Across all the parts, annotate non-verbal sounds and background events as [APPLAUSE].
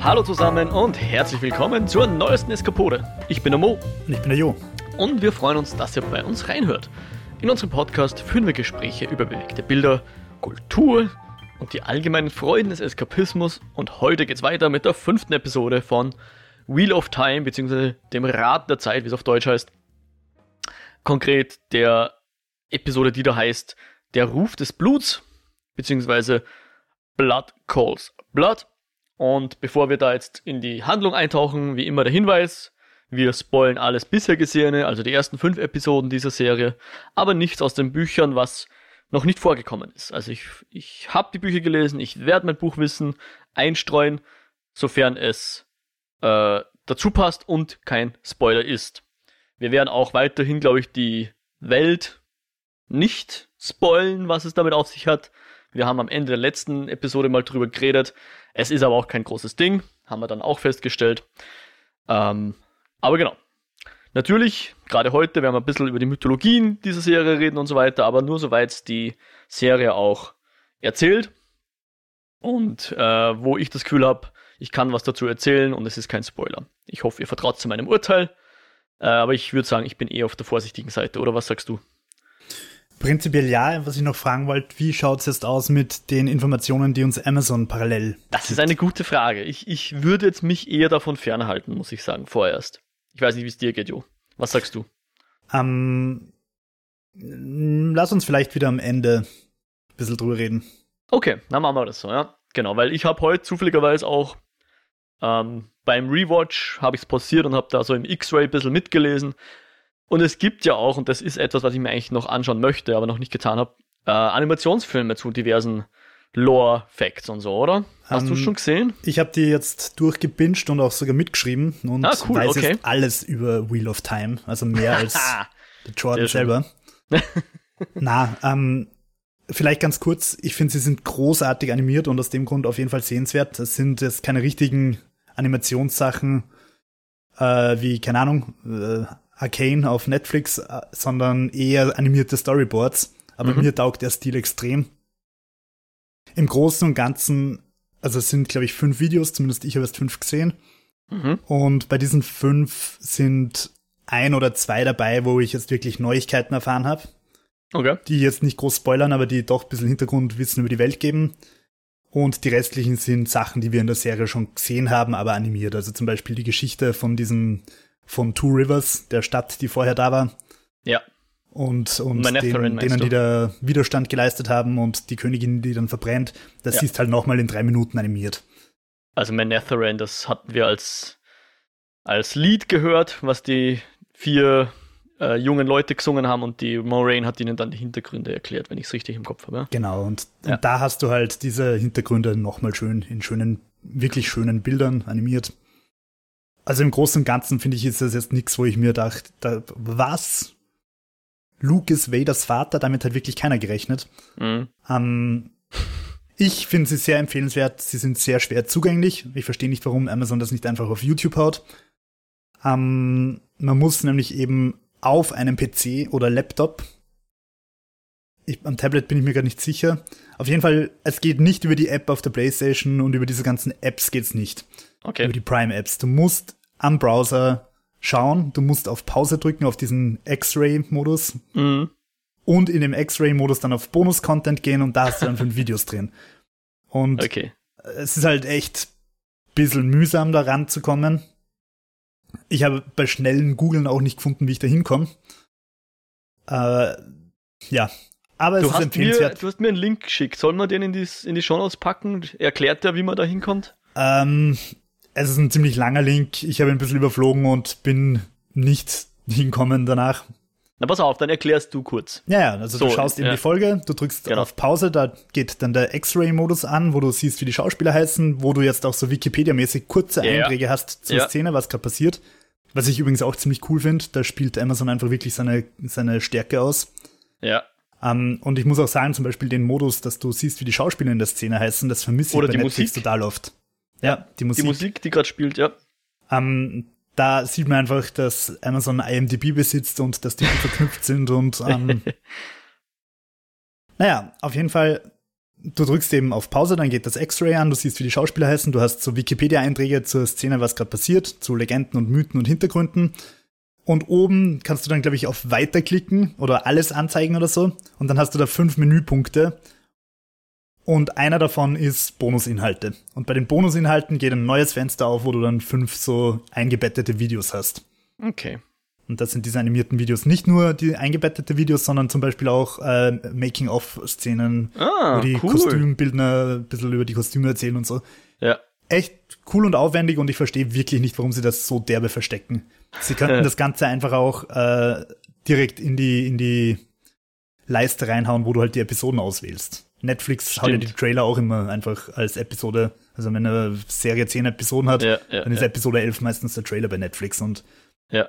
Hallo zusammen und herzlich willkommen zur neuesten Eskapode. Ich bin der Mo. Und ich bin der Jo. Und wir freuen uns, dass ihr bei uns reinhört. In unserem Podcast führen wir Gespräche über bewegte Bilder, Kultur und die allgemeinen Freuden des Eskapismus. Und heute geht's weiter mit der fünften Episode von Wheel of Time, beziehungsweise dem Rad der Zeit, wie es auf Deutsch heißt. Konkret der Episode, die da heißt Der Ruf des Bluts, beziehungsweise Blood Calls Blood. Und bevor wir da jetzt in die Handlung eintauchen, wie immer der Hinweis, wir spoilen alles bisher Gesehene, also die ersten fünf Episoden dieser Serie, aber nichts aus den Büchern, was noch nicht vorgekommen ist. Also ich, ich habe die Bücher gelesen, ich werde mein Buchwissen einstreuen, sofern es äh, dazu passt und kein Spoiler ist. Wir werden auch weiterhin, glaube ich, die Welt nicht spoilen, was es damit auf sich hat. Wir haben am Ende der letzten Episode mal drüber geredet. Es ist aber auch kein großes Ding, haben wir dann auch festgestellt. Ähm, aber genau. Natürlich, gerade heute werden wir ein bisschen über die Mythologien dieser Serie reden und so weiter, aber nur soweit die Serie auch erzählt. Und äh, wo ich das Gefühl habe, ich kann was dazu erzählen und es ist kein Spoiler. Ich hoffe, ihr vertraut zu meinem Urteil. Äh, aber ich würde sagen, ich bin eher auf der vorsichtigen Seite, oder was sagst du? Prinzipiell ja. Was ich noch fragen wollte, wie schaut es jetzt aus mit den Informationen, die uns Amazon parallel? Das ist eine gute Frage. Ich, ich würde jetzt mich eher davon fernhalten, muss ich sagen, vorerst. Ich weiß nicht, wie es dir geht, Jo. Was sagst du? Ähm, lass uns vielleicht wieder am Ende ein bisschen drüber reden. Okay, dann machen wir das so, ja. Genau, weil ich habe heute zufälligerweise auch ähm, beim Rewatch habe ich es pausiert und habe da so im X-Ray ein bisschen mitgelesen. Und es gibt ja auch, und das ist etwas, was ich mir eigentlich noch anschauen möchte, aber noch nicht getan habe, äh, Animationsfilme zu diversen Lore-Facts und so, oder? Hast um, du ähm, schon gesehen? Ich habe die jetzt durchgebinged und auch sogar mitgeschrieben und ah, cool, weiß okay. jetzt alles über Wheel of Time, also mehr als [LAUGHS] der Jordan selber. [LAUGHS] Na, ähm, vielleicht ganz kurz, ich finde, sie sind großartig animiert und aus dem Grund auf jeden Fall sehenswert. Das sind jetzt keine richtigen Animationssachen äh, wie, keine Ahnung, äh, Arcane auf Netflix, äh, sondern eher animierte Storyboards. Aber mhm. mir taugt der Stil extrem. Im Großen und Ganzen, also es sind, glaube ich, fünf Videos, zumindest ich habe erst fünf gesehen. Mhm. Und bei diesen fünf sind ein oder zwei dabei, wo ich jetzt wirklich Neuigkeiten erfahren habe. Okay. Die jetzt nicht groß spoilern, aber die doch ein bisschen Hintergrundwissen über die Welt geben. Und die restlichen sind Sachen, die wir in der Serie schon gesehen haben, aber animiert. Also zum Beispiel die Geschichte von diesem von Two Rivers, der Stadt, die vorher da war. Ja. Und, und den, denen, die da Widerstand geleistet haben und die Königin, die dann verbrennt, das ja. ist halt nochmal in drei Minuten animiert. Also Manetherin, das hatten wir als, als Lied gehört, was die vier äh, jungen Leute gesungen haben und die Moraine hat ihnen dann die Hintergründe erklärt, wenn ich es richtig im Kopf habe. Ja? Genau, und, ja. und da hast du halt diese Hintergründe nochmal schön in schönen, wirklich schönen Bildern animiert. Also im Großen und Ganzen finde ich, ist das jetzt nichts, wo ich mir dachte, da, was? Luke ist Vaders Vater, damit hat wirklich keiner gerechnet. Mhm. Ähm, ich finde sie sehr empfehlenswert. Sie sind sehr schwer zugänglich. Ich verstehe nicht, warum Amazon das nicht einfach auf YouTube haut. Ähm, man muss nämlich eben auf einem PC oder Laptop, ich, am Tablet bin ich mir gar nicht sicher. Auf jeden Fall, es geht nicht über die App auf der PlayStation und über diese ganzen Apps geht's nicht. Okay. Über die Prime-Apps. Du musst am Browser schauen. Du musst auf Pause drücken, auf diesen X-Ray-Modus. Mhm. Und in dem X-Ray-Modus dann auf Bonus-Content gehen und da hast du dann fünf [LAUGHS] Videos drin. Und okay. es ist halt echt ein bisschen mühsam, da ranzukommen. Ich habe bei schnellen Googlen auch nicht gefunden, wie ich da hinkomme. Äh, ja, aber es du ist empfehlenswert. Mir, du hast mir einen Link geschickt. Sollen wir den in die, in die Show Notes packen? Erklärt der, wie man da hinkommt? Ähm, es ist ein ziemlich langer Link. Ich habe ein bisschen überflogen und bin nicht hinkommen danach. Na, pass auf, dann erklärst du kurz. Ja, ja, also so, du schaust eben ja. die Folge, du drückst genau. auf Pause, da geht dann der X-Ray-Modus an, wo du siehst, wie die Schauspieler heißen, wo du jetzt auch so Wikipedia-mäßig kurze ja, Einträge hast zur. Szene, was gerade passiert. Was ich übrigens auch ziemlich cool finde, da spielt Amazon einfach wirklich seine, seine Stärke aus. Ja. Um, ähm, und ich muss auch sagen, zum Beispiel den Modus, dass du siehst, wie die Schauspieler in der Szene heißen, das vermisse ich bei Netflix Musik. total oft. Ja, die Musik. Die Musik, die gerade spielt, ja. Ähm, da sieht man einfach, dass Amazon IMDb besitzt und dass die verknüpft sind und [LAUGHS] ähm, naja, auf jeden Fall du drückst eben auf Pause, dann geht das X-Ray an, du siehst, wie die Schauspieler heißen, du hast so Wikipedia-Einträge zur Szene, was gerade passiert, zu Legenden und Mythen und Hintergründen. Und oben kannst du dann, glaube ich, auf Weiter klicken oder alles anzeigen oder so. Und dann hast du da fünf Menüpunkte. Und einer davon ist Bonusinhalte. Und bei den Bonusinhalten geht ein neues Fenster auf, wo du dann fünf so eingebettete Videos hast. Okay. Und das sind diese animierten Videos. Nicht nur die eingebettete Videos, sondern zum Beispiel auch äh, Making-of-Szenen, ah, wo die cool. Kostümbildner ein bisschen über die Kostüme erzählen und so. Ja. Echt cool und aufwendig und ich verstehe wirklich nicht, warum sie das so derbe verstecken. Sie könnten [LAUGHS] das Ganze einfach auch äh, direkt in die, in die Leiste reinhauen, wo du halt die Episoden auswählst. Netflix Stimmt. haut ja die Trailer auch immer einfach als Episode. Also wenn eine Serie zehn Episoden hat, Ja, ja, dann ist ja. Episode 11 meistens der Trailer bei Netflix und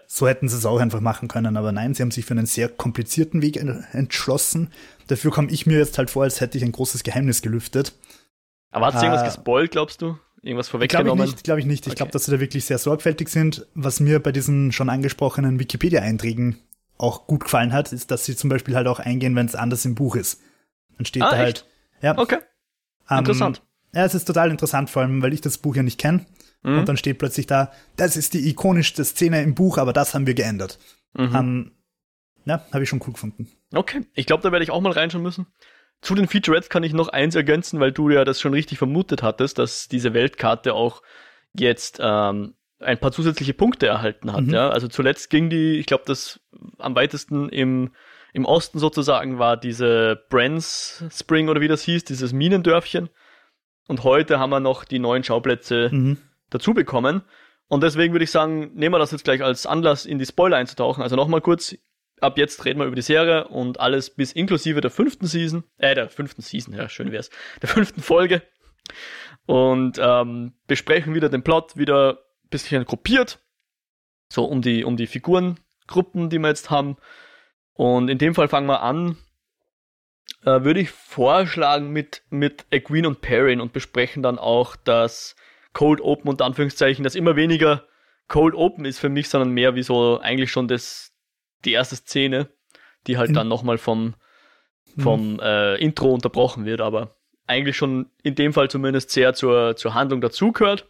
so hätten sie es auch einfach machen können, aber nein, sie haben sich für einen sehr komplizierten Weg en- entschlossen. Dafür komme ich mir jetzt halt vor, als hätte ich ein großes Geheimnis gelüftet. Aber hat sie irgendwas Äh, gespoilt, glaubst du? Irgendwas Glaube ich vorweggenommen? nicht, glaube ich nicht. Ich Okay. glaube, dass sie da wirklich sehr sorgfältig sind. Was mir bei diesen schon angesprochenen Wikipedia-Einträgen auch gut gefallen hat, ist, dass sie zum Beispiel halt auch eingehen, wenn es anders im Buch ist. Dann steht Ah, da halt. echt? Ja, Okay, ähm, interessant. Ja, es ist total interessant, vor allem, weil ich das Buch ja nicht kenne. Mhm. Und dann steht plötzlich da, das ist die ikonischste Szene im Buch, aber das haben wir geändert. Mhm. Ähm, ja, habe ich schon cool gefunden. Okay, ich glaube, da werde ich auch mal reinschauen müssen. Zu den Featurettes kann ich noch eins ergänzen, weil du ja das schon richtig vermutet hattest, dass diese Weltkarte auch jetzt ähm, ein paar zusätzliche Punkte erhalten hat. Mhm. Ja? Also zuletzt ging die, ich glaube, das am weitesten im, im Osten sozusagen war diese Brands Spring oder wie das hieß, dieses Minendörfchen. Und heute haben wir noch die neuen Schauplätze Mhm. dazu bekommen. Und deswegen würde ich sagen, nehmen wir das jetzt gleich als Anlass, in die Spoiler einzutauchen. Also nochmal kurz, ab jetzt reden wir über die Serie und alles bis inklusive der fünften Season, äh, der fünften Season, ja, schön wär's, der fünften Folge. Und ähm, besprechen wieder den Plot, wieder ein bisschen gruppiert. So um die, um die Figurengruppen, die wir jetzt haben. Und in dem Fall fangen wir an, äh, würde ich vorschlagen mit, mit Egwene und Perrin und besprechen dann auch das Cold Open unter Anführungszeichen, das immer weniger Cold Open ist für mich, sondern mehr wie so eigentlich schon das, die erste Szene, die halt In- dann nochmal vom, vom äh, Intro unterbrochen wird, aber eigentlich schon in dem Fall zumindest sehr zur, zur Handlung dazugehört.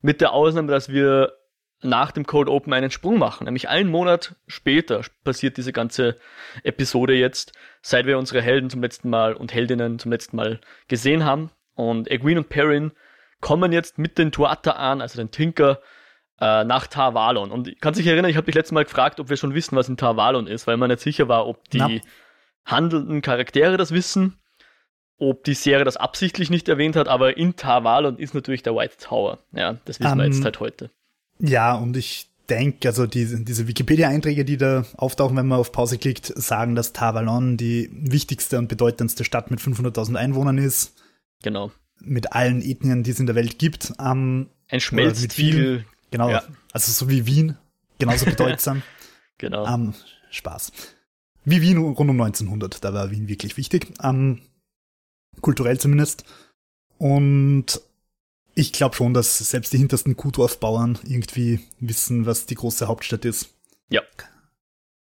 Mit der Ausnahme, dass wir nach dem Cold Open einen Sprung machen. Nämlich einen Monat später passiert diese ganze Episode jetzt, seit wir unsere Helden zum letzten Mal und Heldinnen zum letzten Mal gesehen haben. Und Egwene und Perrin kommen jetzt mit den Tuata an, also den Tinker, äh, nach Tarvalon. Und ich kann sich erinnern, ich habe dich letztes Mal gefragt, ob wir schon wissen, was in Tarvalon ist, weil man nicht sicher war, ob die Na. handelnden Charaktere das wissen, ob die Serie das absichtlich nicht erwähnt hat, aber in Tarvalon ist natürlich der White Tower. Ja, das wissen wir Ähm, jetzt halt heute. Ja, und ich denke, also diese, diese Wikipedia-Einträge, die da auftauchen, wenn man auf Pause klickt, sagen, dass Tavalon die wichtigste und bedeutendste Stadt mit 500.000 Einwohnern ist, Genau. mit allen Ethnien, die es in der Welt gibt. Ähm, Ein Schmelztiegel. genau, Ja. also so wie Wien, genauso [LAUGHS] bedeutsam. Genau. ähm, Spaß. Wie Wien rund um 1900, da war Wien wirklich wichtig, ähm, kulturell zumindest. Und ich glaube schon, dass selbst die hintersten Kuhdorfbauern irgendwie wissen, was die große Hauptstadt ist. Ja.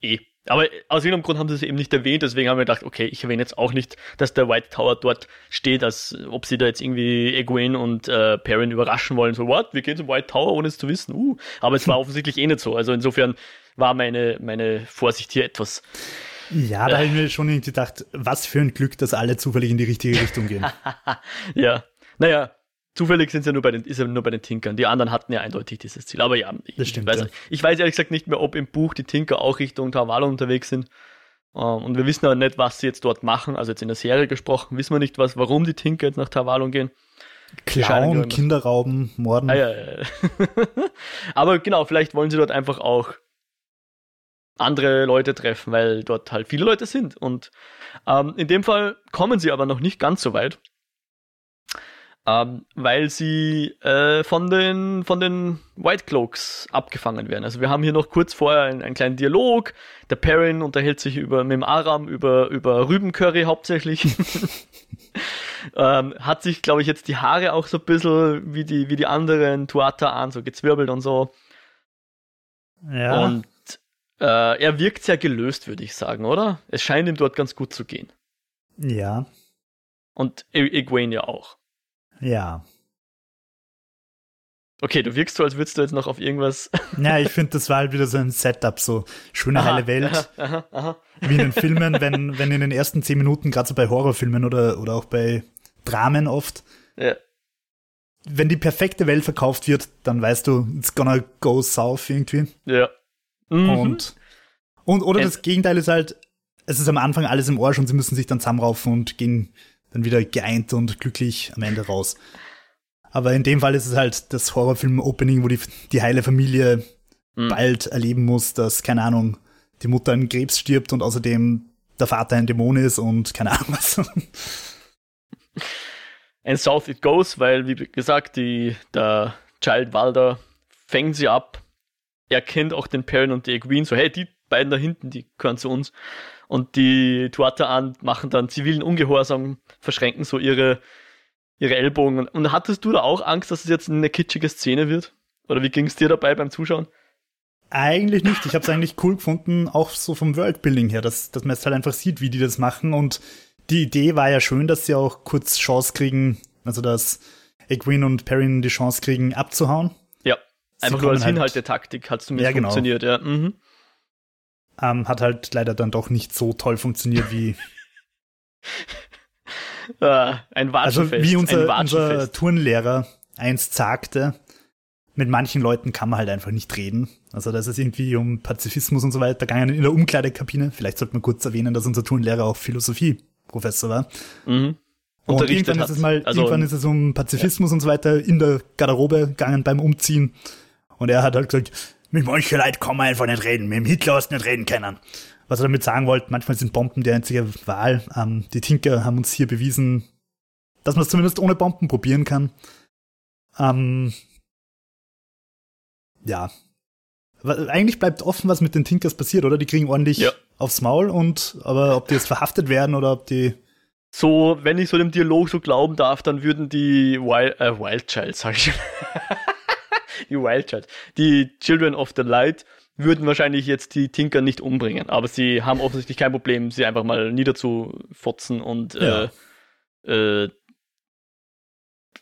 Eh. Aber aus irgendeinem Grund haben sie es eben nicht erwähnt, deswegen haben wir gedacht, okay, ich erwähne jetzt auch nicht, dass der White Tower dort steht, als ob sie da jetzt irgendwie Egwene und äh, Perrin überraschen wollen. So, what? Wir gehen zum White Tower, ohne es zu wissen. Uh. Aber es war [LAUGHS] offensichtlich eh nicht so. Also insofern war meine, meine Vorsicht hier etwas. Ja, da habe ich mir schon gedacht, was für ein Glück, dass alle zufällig in die richtige Richtung gehen. [LAUGHS] ja. Naja, zufällig sind ja nur bei den, ist ja nur bei den Tinkern. Die anderen hatten ja eindeutig dieses Ziel. Aber ja, ich, stimmt, weiß, ja. ich weiß ehrlich gesagt nicht mehr, ob im Buch die Tinker auch Richtung Tarvalon unterwegs sind. Ähm, und wir wissen aber nicht, was sie jetzt dort machen. Also jetzt in der Serie gesprochen, wissen wir nicht, was, warum die Tinker jetzt nach Tarvalon gehen. Klauen, irgendwas- Kinder rauben, morden. Ah, ja, ja. [LAUGHS] aber genau, vielleicht wollen sie dort einfach auch andere Leute treffen, weil dort halt viele Leute sind. Und ähm, in dem Fall kommen sie aber noch nicht ganz so weit, ähm, weil sie äh, von den von den White Cloaks abgefangen werden. Also wir haben hier noch kurz vorher einen, einen kleinen Dialog. Der Perrin unterhält sich über mit dem Aram über über Rübencurry hauptsächlich. [LAUGHS] ähm, hat sich, glaube ich, jetzt die Haare auch so ein bisschen wie die wie die anderen Tuata an, so gezwirbelt und so. Ja. Und äh, er wirkt sehr gelöst, würde ich sagen, oder? Es scheint ihm dort ganz gut zu gehen. ja. Und Egwene ja auch. Ja. Okay, du wirkst so, als würdest du jetzt noch auf irgendwas. [LAUGHS] Ja, ich finde, das war halt wieder so ein Setup, so schöne aha, heile Welt. Aha, aha, Wie in den Filmen, wenn, wenn in den ersten zehn Minuten, gerade so bei Horrorfilmen oder, oder auch bei Dramen oft, ja. wenn die perfekte Welt verkauft wird, dann weißt du, it's gonna go south irgendwie. Ja. Mhm. Und, und, oder das Gegenteil ist halt, es ist am Anfang alles im Arsch und sie müssen sich dann zusammenraufen und gehen dann wieder geeint und glücklich am Ende raus. Aber in dem Fall ist es halt das Horrorfilm-Opening, wo die, die heile Familie mhm. bald erleben muss, dass, keine Ahnung, die Mutter an Krebs stirbt und außerdem der Vater ein Dämon ist und keine Ahnung was. [LAUGHS] And south it goes, weil, wie gesagt, die, der Child Walder fängt sie ab. Er kennt auch den Perrin und die Egwene, so, hey, die beiden da hinten, die gehören zu uns. Und die Tuata an machen dann zivilen Ungehorsam, verschränken so ihre ihre Ellbogen. Und hattest du da auch Angst, dass es jetzt eine kitschige Szene wird? Oder wie ging es dir dabei beim Zuschauen? Eigentlich nicht. Ich habe es eigentlich cool gefunden, auch so vom Worldbuilding her, dass, dass man jetzt halt einfach sieht, wie die das machen. Und die Idee war ja schön, dass sie auch kurz Chance kriegen, also dass Egwene und Perrin die Chance kriegen, abzuhauen. Ja, einfach nur als halt, Inhalt der Taktik hat es zumindest ja, genau. funktioniert, ja. Mhm. Ähm, hat halt leider dann doch nicht so toll funktioniert wie [LAUGHS] Ah, ein Watschenfest. Also wie unser, unser Turnlehrer einst sagte, mit manchen Leuten kann man halt einfach nicht reden. Also das ist irgendwie um Pazifismus und so weiter gegangen in der Umkleidekabine. Vielleicht sollte man kurz erwähnen, dass unser Turnlehrer auch Philosophieprofessor war. Mhm. Und irgendwann ist es mal, also, irgendwann ist es um Pazifismus ja. und so weiter in der Garderobe gegangen beim Umziehen. Und er hat halt gesagt, mit manchen Leuten kann man einfach nicht reden, mit dem Hitler hast du nicht reden können was er damit sagen wollte, manchmal sind Bomben die einzige Wahl. Ähm, die Tinker haben uns hier bewiesen, dass man es zumindest ohne Bomben probieren kann. Ähm, ja. Eigentlich bleibt offen, was mit den Tinkers passiert, oder? Die kriegen ordentlich ja. aufs Maul und, aber ob die jetzt verhaftet werden oder ob die. So, wenn ich so dem Dialog so glauben darf, dann würden die Wild, äh, Wild Child, sag ich. [LAUGHS] die Wild Child, die Children of the Light würden wahrscheinlich jetzt die Tinker nicht umbringen, aber sie haben offensichtlich kein Problem, sie einfach mal niederzufotzen und ja. äh, äh,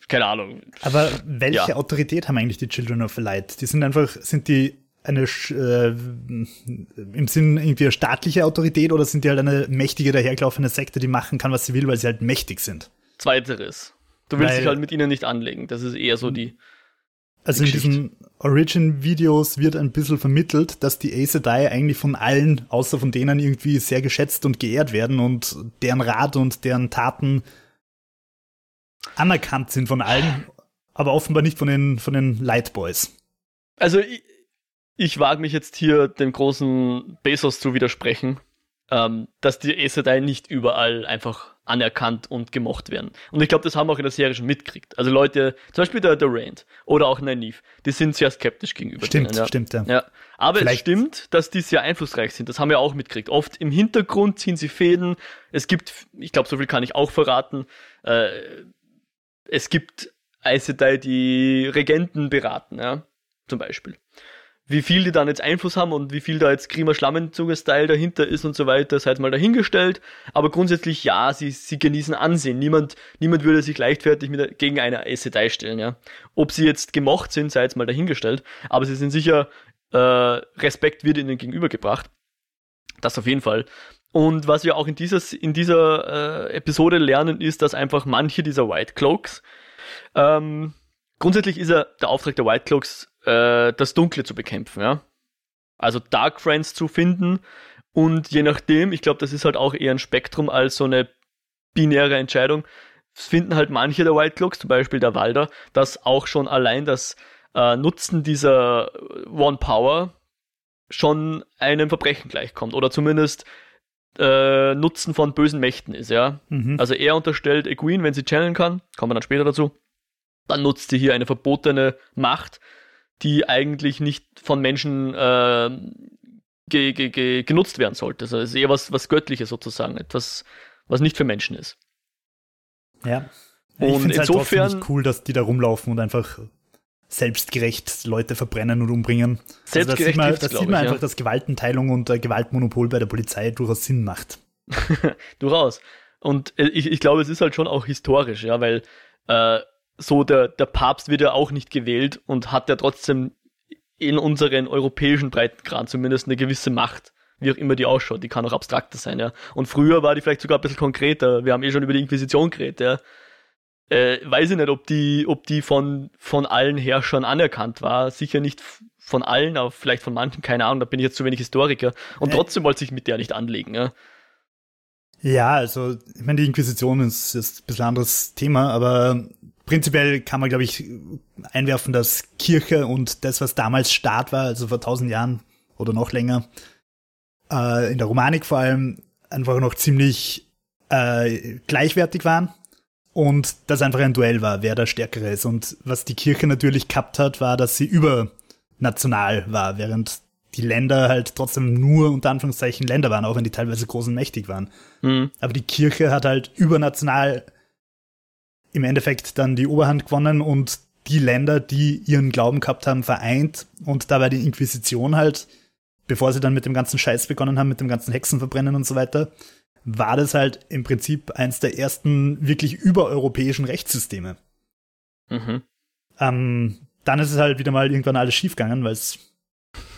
keine Ahnung. Aber welche ja. Autorität haben eigentlich die Children of the Light? Die sind einfach, sind die eine äh, im Sinn irgendwie eine staatliche Autorität oder sind die halt eine mächtige dahergelaufene Sekte, die machen kann, was sie will, weil sie halt mächtig sind? Zweiteres. Du willst weil, dich halt mit ihnen nicht anlegen. Das ist eher so die. Also in diesen Origin-Videos wird ein bisschen vermittelt, dass die Aes Sedai eigentlich von allen, außer von denen irgendwie sehr geschätzt und geehrt werden und deren Rat und deren Taten anerkannt sind von allen, aber offenbar nicht von den, von den Light Boys. Also ich, ich wage mich jetzt hier dem großen Bezos zu widersprechen, ähm, dass die Aes Sedai nicht überall einfach anerkannt und gemocht werden. Und ich glaube, das haben wir auch in der Serie schon mitgekriegt. Also Leute, zum Beispiel der, der Rand oder auch Nynaeve, die sind sehr skeptisch gegenüber Stimmt, denen, ja. stimmt, ja. ja. Aber Vielleicht. es stimmt, dass die sehr einflussreich sind. Das haben wir auch mitgekriegt. Oft im Hintergrund ziehen sie Fäden. Es gibt, ich glaube, so viel kann ich auch verraten, äh, es gibt Aes die Regenten beraten, ja, zum Beispiel wie viel die dann jetzt Einfluss haben und wie viel da jetzt Grima Schlammenzuge-Style dahinter ist und so weiter, sei jetzt mal dahingestellt. Aber grundsätzlich ja, sie, sie genießen Ansehen. Niemand, niemand würde sich leichtfertig mit, gegen eine Sedai stellen, ja. Ob sie jetzt gemocht sind, sei jetzt mal dahingestellt. Aber sie sind sicher, äh, Respekt wird ihnen gegenübergebracht. Das auf jeden Fall. Und was wir auch in dieser, in dieser äh, Episode lernen, ist, dass einfach manche dieser White Cloaks, ähm, grundsätzlich ist er der Auftrag der White Cloaks äh, das Dunkle zu bekämpfen, ja. Also Dark Friends zu finden und je nachdem, ich glaube, das ist halt auch eher ein Spektrum als so eine binäre Entscheidung, finden halt manche der White Clocks, zum Beispiel der Walder, dass auch schon allein das äh, Nutzen dieser One Power schon einem Verbrechen gleichkommt oder zumindest äh, Nutzen von bösen Mächten ist, ja. Mhm. Also er unterstellt Egwene, wenn sie channeln kann, kommen wir dann später dazu, dann nutzt sie hier eine verbotene Macht, die eigentlich nicht von Menschen äh, ge, ge, ge, genutzt werden sollte. Also es ist eher was, was Göttliches sozusagen, etwas, was nicht für Menschen ist. Ja. Und ich finde es halt nicht cool, dass die da rumlaufen und einfach selbstgerecht Leute verbrennen und umbringen. Selbstgerecht also da sieht man, da sieht man einfach, ja. dass Gewaltenteilung und äh, Gewaltmonopol bei der Polizei durchaus Sinn macht. [LAUGHS] durchaus. Und äh, ich, ich glaube, es ist halt schon auch historisch, ja, weil äh, so der, der Papst wird ja auch nicht gewählt und hat ja trotzdem in unseren europäischen Breitengrad zumindest eine gewisse Macht, wie auch immer die ausschaut. Die kann auch abstrakter sein, ja. Und früher war die vielleicht sogar ein bisschen konkreter. Wir haben eh schon über die Inquisition geredet, ja. Äh, weiß ich nicht, ob die, ob die von, von allen Herrschern anerkannt war. Sicher nicht von allen, aber vielleicht von manchen, keine Ahnung, da bin ich jetzt zu wenig Historiker. Und äh. trotzdem wollte ich mit der nicht anlegen, ja. Ja, also, ich meine, die Inquisition ist, ist ein bisschen anderes Thema, aber prinzipiell kann man, glaube ich, einwerfen, dass Kirche und das, was damals Staat war, also vor tausend Jahren oder noch länger, äh, in der Romanik vor allem, einfach noch ziemlich äh, gleichwertig waren und das einfach ein Duell war, wer der Stärkere ist. Und was die Kirche natürlich gehabt hat, war, dass sie übernational war, während die Länder halt trotzdem nur unter Anführungszeichen Länder waren, auch wenn die teilweise groß und mächtig waren. Mhm. Aber die Kirche hat halt übernational im Endeffekt dann die Oberhand gewonnen und die Länder, die ihren Glauben gehabt haben, vereint. Und da war die Inquisition halt, bevor sie dann mit dem ganzen Scheiß begonnen haben, mit dem ganzen Hexenverbrennen und so weiter, war das halt im Prinzip eins der ersten wirklich übereuropäischen Rechtssysteme. Mhm. Ähm, dann ist es halt wieder mal irgendwann alles schiefgegangen, weil es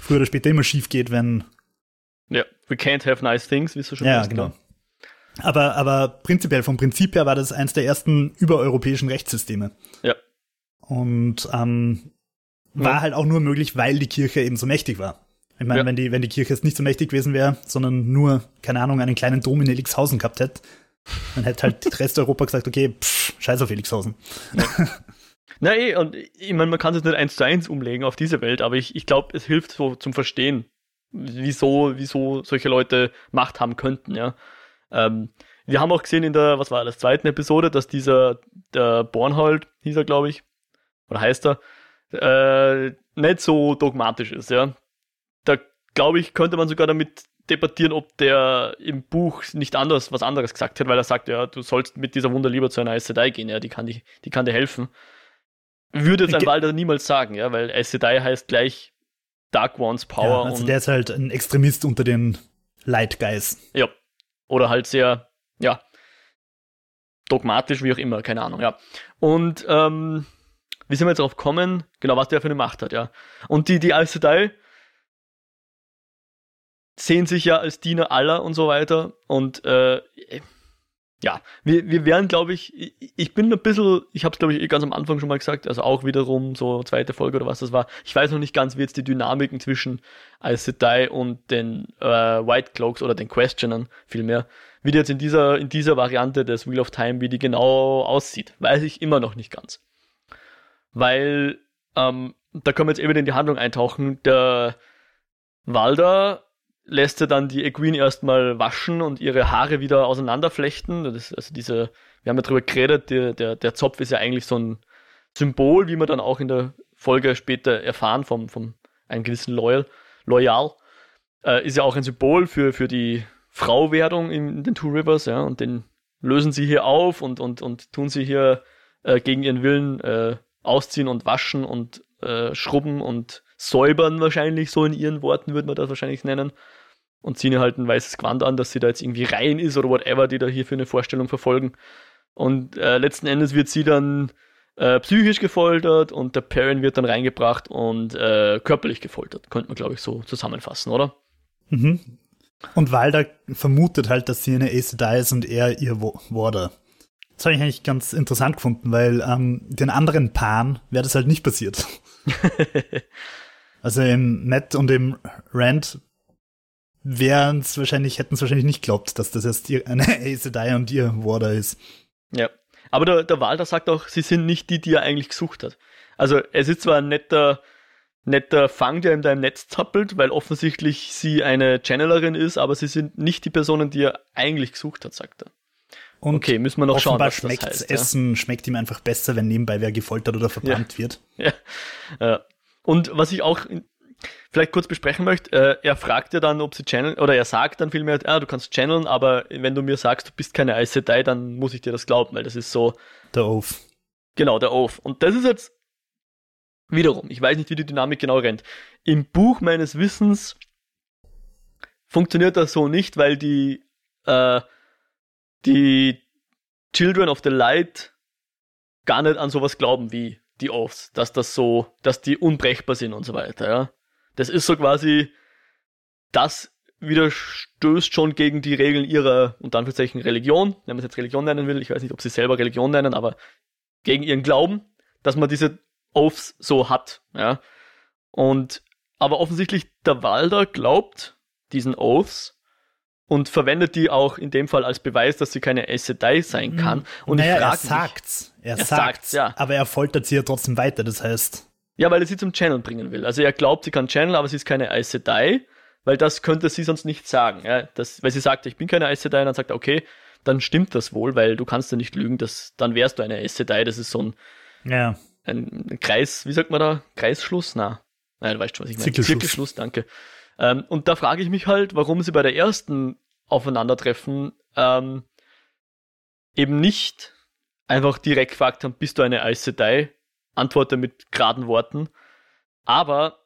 früher oder später immer schief geht, wenn. Ja, we can't have nice things, wie du schon Ja, genau. Aber, aber prinzipiell, vom Prinzip her war das eins der ersten übereuropäischen Rechtssysteme. Ja. Und ähm, war ja. halt auch nur möglich, weil die Kirche eben so mächtig war. Ich meine, ja. wenn, die, wenn die Kirche jetzt nicht so mächtig gewesen wäre, sondern nur, keine Ahnung, einen kleinen Dom in Elixhausen gehabt hätte, dann hätte halt die Rest [LAUGHS] Europa gesagt, okay, pff, scheiß auf Elixhausen. Ja. Na eh, und ich meine, man kann es nicht eins zu eins umlegen auf diese Welt, aber ich, ich glaube, es hilft so zum Verstehen, wieso, wieso solche Leute Macht haben könnten, ja. Ähm, wir haben auch gesehen in der, was war das, zweiten Episode, dass dieser, der Bornhold, hieß er, glaube ich, oder heißt er, äh, nicht so dogmatisch ist, ja. Da, glaube ich, könnte man sogar damit debattieren, ob der im Buch nicht anders, was anderes gesagt hat, weil er sagt, ja, du sollst mit dieser Wunder lieber zu einer Aes Sedai gehen, ja, die kann, die, die kann dir helfen. Würde jetzt ein Walder niemals sagen, ja, weil Aes Sedai heißt gleich Dark One's Power. Ja, also der ist halt ein Extremist unter den Light Guys. Ja. Oder halt sehr, ja, dogmatisch, wie auch immer, keine Ahnung, ja. Und ähm, wie sind wir jetzt darauf gekommen? Genau, was der für eine Macht hat, ja. Und die, die Aes Sedai sehen sich ja als Diener aller und so weiter. Und äh, ja, wir, wir werden, glaube ich, ich bin ein bisschen, ich habe es, glaube ich, eh ganz am Anfang schon mal gesagt, also auch wiederum so zweite Folge oder was das war. Ich weiß noch nicht ganz, wie jetzt die Dynamiken zwischen Aes Sedai und den äh, White Cloaks oder den Questionern vielmehr, wie die jetzt in dieser, in dieser Variante des Wheel of Time, wie die genau aussieht, weiß ich immer noch nicht ganz. Weil, ähm, da können wir jetzt eben in die Handlung eintauchen, der Walder lässt er dann die Equine erstmal waschen und ihre Haare wieder auseinanderflechten. Das also diese, wir haben ja drüber geredet, der, der, der Zopf ist ja eigentlich so ein Symbol, wie wir dann auch in der Folge später erfahren vom, vom einem gewissen Loyal, Loyal, äh, ist ja auch ein Symbol für, für die Frauwerdung in, in den Two Rivers, ja, und den lösen sie hier auf und, und, und tun sie hier äh, gegen ihren Willen äh, ausziehen und waschen und äh, schrubben und säubern wahrscheinlich, so in ihren Worten würde man das wahrscheinlich nennen und ziehen ihr halt ein weißes Gewand an, dass sie da jetzt irgendwie rein ist oder whatever, die da hier für eine Vorstellung verfolgen. Und äh, letzten Endes wird sie dann äh, psychisch gefoltert und der Perrin wird dann reingebracht und äh, körperlich gefoltert. Könnte man, glaube ich, so zusammenfassen, oder? Mhm. Und Walder vermutet halt, dass sie eine Ace Sedai ist und er ihr Warder. Das habe ich eigentlich ganz interessant gefunden, weil ähm, den anderen Paaren wäre das halt nicht passiert. [LAUGHS] also im Matt und im Rand wären es wahrscheinlich, hätten es wahrscheinlich nicht geglaubt, dass das erst eine [LAUGHS] Aes Sedai und ihr Warder ist. Ja. Aber der, der Walter sagt auch, sie sind nicht die, die er eigentlich gesucht hat. Also es ist zwar ein netter, netter Fang, der ihm da im Netz zappelt, weil offensichtlich sie eine Channelerin ist, aber sie sind nicht die Personen, die er eigentlich gesucht hat, sagt er. Und okay, müssen wir noch schauen, was schmeckt das heißt, Essen ja. schmeckt ihm einfach besser, wenn nebenbei wer gefoltert oder verbrannt ja. wird. Ja. ja. Und was ich auch vielleicht kurz besprechen möchte, äh, er fragt ja dann, ob sie channeln, oder er sagt dann vielmehr, ah, du kannst channeln, aber wenn du mir sagst, du bist keine Aes Sedai, dann muss ich dir das glauben, weil das ist so. Der Oath. Genau, der Oath. Und das ist jetzt wiederum, ich weiß nicht, wie die Dynamik genau rennt. Im Buch meines Wissens funktioniert das so nicht, weil die, äh, die Children of the Light gar nicht an sowas glauben wie die Oaths, dass das so, dass die unbrechbar sind und so weiter, ja. Das ist so quasi, das widerstößt schon gegen die Regeln ihrer, unter Anführungszeichen, Religion, wenn man es jetzt Religion nennen will, ich weiß nicht, ob sie selber Religion nennen, aber gegen ihren Glauben, dass man diese Oaths so hat, ja. Und, aber offensichtlich der Walder glaubt diesen Oaths und verwendet die auch in dem Fall als Beweis, dass sie keine Aes Sedai sein mhm. kann. Und naja, er sagt's. Er, er sagt's, ja. Aber er foltert sie ja trotzdem weiter, das heißt. Ja, weil er sie zum Channel bringen will. Also er glaubt, sie kann Channel, aber sie ist keine Aes Sedai, weil das könnte sie sonst nicht sagen. Ja, das, weil sie sagt, ich bin keine Aes Sedai, und dann sagt er, okay, dann stimmt das wohl, weil du kannst ja nicht lügen, das, dann wärst du eine Aes Sedai, das ist so ein, ja. ein Kreis, wie sagt man da? Kreisschluss? Na, nein, du weißt schon, was ich meine. Zirkelschluss, Zirkelschluss danke. Ähm, und da frage ich mich halt, warum sie bei der ersten Aufeinandertreffen ähm, eben nicht einfach direkt gefragt haben, bist du eine Aes Sedai? Antworte mit geraden Worten. Aber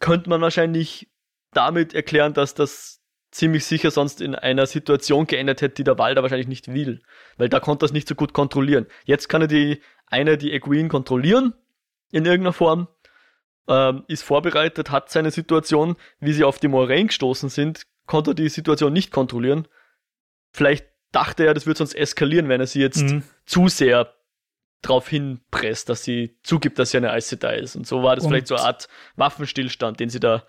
könnte man wahrscheinlich damit erklären, dass das ziemlich sicher sonst in einer Situation geendet hätte, die der Walder wahrscheinlich nicht will. Weil da konnte er es nicht so gut kontrollieren. Jetzt kann er die eine, die Egwene kontrollieren, in irgendeiner Form, ähm, ist vorbereitet, hat seine Situation, wie sie auf die Moraine gestoßen sind, konnte er die Situation nicht kontrollieren. Vielleicht dachte er, das wird sonst eskalieren, wenn er sie jetzt mhm. zu sehr darauf hinpresst, dass sie zugibt, dass sie eine Aes Sedai ist. Und so war das und vielleicht so eine Art Waffenstillstand, den sie da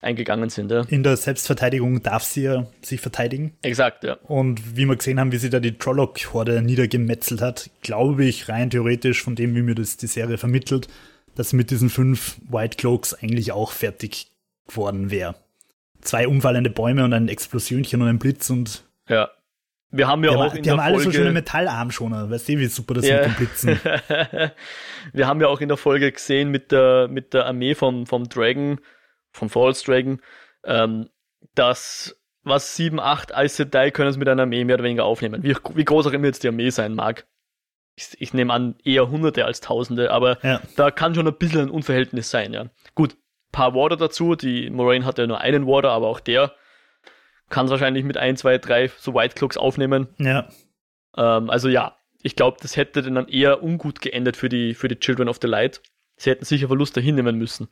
eingegangen sind. Ja. In der Selbstverteidigung darf sie ja sich verteidigen. Exakt, ja. Und wie wir gesehen haben, wie sie da die Trolloc-Horde niedergemetzelt hat, glaube ich rein theoretisch von dem, wie mir das die Serie vermittelt, dass mit diesen fünf White Cloaks eigentlich auch fertig geworden wäre. Zwei umfallende Bäume und ein Explosionchen und ein Blitz und. Ja. Wir haben ja die auch haben, in die haben alle so schöne Metallarmschoner. Weißt du, wie super das ja. mit dem Blitzen. [LAUGHS] Wir haben ja auch in der Folge gesehen mit der, mit der Armee vom, vom Dragon, vom False Dragon, ähm, dass was 7, 8 Aes Sedai können es mit einer Armee mehr oder weniger aufnehmen. Wie, wie groß auch immer jetzt die Armee sein mag. Ich, ich nehme an, eher Hunderte als Tausende, aber ja. da kann schon ein bisschen ein Unverhältnis sein, ja. Gut, paar Warder dazu. Die Moraine hat ja nur einen Warder, aber auch der kann es wahrscheinlich mit 1, 2, 3 so White Cloaks aufnehmen. Ja. Ähm, also ja, ich glaube, das hätte dann eher ungut geendet für die, für die Children of the Light. Sie hätten sicher Verluste hinnehmen müssen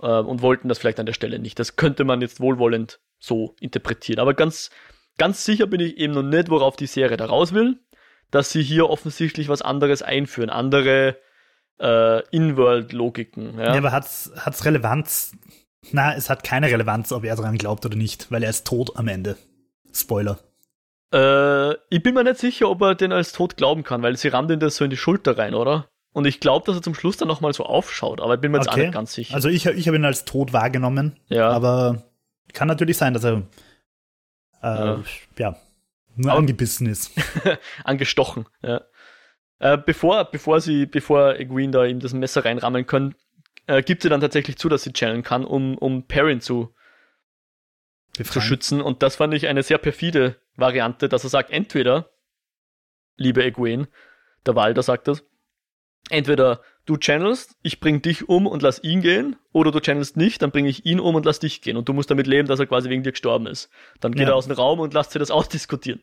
äh, und wollten das vielleicht an der Stelle nicht. Das könnte man jetzt wohlwollend so interpretieren. Aber ganz, ganz sicher bin ich eben noch nicht, worauf die Serie da raus will, dass sie hier offensichtlich was anderes einführen, andere äh, In-World-Logiken. Ja? ja, aber hat's, hat's Relevanz? Na, es hat keine Relevanz, ob er daran glaubt oder nicht, weil er ist tot am Ende. Spoiler. Äh, ich bin mir nicht sicher, ob er den als tot glauben kann, weil sie rammt ihn das so in die Schulter rein, oder? Und ich glaube, dass er zum Schluss dann nochmal so aufschaut, aber ich bin mir jetzt okay. auch nicht ganz sicher. Also ich, ich habe ihn als tot wahrgenommen, ja. aber kann natürlich sein, dass er äh, ja. ja nur aber angebissen ist. [LAUGHS] angestochen, ja. Äh, bevor, bevor sie, bevor Egwene da ihm das Messer reinrammeln können, äh, gibt sie dann tatsächlich zu, dass sie channeln kann, um, um Perrin zu, zu schützen. Und das fand ich eine sehr perfide Variante, dass er sagt, entweder, liebe Egwene, der Walder sagt das, entweder du channelst, ich bring dich um und lass ihn gehen, oder du channelst nicht, dann bringe ich ihn um und lass dich gehen. Und du musst damit leben, dass er quasi wegen dir gestorben ist. Dann geht ja. er aus dem Raum und lasst sie das [LAUGHS] ausdiskutieren.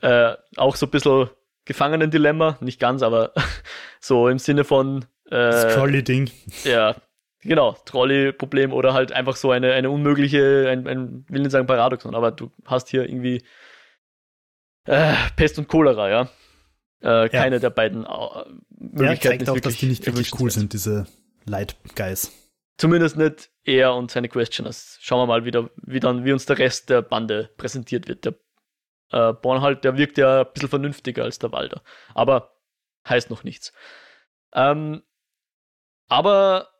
Äh, auch so ein bisschen Gefangenen-Dilemma, nicht ganz, aber [LAUGHS] so im Sinne von äh, das Trolley-Ding. Ja, genau, Trolley-Problem oder halt einfach so eine, eine unmögliche, ein, ein, will nicht sagen Paradoxon, aber du hast hier irgendwie äh, Pest und Cholera, ja. Äh, keine ja. der beiden äh, Möglichkeiten. Ja, zeigt auch, dass die nicht wirklich cool sind, diese Light Guys. Zumindest nicht er und seine Questioners. Schauen wir mal wieder, wie dann, wie uns der Rest der Bande präsentiert wird. Der äh, Bornhalt, der wirkt ja ein bisschen vernünftiger als der Walder. Aber heißt noch nichts. Ähm, aber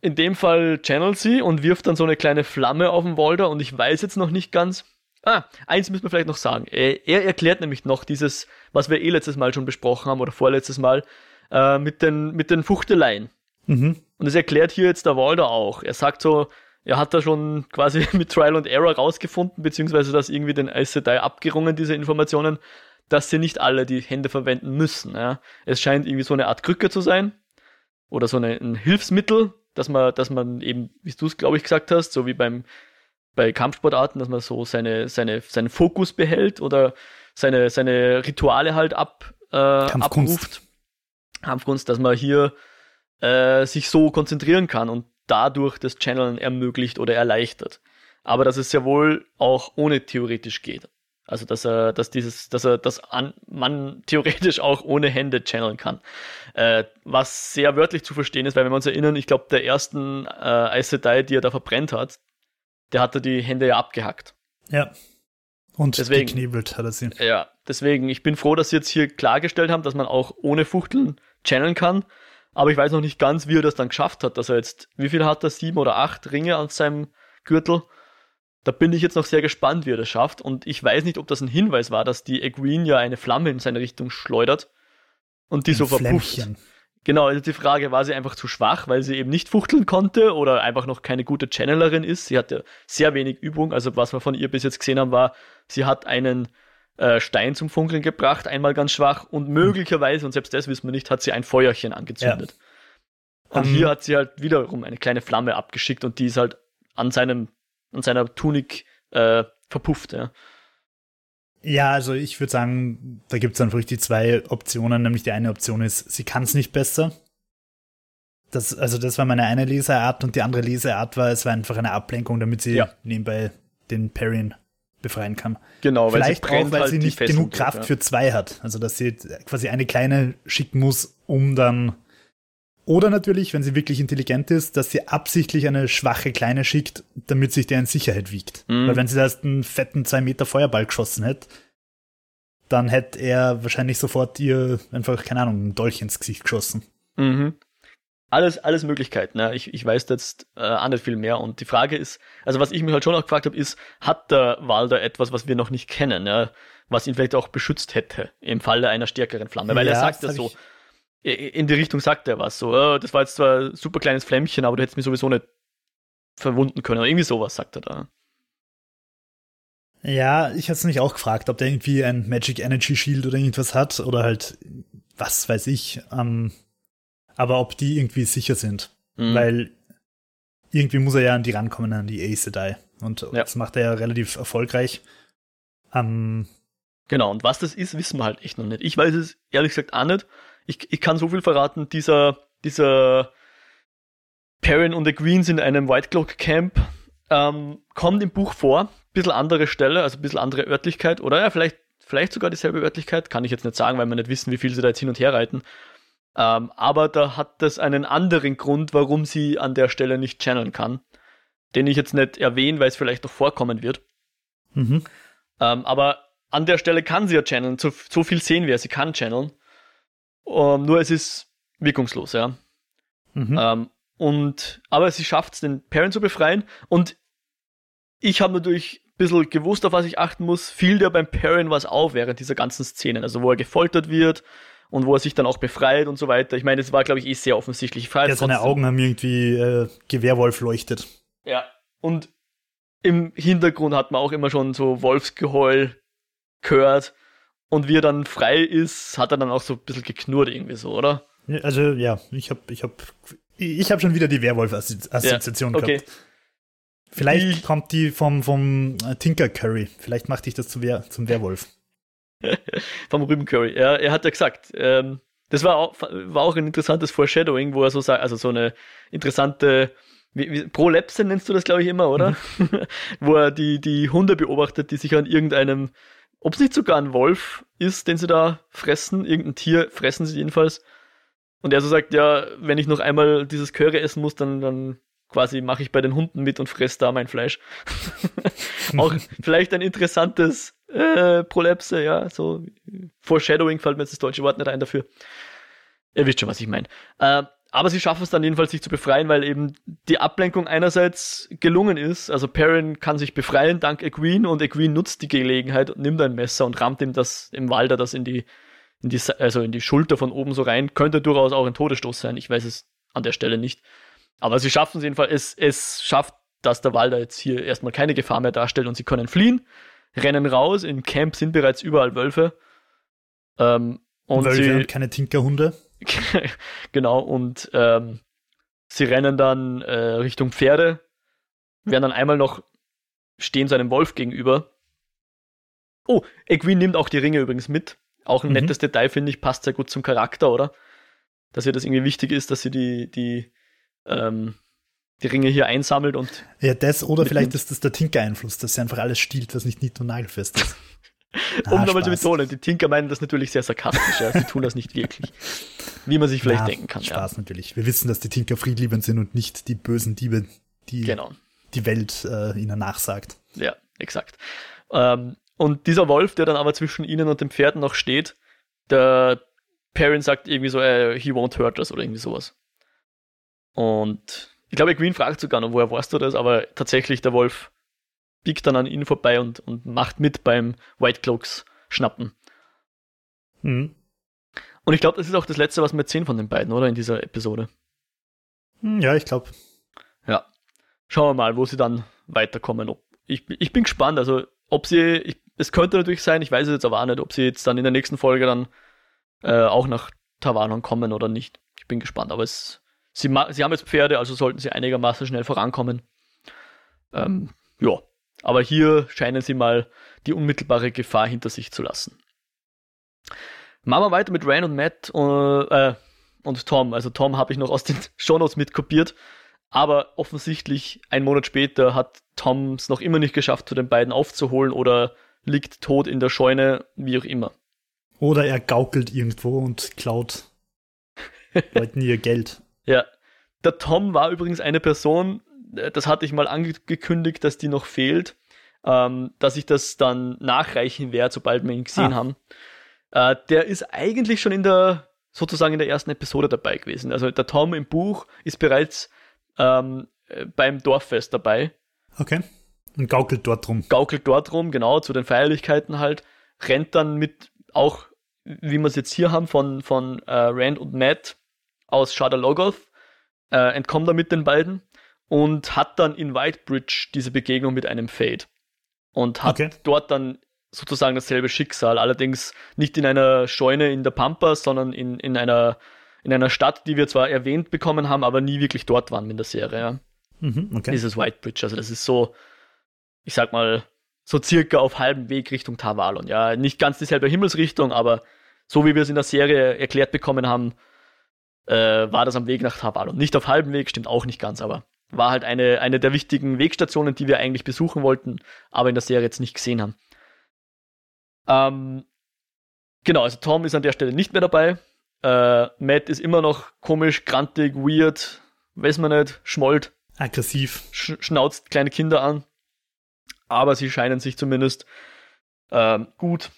in dem Fall channelt sie und wirft dann so eine kleine Flamme auf den Walder und ich weiß jetzt noch nicht ganz. Ah, eins müssen wir vielleicht noch sagen. Er, er erklärt nämlich noch dieses, was wir eh letztes Mal schon besprochen haben oder vorletztes Mal, äh, mit, den, mit den Fuchteleien. Mhm. Und das erklärt hier jetzt der Walder auch. Er sagt so, er hat da schon quasi [LAUGHS] mit Trial and Error rausgefunden, beziehungsweise das irgendwie den Aes abgerungen, diese Informationen, dass sie nicht alle die Hände verwenden müssen. Ja. Es scheint irgendwie so eine Art Krücke zu sein oder so eine, ein Hilfsmittel, dass man, dass man eben, wie du es glaube ich gesagt hast, so wie beim bei Kampfsportarten, dass man so seine, seine, seinen Fokus behält oder seine, seine Rituale halt ab, äh, abruft. Kampfkunst, dass man hier äh, sich so konzentrieren kann und dadurch das Channeln ermöglicht oder erleichtert. Aber dass es ja wohl auch ohne theoretisch geht. Also dass er, dass dieses, dass er, dass an, man [LAUGHS] theoretisch auch ohne Hände channeln kann. Äh, was sehr wörtlich zu verstehen ist, weil wenn wir uns erinnern, ich glaube, der ersten äh, Aes Sedai, die er da verbrennt hat, der hatte die Hände ja abgehackt. Ja. Und deswegen, geknebelt hat er sie. Ja, deswegen, ich bin froh, dass sie jetzt hier klargestellt haben, dass man auch ohne Fuchteln channeln kann. Aber ich weiß noch nicht ganz, wie er das dann geschafft hat, dass er jetzt, wie viel hat er, sieben oder acht Ringe an seinem Gürtel? Da bin ich jetzt noch sehr gespannt, wie er das schafft. Und ich weiß nicht, ob das ein Hinweis war, dass die Egwene ja eine Flamme in seine Richtung schleudert und die ein so verpufft. Flämmchen. Genau, also die Frage, war sie einfach zu schwach, weil sie eben nicht fuchteln konnte oder einfach noch keine gute Channelerin ist. Sie hatte sehr wenig Übung. Also was wir von ihr bis jetzt gesehen haben, war, sie hat einen äh, Stein zum Funkeln gebracht, einmal ganz schwach und möglicherweise, und selbst das wissen wir nicht, hat sie ein Feuerchen angezündet. Ja. Und um, hier hat sie halt wiederum eine kleine Flamme abgeschickt und die ist halt an seinem, an seiner Tunik äh, verpufft, ja. Ja, also ich würde sagen, da gibt es dann wirklich die zwei Optionen. Nämlich die eine Option ist, sie kann es nicht besser. Das, also das war meine eine Leseart und die andere Leseart war, es war einfach eine Ablenkung, damit sie ja. nebenbei den Perrin befreien kann. Genau, weil Vielleicht auch, weil halt sie nicht genug Kraft ja. für zwei hat. Also dass sie quasi eine kleine schicken muss, um dann oder natürlich, wenn sie wirklich intelligent ist, dass sie absichtlich eine schwache Kleine schickt, damit sich der in Sicherheit wiegt. Mhm. Weil wenn sie da erst einen fetten 2 Meter Feuerball geschossen hätte, dann hätte er wahrscheinlich sofort ihr einfach, keine Ahnung, ein Dolch ins Gesicht geschossen. Mhm. Alles, alles Möglichkeiten. Ne? Ich, ich weiß jetzt äh, auch nicht viel mehr. Und die Frage ist, also was ich mich halt schon auch gefragt habe, ist, hat der Walder etwas, was wir noch nicht kennen, ja? was ihn vielleicht auch beschützt hätte im Falle einer stärkeren Flamme? Weil ja, er sagt das so, in die Richtung sagt er was. So, oh, das war jetzt zwar ein super kleines Flämmchen, aber du hättest mich sowieso nicht verwunden können. Oder irgendwie sowas sagt er da. Ja, ich hatte es mich auch gefragt, ob der irgendwie ein Magic Energy Shield oder irgendwas hat oder halt, was weiß ich, ähm, aber ob die irgendwie sicher sind. Mhm. Weil irgendwie muss er ja an die rankommen, an die Ace Sedai. Und ja. das macht er ja relativ erfolgreich. Ähm, genau, und was das ist, wissen wir halt echt noch nicht. Ich weiß es ehrlich gesagt auch nicht ich, ich kann so viel verraten, dieser, dieser Perrin und the Greens in einem White Cloak Camp ähm, kommt im Buch vor, bisschen andere Stelle, also ein bisschen andere Örtlichkeit, oder ja, vielleicht, vielleicht sogar dieselbe Örtlichkeit, kann ich jetzt nicht sagen, weil wir nicht wissen, wie viel sie da jetzt hin und her reiten. Ähm, aber da hat das einen anderen Grund, warum sie an der Stelle nicht channeln kann, den ich jetzt nicht erwähne, weil es vielleicht noch vorkommen wird. Mhm. Ähm, aber an der Stelle kann sie ja channeln, so, so viel sehen wir, sie kann channeln. Um, ähm, nur es ist wirkungslos, ja. Mhm. Um, und, aber sie schafft es, den Parent zu befreien. Und ich habe natürlich ein bisschen gewusst, auf was ich achten muss. Fiel dir beim Parent was auf während dieser ganzen Szenen, also wo er gefoltert wird und wo er sich dann auch befreit und so weiter. Ich meine, es war, glaube ich, eh sehr offensichtlich. Ja, seine Augen haben irgendwie äh, Gewehrwolf leuchtet. Ja, und im Hintergrund hat man auch immer schon so Wolfsgeheul gehört. Und wie er dann frei ist, hat er dann auch so ein bisschen geknurrt irgendwie so, oder? Also ja, ich habe ich hab, ich hab schon wieder die Werwolf-Assoziation ja, okay. gehabt. Vielleicht die, kommt die vom, vom Tinker Curry. Vielleicht macht dich das zu Wehr, zum Werwolf. [LAUGHS] vom Rüben Curry. Ja, er hat ja gesagt, ähm, das war auch, war auch ein interessantes Foreshadowing, wo er so sagt, also so eine interessante wie, wie, Prolepse nennst du das, glaube ich, immer, oder? Mhm. [LAUGHS] wo er die, die Hunde beobachtet, die sich an irgendeinem ob es nicht sogar ein Wolf ist, den sie da fressen, irgendein Tier fressen sie jedenfalls. Und er so sagt, ja, wenn ich noch einmal dieses Curry essen muss, dann, dann quasi mache ich bei den Hunden mit und fresse da mein Fleisch. [LAUGHS] Auch [LAUGHS] vielleicht ein interessantes äh, Prolepse, ja, so Foreshadowing fällt mir jetzt das deutsche Wort nicht ein dafür. Ihr wisst schon, was ich meine. Äh, aber sie schaffen es dann jedenfalls, sich zu befreien, weil eben die Ablenkung einerseits gelungen ist. Also Perrin kann sich befreien dank Egwene und Egwene nutzt die Gelegenheit und nimmt ein Messer und rammt ihm das im Walder das in die, in die, also in die Schulter von oben so rein. Könnte durchaus auch ein Todesstoß sein. Ich weiß es an der Stelle nicht. Aber sie schaffen es jedenfalls. Es, es schafft, dass der Walder jetzt hier erstmal keine Gefahr mehr darstellt und sie können fliehen, rennen raus. Im Camp sind bereits überall Wölfe. Ähm, und Wölfe sie, und keine Tinkerhunde. [LAUGHS] genau, und ähm, sie rennen dann äh, Richtung Pferde, werden dann einmal noch stehen so einem Wolf gegenüber. Oh, Egwene nimmt auch die Ringe übrigens mit. Auch ein mhm. nettes Detail, finde ich, passt sehr gut zum Charakter, oder? Dass ihr das irgendwie wichtig ist, dass sie die, die, ähm, die Ringe hier einsammelt und. Ja, das, oder vielleicht ist das der Tinker-Einfluss, dass sie einfach alles stiehlt, was nicht nied- und nagelfest ist. [LAUGHS] um nochmal zu betonen, die Tinker meinen das natürlich sehr sarkastisch, ja. sie tun das nicht wirklich. Wie man sich vielleicht ja, denken kann. Spaß ja. natürlich. Wir wissen, dass die Tinker friedliebend sind und nicht die bösen Diebe, die genau. die Welt äh, ihnen nachsagt. Ja, exakt. Ähm, und dieser Wolf, der dann aber zwischen ihnen und den Pferden noch steht, der Perrin sagt irgendwie so, äh, he won't hurt us oder irgendwie sowas. Und ich glaube, Green fragt sogar noch, woher weißt du das, aber tatsächlich der Wolf biegt dann an ihnen vorbei und, und macht mit beim White Cloaks schnappen. Mhm. Und ich glaube, das ist auch das Letzte, was wir sehen von den beiden, oder? In dieser Episode. Hm, ja, ich glaube. Ja. Schauen wir mal, wo sie dann weiterkommen. Ich, ich bin gespannt, also ob sie, ich, es könnte natürlich sein, ich weiß es jetzt aber auch nicht, ob sie jetzt dann in der nächsten Folge dann äh, auch nach Tavanon kommen oder nicht. Ich bin gespannt, aber es, sie, sie haben jetzt Pferde, also sollten sie einigermaßen schnell vorankommen. Ähm, ja, aber hier scheinen sie mal die unmittelbare Gefahr hinter sich zu lassen. Machen wir weiter mit Ryan und Matt äh, äh, und Tom. Also Tom habe ich noch aus den [LAUGHS] Shownotes mitkopiert. Aber offensichtlich, ein Monat später, hat Tom es noch immer nicht geschafft, zu den beiden aufzuholen oder liegt tot in der Scheune, wie auch immer. Oder er gaukelt irgendwo und klaut [LAUGHS] Leuten ihr Geld. Ja. Der Tom war übrigens eine Person, das hatte ich mal angekündigt, dass die noch fehlt, ähm, dass ich das dann nachreichen werde, sobald wir ihn gesehen ah. haben. Äh, der ist eigentlich schon in der, sozusagen in der ersten Episode dabei gewesen. Also der Tom im Buch ist bereits ähm, äh, beim Dorffest dabei. Okay. Und gaukelt dort rum. Gaukelt dort rum, genau, zu den Feierlichkeiten halt. Rennt dann mit, auch wie wir es jetzt hier haben, von, von äh, Rand und Matt aus Shada Logoth, äh, entkommt er mit den beiden und hat dann in Whitebridge diese Begegnung mit einem Fade. Und hat okay. dort dann sozusagen dasselbe Schicksal, allerdings nicht in einer Scheune in der Pampa, sondern in, in einer in einer Stadt, die wir zwar erwähnt bekommen haben, aber nie wirklich dort waren in der Serie. Ja. Mhm, okay. Dieses Whitebridge. Also das ist so, ich sag mal, so circa auf halbem Weg Richtung Tavalon. Ja, nicht ganz dieselbe Himmelsrichtung, aber so wie wir es in der Serie erklärt bekommen haben, äh, war das am Weg nach Tavalon. Nicht auf halbem Weg, stimmt auch nicht ganz, aber war halt eine, eine der wichtigen Wegstationen, die wir eigentlich besuchen wollten, aber in der Serie jetzt nicht gesehen haben. Ähm, genau, also Tom ist an der Stelle nicht mehr dabei. Äh, Matt ist immer noch komisch, grantig, weird, weiß man nicht, schmollt. Aggressiv. Sch schnauzt kleine Kinder an. Aber sie scheinen sich zumindest äh, gut,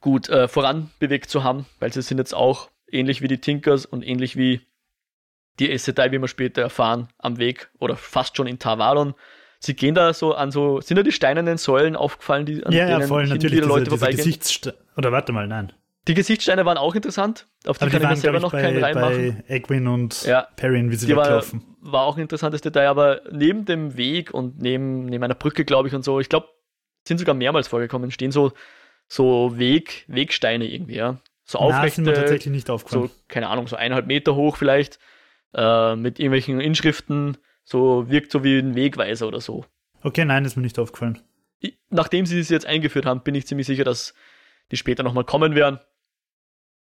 gut äh, voranbewegt zu haben, weil sie sind jetzt auch ähnlich wie die Tinkers und ähnlich wie die Aes Sedai, wie wir später erfahren, am Weg oder fast schon in Tavalon. Sie gehen da so an so, sind da die steinernen Säulen aufgefallen, die an ja, denen ja, voll, natürlich, Leute diese, diese Oder warte mal, nein. Die Gesichtssteine waren auch interessant. Auf die, die kann ich mir selber noch bei, keinen reinmachen. Bei Egwin und ja, Perrin, wie sie die weglaufen. War, war auch ein interessantes Detail, aber neben dem Weg und neben, neben einer Brücke, glaube ich, und so, ich glaube, sind sogar mehrmals vorgekommen, stehen so, so Weg, Wegsteine irgendwie, ja. So aufrechte. Na, tatsächlich nicht aufgefallen. So, keine Ahnung, so eineinhalb Meter hoch vielleicht, äh, mit irgendwelchen Inschriften, so wirkt so wie ein Wegweiser oder so. Okay, nein, ist mir nicht aufgefallen. Ich, nachdem sie es jetzt eingeführt haben, bin ich ziemlich sicher, dass die später nochmal kommen werden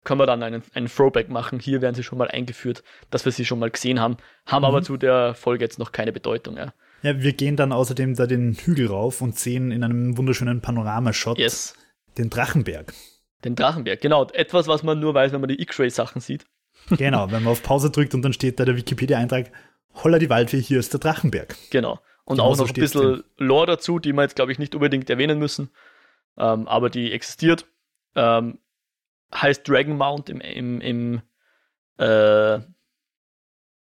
können wir dann einen, einen Throwback machen. Hier werden sie schon mal eingeführt, dass wir sie schon mal gesehen haben, haben mhm. aber zu der Folge jetzt noch keine Bedeutung. Ja. ja, wir gehen dann außerdem da den Hügel rauf und sehen in einem wunderschönen Panoramashot yes. den Drachenberg. Den Drachenberg, genau. Etwas, was man nur weiß, wenn man die X-Ray-Sachen sieht. Genau, wenn man auf Pause drückt und dann steht da der Wikipedia-Eintrag, holla die Waldfee, hier ist der Drachenberg. Genau. Und genau auch noch ein bisschen drin. Lore dazu, die wir jetzt, glaube ich, nicht unbedingt erwähnen müssen, ähm, aber die existiert. Ähm, heißt Dragon Mount im, im, im äh,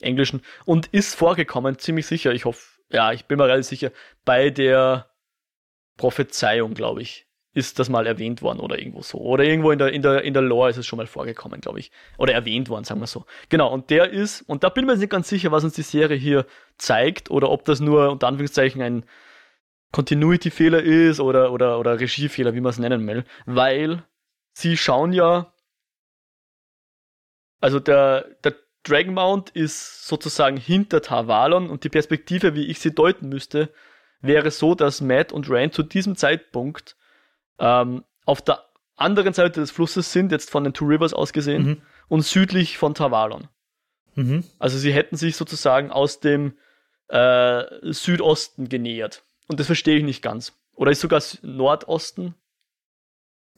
Englischen und ist vorgekommen, ziemlich sicher, ich hoffe, ja, ich bin mir relativ sicher, bei der Prophezeiung, glaube ich, ist das mal erwähnt worden oder irgendwo so. Oder irgendwo in der, in der, in der Lore ist es schon mal vorgekommen, glaube ich. Oder erwähnt worden, sagen wir so. Genau, und der ist, und da bin ich mir nicht ganz sicher, was uns die Serie hier zeigt, oder ob das nur unter Anführungszeichen ein Continuity-Fehler ist oder, oder, oder Regiefehler, wie man es nennen will, weil sie schauen ja, also der, der Dragon Mount ist sozusagen hinter Tavalon und die Perspektive, wie ich sie deuten müsste, wäre so, dass Matt und Rand zu diesem Zeitpunkt ähm, auf der anderen Seite des Flusses sind, jetzt von den Two Rivers aus gesehen, mhm. und südlich von Tavalon. Mhm. Also sie hätten sich sozusagen aus dem äh, Südosten genähert. Und das verstehe ich nicht ganz. Oder ist sogar Nordosten?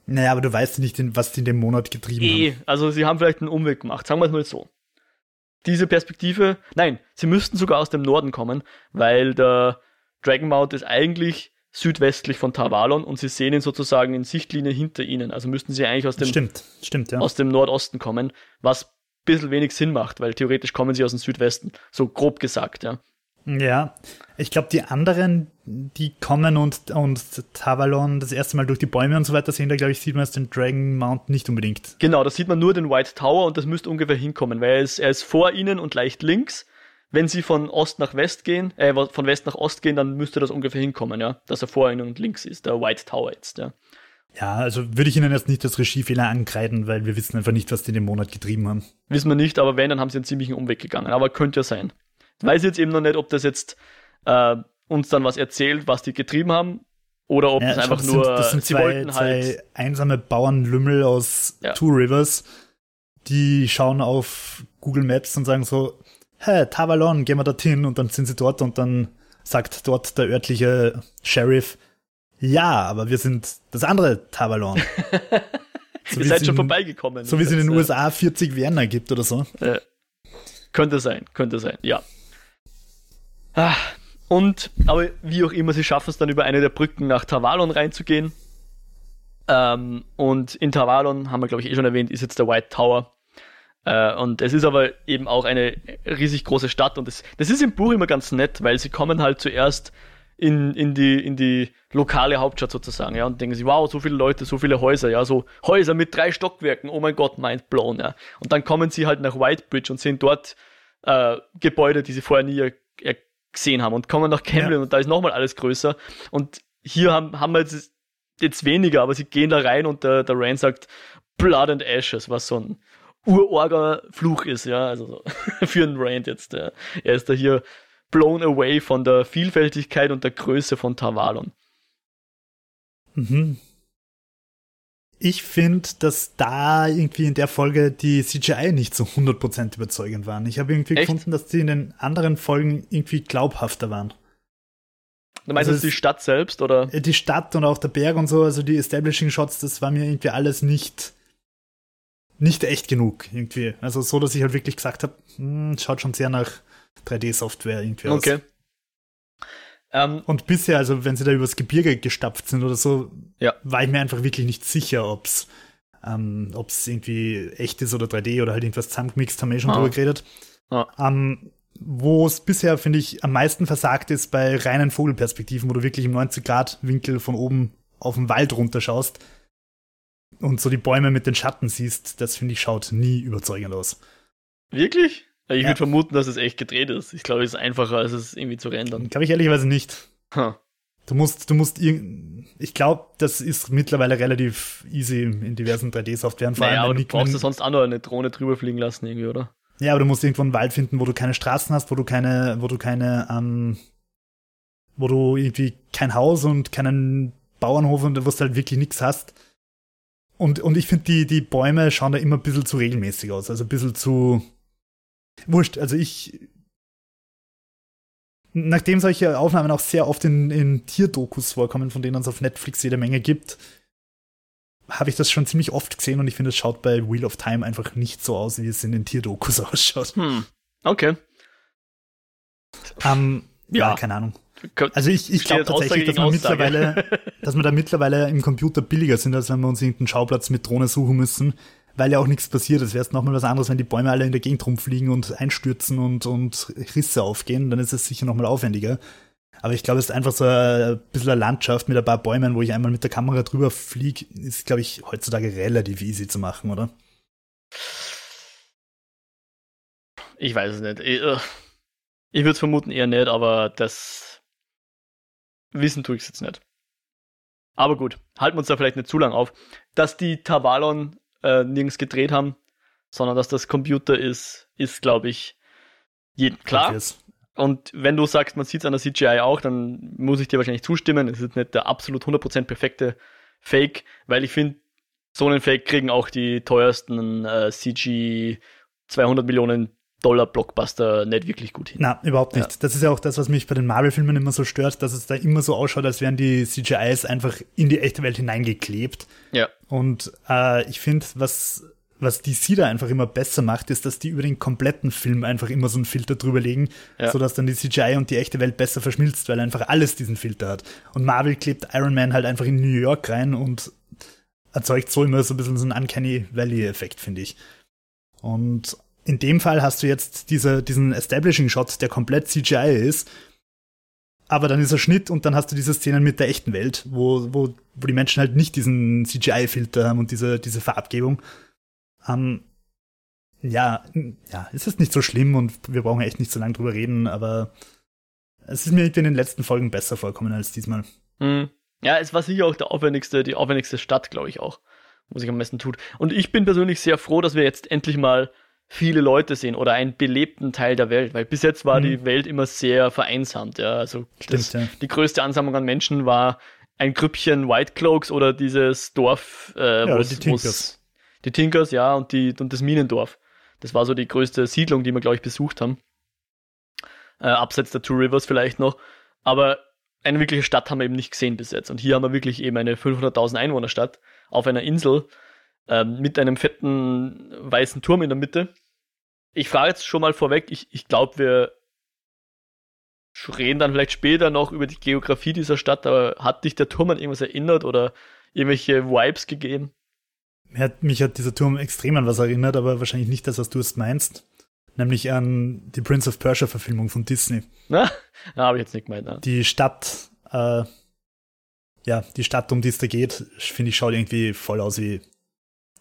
Naja, aber du weißt nicht, was die in dem Monat getrieben e, haben. Also sie haben vielleicht einen Umweg gemacht, sagen wir es mal so. Diese Perspektive, nein, sie müssten sogar aus dem Norden kommen, weil der Dragonmount ist eigentlich südwestlich von Tavalon und sie sehen ihn sozusagen in Sichtlinie hinter ihnen. Also müssten sie eigentlich aus dem, stimmt, stimmt, ja. aus dem Nordosten kommen, was ein bisschen wenig Sinn macht, weil theoretisch kommen sie aus dem Südwesten, so grob gesagt, ja. Ja, ich glaube, die anderen, die kommen und, und Tavalon das erste Mal durch die Bäume und so weiter sehen, da glaube ich, sieht man jetzt den Dragon Mount nicht unbedingt. Genau, da sieht man nur den White Tower und das müsste ungefähr hinkommen, weil er ist, er ist vor ihnen und leicht links. Wenn sie von Ost nach West gehen, äh, von West nach Ost gehen, dann müsste das ungefähr hinkommen, ja, dass er vor ihnen und links ist, der White Tower jetzt, ja. Ja, also würde ich Ihnen jetzt nicht das Regiefehler ankreiden, weil wir wissen einfach nicht, was die in dem Monat getrieben haben. Wissen wir nicht, aber wenn, dann haben sie einen ziemlichen Umweg gegangen. Aber könnte ja sein. Ich weiß jetzt eben noch nicht, ob das jetzt äh, uns dann was erzählt, was die getrieben haben, oder ob ja, es einfach das nur. Sind, das sind zwei, halt zwei einsame Bauernlümmel aus ja. Two Rivers, die schauen auf Google Maps und sagen so, hey, Tavalon, gehen wir dorthin und dann sind sie dort und dann sagt dort der örtliche Sheriff, ja, aber wir sind das andere Tavalon. [LAUGHS] so Ihr seid schon in, vorbeigekommen. So wie es in den USA 40 Werner gibt oder so. Äh, könnte sein, könnte sein, ja. Ah, und, aber wie auch immer, sie schaffen es dann über eine der Brücken nach Tavalon reinzugehen. Ähm, und in Tavalon, haben wir glaube ich eh schon erwähnt, ist jetzt der White Tower. Äh, und es ist aber eben auch eine riesig große Stadt und das, das ist im Buch immer ganz nett, weil sie kommen halt zuerst in, in, die, in die lokale Hauptstadt sozusagen, ja, und denken sich, wow, so viele Leute, so viele Häuser, ja, so Häuser mit drei Stockwerken, oh mein Gott, mind blown, ja. Und dann kommen sie halt nach Whitebridge und sehen dort äh, Gebäude, die sie vorher nie er, er gesehen haben und kommen nach Camden ja. und da ist nochmal alles größer. Und hier haben, haben wir jetzt, jetzt weniger, aber sie gehen da rein und der, der Rand sagt Blood and Ashes, was so ein urorger Fluch ist, ja, also so, [LAUGHS] für einen Rand jetzt. Ja. Er ist da hier blown away von der Vielfältigkeit und der Größe von Tavalon. Mhm. Ich finde, dass da irgendwie in der Folge die CGI nicht so 100% überzeugend waren. Ich habe irgendwie Echt? gefunden, dass die in den anderen Folgen irgendwie glaubhafter waren. Du meinst also die Stadt selbst, oder? Äh, die Stadt und auch der Berg und so, also die Establishing Shots, das war mir irgendwie alles nicht, nicht echt genug, irgendwie. Also so, dass ich halt wirklich gesagt habe, hm, schaut schon sehr nach 3D-Software irgendwie aus. Okay. Ähm, und bisher, also wenn sie da übers Gebirge gestapft sind oder so, ja. war ich mir einfach wirklich nicht sicher, ob's ähm, ob's irgendwie echt ist oder 3D oder halt irgendwas zusammengemixt, haben wir eh schon ah. drüber geredet. Ah. Ähm, wo es bisher, finde ich, am meisten versagt ist bei reinen Vogelperspektiven, wo du wirklich im 90-Grad-Winkel von oben auf den Wald runterschaust und so die Bäume mit den Schatten siehst, das finde ich schaut nie überzeugend aus. Wirklich? Ich ja. würde vermuten, dass es echt gedreht ist. Ich glaube, es ist einfacher, als es irgendwie zu rendern. Glaube ich ehrlicherweise nicht. Huh. Du musst, du musst irgend, ich glaube, das ist mittlerweile relativ easy in diversen 3D-Softwaren. Naja, aber du brauchst ja sonst auch noch eine Drohne drüber fliegen lassen irgendwie, oder? Ja, aber du musst irgendwo einen Wald finden, wo du keine Straßen hast, wo du keine, wo du keine, ähm, wo du irgendwie kein Haus und keinen Bauernhof und wo du halt wirklich nichts hast. Und, und ich finde, die, die Bäume schauen da immer ein bisschen zu regelmäßig aus, also ein bisschen zu, Wurscht, also ich. Nachdem solche Aufnahmen auch sehr oft in, in Tierdokus vorkommen, von denen es auf Netflix jede Menge gibt, habe ich das schon ziemlich oft gesehen und ich finde, es schaut bei Wheel of Time einfach nicht so aus, wie es in den Tierdokus [LAUGHS] ausschaut. Hm. Okay. Ähm, ja. ja, keine Ahnung. Also ich, ich glaube tatsächlich, dass wir mittlerweile, [LAUGHS] dass wir da mittlerweile im Computer billiger sind, als wenn wir uns irgendeinen Schauplatz mit Drohne suchen müssen weil ja auch nichts passiert. Es wäre nochmal was anderes, wenn die Bäume alle in der Gegend rumfliegen und einstürzen und, und Risse aufgehen, dann ist es sicher nochmal aufwendiger. Aber ich glaube, es ist einfach so ein bisschen eine Landschaft mit ein paar Bäumen, wo ich einmal mit der Kamera drüber fliege, ist, glaube ich, heutzutage relativ easy zu machen, oder? Ich weiß es nicht. Ich, äh, ich würde es vermuten eher nicht, aber das wissen tue ich es jetzt nicht. Aber gut, halten wir uns da vielleicht nicht zu lang auf. Dass die Tavalon äh, nirgends gedreht haben, sondern dass das Computer ist, ist, glaube ich, jedem klar. und wenn du sagst, man sieht es an der CGI auch, dann muss ich dir wahrscheinlich zustimmen. Es ist nicht der absolut 100% perfekte Fake, weil ich finde, so einen Fake kriegen auch die teuersten äh, CG 200 Millionen Dollar Blockbuster nicht wirklich gut hin. Na, überhaupt nicht. Ja. Das ist ja auch das, was mich bei den Marvel-Filmen immer so stört, dass es da immer so ausschaut, als wären die CGIs einfach in die echte Welt hineingeklebt. Ja. Und äh, ich finde, was was DC da einfach immer besser macht, ist, dass die über den kompletten Film einfach immer so einen Filter drüber legen, ja. sodass dann die CGI und die echte Welt besser verschmilzt, weil einfach alles diesen Filter hat. Und Marvel klebt Iron Man halt einfach in New York rein und erzeugt so immer so ein bisschen so einen Uncanny Valley-Effekt, finde ich. Und in dem Fall hast du jetzt diese, diesen Establishing-Shot, der komplett CGI ist, aber dann ist er Schnitt und dann hast du diese Szenen mit der echten Welt, wo, wo, wo die Menschen halt nicht diesen CGI-Filter haben und diese, diese Farbgebung. Ähm, ja, ja, es ist nicht so schlimm und wir brauchen echt nicht so lange drüber reden, aber es ist mir in den letzten Folgen besser vorkommen als diesmal. Mhm. Ja, es war sicher auch der aufwendigste, die aufwendigste Stadt, glaube ich auch, wo sich am besten tut. Und ich bin persönlich sehr froh, dass wir jetzt endlich mal viele Leute sehen oder einen belebten Teil der Welt, weil bis jetzt war mhm. die Welt immer sehr vereinsamt. Ja, also Stimmt, das, ja. die größte Ansammlung an Menschen war ein Grüppchen White Cloaks oder dieses Dorf, äh, ja, die Tinkers. die Tinkers, ja, und die und das Minendorf. Das war so die größte Siedlung, die wir glaube ich besucht haben. Äh, abseits der Two Rivers vielleicht noch, aber eine wirkliche Stadt haben wir eben nicht gesehen bis jetzt. Und hier haben wir wirklich eben eine 500.000 Einwohnerstadt auf einer Insel ähm, mit einem fetten weißen Turm in der Mitte. Ich frage jetzt schon mal vorweg, ich, ich glaube, wir reden dann vielleicht später noch über die Geografie dieser Stadt, aber hat dich der Turm an irgendwas erinnert oder irgendwelche Vibes gegeben? Mich hat dieser Turm extrem an was erinnert, aber wahrscheinlich nicht das, was du es meinst. Nämlich an die Prince of Persia Verfilmung von Disney. Na, [LAUGHS] na habe ich jetzt nicht gemeint. Na. Die Stadt, äh, ja, die Stadt, um die es da geht, finde ich, schaut irgendwie voll aus wie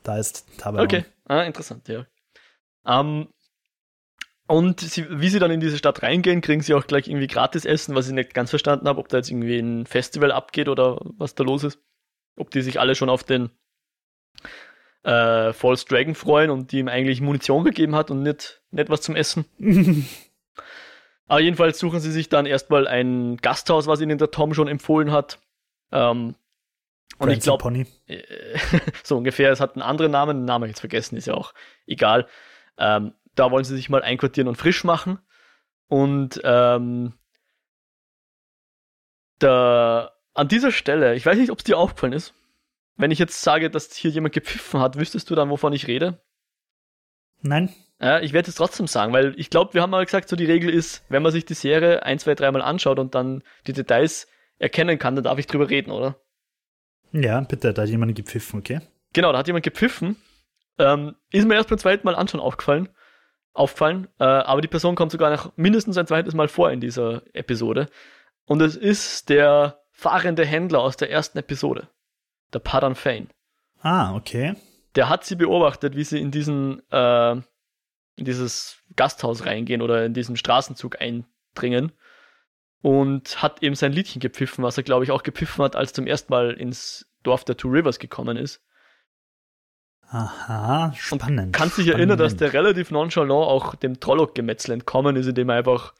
da ist Tabanon. Okay, ah, interessant, ja. Ähm, und sie, wie sie dann in diese Stadt reingehen, kriegen sie auch gleich irgendwie gratis Essen, was ich nicht ganz verstanden habe, ob da jetzt irgendwie ein Festival abgeht oder was da los ist. Ob die sich alle schon auf den äh, False Dragon freuen und die ihm eigentlich Munition gegeben hat und nicht, nicht was zum Essen. [LAUGHS] Aber jedenfalls suchen sie sich dann erstmal ein Gasthaus, was ihnen der Tom schon empfohlen hat. Ähm, und ich glaube, [LAUGHS] so ungefähr, es hat einen anderen Namen, den Namen jetzt vergessen, ist ja auch egal. Ähm, da wollen sie sich mal einquartieren und frisch machen. Und ähm, da, an dieser Stelle, ich weiß nicht, ob es dir aufgefallen ist, wenn ich jetzt sage, dass hier jemand gepfiffen hat, wüsstest du dann, wovon ich rede? Nein. Ja, ich werde es trotzdem sagen, weil ich glaube, wir haben mal gesagt, so die Regel ist, wenn man sich die Serie ein, zwei, dreimal anschaut und dann die Details erkennen kann, dann darf ich drüber reden, oder? Ja, bitte, da hat jemand gepfiffen, okay? Genau, da hat jemand gepfiffen. Ähm, ist mir erst beim zweiten Mal anschauen aufgefallen. Auffallen, äh, aber die Person kommt sogar noch mindestens ein zweites Mal vor in dieser Episode. Und es ist der fahrende Händler aus der ersten Episode. Der Padan Fane. Ah, okay. Der hat sie beobachtet, wie sie in diesen, äh, in dieses Gasthaus reingehen oder in diesen Straßenzug eindringen und hat eben sein Liedchen gepfiffen, was er, glaube ich, auch gepfiffen hat, als zum ersten Mal ins Dorf der Two Rivers gekommen ist. Aha, spannend. Und kannst dich erinnern, dass der relativ nonchalant auch dem Trolloc-Gemetzel entkommen ist, indem er einfach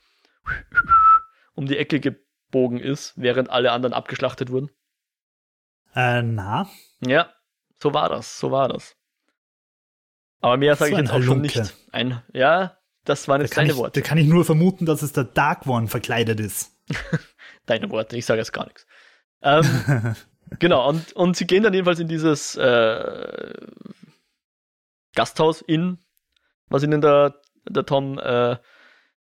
um die Ecke gebogen ist, während alle anderen abgeschlachtet wurden? Äh, na? Ja, so war das, so war das. Aber mehr sage ich jetzt auch schon nicht. Ein, ja, das waren jetzt deine Worte. Da kann ich nur vermuten, dass es der Dark One verkleidet ist. [LAUGHS] deine Worte, ich sage jetzt gar nichts. Ähm, [LAUGHS] genau, und, und sie gehen dann jedenfalls in dieses äh, Gasthaus in, was ihnen der, der Tom äh,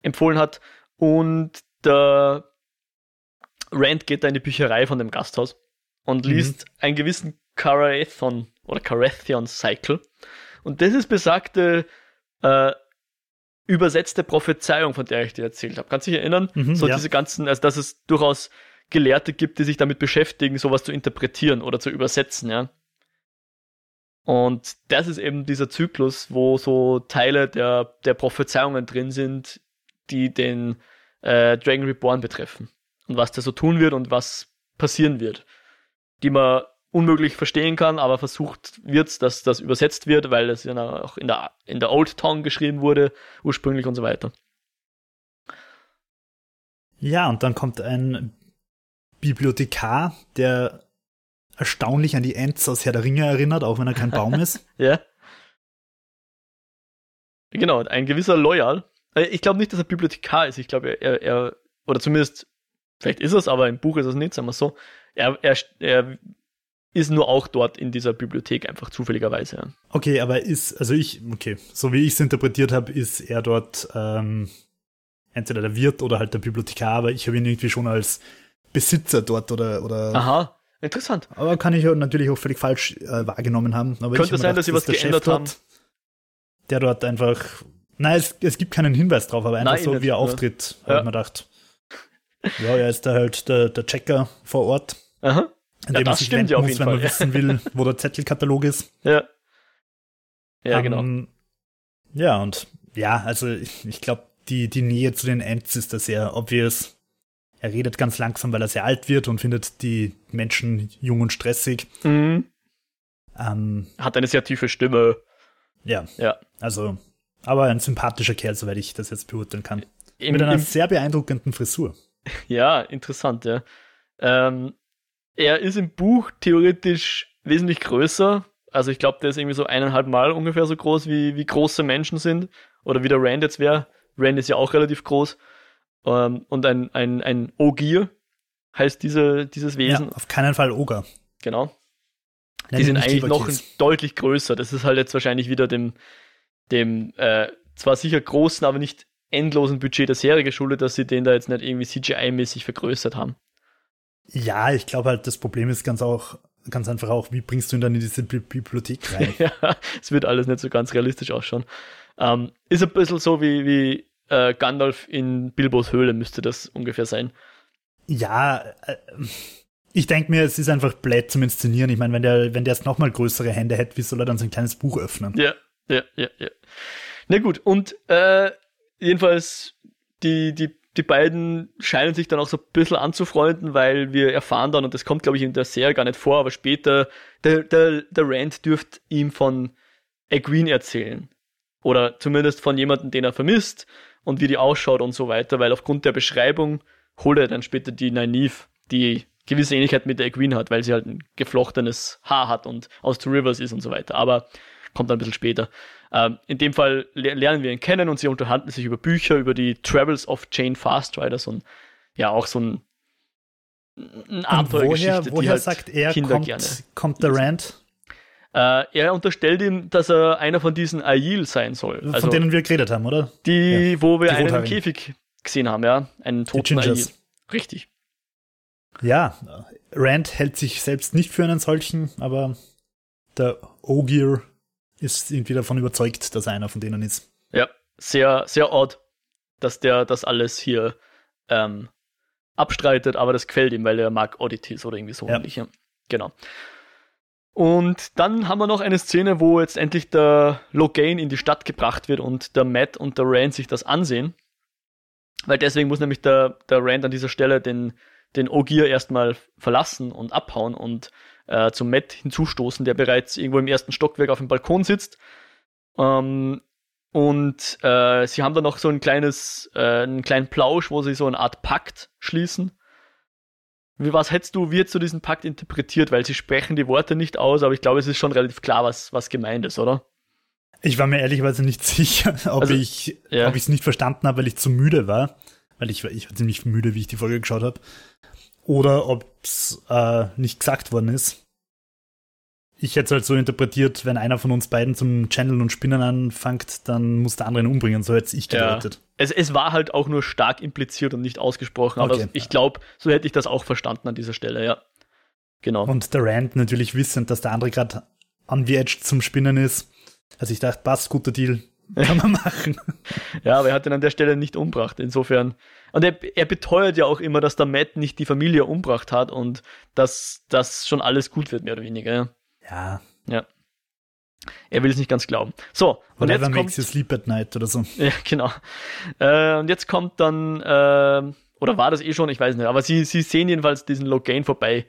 empfohlen hat. Und der Rand geht da in die Bücherei von dem Gasthaus und mhm. liest einen gewissen Carathon oder Carathion Cycle. Und das ist besagte äh, übersetzte Prophezeiung, von der ich dir erzählt habe. Kannst du dich erinnern? Mhm, so ja. diese ganzen, also dass es durchaus Gelehrte gibt, die sich damit beschäftigen, sowas zu interpretieren oder zu übersetzen, ja. Und das ist eben dieser Zyklus, wo so Teile der, der Prophezeiungen drin sind, die den äh, Dragon Reborn betreffen. Und was der so tun wird und was passieren wird. Die man unmöglich verstehen kann, aber versucht wird, dass das übersetzt wird, weil es ja auch in der, in der Old Tongue geschrieben wurde, ursprünglich und so weiter. Ja, und dann kommt ein Bibliothekar, der erstaunlich an die Ents aus Herr der Ringe erinnert, auch wenn er kein Baum ist. [LAUGHS] ja. Genau, ein gewisser Loyal. Äh, ich glaube nicht, dass er Bibliothekar ist. Ich glaube, er, er, oder zumindest, vielleicht ist es, aber im Buch ist es nicht, sagen wir so. Er, er, er ist nur auch dort in dieser Bibliothek einfach zufälligerweise. Ja. Okay, aber ist, also ich, okay, so wie ich es interpretiert habe, ist er dort ähm, entweder der Wirt oder halt der Bibliothekar, aber ich habe ihn irgendwie schon als Besitzer dort oder, oder. Aha, interessant. Aber kann ich natürlich auch völlig falsch äh, wahrgenommen haben. Aber Könnte sein, gedacht, dass sie was geändert haben. Dort, der dort einfach, nein, es, es gibt keinen Hinweis drauf, aber einfach nein, so, wie er auftritt, ja. habe ich mir gedacht. Ja, er ist da halt der, der Checker vor Ort. Aha. Ja, das stimmt ja auf jeden muss, wenn man wissen will, [LAUGHS] wo der Zettelkatalog ist. Ja. Ja, um, genau. Ja, und ja, also ich, ich glaube, die, die Nähe zu den Ents ist da sehr obvious. Er redet ganz langsam, weil er sehr alt wird und findet die Menschen jung und stressig. Mhm. Ähm, Hat eine sehr tiefe Stimme. Ja. Ja. Also, aber ein sympathischer Kerl, soweit ich das jetzt beurteilen kann. Im, Mit einer im, sehr beeindruckenden Frisur. [LAUGHS] Ja, interessant, ja. Ähm, er ist im Buch theoretisch wesentlich größer. Also ich glaube, der ist irgendwie so eineinhalb Mal ungefähr so groß, wie, wie große Menschen sind. Oder wie der Rand jetzt wäre. Rand ist ja auch relativ groß. Ähm, und ein, ein, ein Ogier heißt diese, dieses Wesen. Ja, auf keinen Fall Oger. Genau. Nein, die sind eigentlich noch deutlich größer. Das ist halt jetzt wahrscheinlich wieder dem, dem äh, zwar sicher großen, aber nicht endlosen Budget der Serie geschuldet, dass sie den da jetzt nicht irgendwie CGI-mäßig vergrößert haben. Ja, ich glaube halt, das Problem ist ganz auch, ganz einfach auch, wie bringst du ihn dann in diese Bi Bibliothek rein? [LAUGHS] ja, es wird alles nicht so ganz realistisch ausschauen. Ähm, ist ein bisschen so wie, wie äh, Gandalf in Bilbos Höhle müsste das ungefähr sein. Ja, äh, ich denke mir, es ist einfach blöd zum Inszenieren. Ich meine, wenn der, wenn der jetzt nochmal größere Hände hätte, wie soll er dann so ein kleines Buch öffnen? Ja, ja, ja, ja. Na gut, und äh, jedenfalls die, die die beiden scheinen sich dann auch so ein bisschen anzufreunden, weil wir erfahren dann, und das kommt, glaube ich, in der Serie gar nicht vor, aber später, der, der, der Rand dürft ihm von Egwene erzählen. Oder zumindest von jemandem, den er vermisst und wie die ausschaut und so weiter, weil aufgrund der Beschreibung holt er dann später die Nynaeve, die gewisse Ähnlichkeit mit der Egwene hat, weil sie halt ein geflochtenes Haar hat und aus Two Rivers ist und so weiter. Aber kommt dann ein bisschen später. Ähm, in dem Fall lernen wir ihn kennen und sie unterhalten sich über Bücher, über die Travels of Jane Fastrider, so ein, ja, auch so ein, ein Abenteuergeschichte. Woher, woher halt sagt er, Kinder kommt, kommt der Rand? Äh, er unterstellt ihm, dass er einer von diesen Aiel sein soll. Von also, denen wir geredet haben, oder? Die, ja, wo wir einen im Käfig gesehen haben, ja. Einen toten Aiel. Richtig. Ja, Rand hält sich selbst nicht für einen solchen, aber der Ogier ist irgendwie davon überzeugt, dass er einer von denen ist. Ja, sehr, sehr odd, dass der das alles hier ähm, abstreitet, aber das gefällt ihm, weil er mag Oddities oder irgendwie so ja. ähnlich. Ja. Genau. Und dann haben wir noch eine Szene, wo jetzt endlich der Logain in die Stadt gebracht wird und der Matt und der Rand sich das ansehen. Weil deswegen muss nämlich der, der Rand an dieser Stelle den, den Ogier erstmal verlassen und abhauen und äh, zum Matt hinzustoßen, der bereits irgendwo im ersten Stockwerk auf dem Balkon sitzt. Ähm, und äh, sie haben dann noch so ein kleines, äh, einen kleinen Plausch, wo sie so eine Art Pakt schließen. Wie, was hättest du, wie hättest du diesen Pakt interpretiert? Weil sie sprechen die Worte nicht aus, aber ich glaube, es ist schon relativ klar, was, was gemeint ist, oder? Ich war mir ehrlicherweise nicht [LAUGHS] sicher, ob also, ich ja. es nicht verstanden habe, weil ich zu müde war. Weil ich war, ich war ziemlich müde, wie ich die Folge geschaut habe oder ob es äh, nicht gesagt worden ist. Ich hätte es halt so interpretiert, wenn einer von uns beiden zum Channeln und Spinnen anfängt, dann muss der andere ihn umbringen. So hätte ich gedeutet. Ja. Es, es war halt auch nur stark impliziert und nicht ausgesprochen, okay. aber ich glaube, so hätte ich das auch verstanden an dieser Stelle, ja. Genau. Und der Rand natürlich wissend, dass der andere gerade on the edge zum Spinnen ist. Also ich dachte, passt, guter Deal, kann man [LAUGHS] machen. ja, aber er hat ihn an der Stelle nicht umbracht. Insofern. Und er, er beteuert ja auch immer, dass der Matt nicht die Familie umbracht hat und dass das schon alles gut wird, mehr oder weniger. Ja. Ja. Er will es nicht ganz glauben. So, und Whatever jetzt makes kommt, you sleep at night oder so. Ja, genau. Äh, und jetzt kommt dann, äh, oder war das eh schon, ich weiß nicht, aber sie, sie sehen jedenfalls diesen Logain vorbei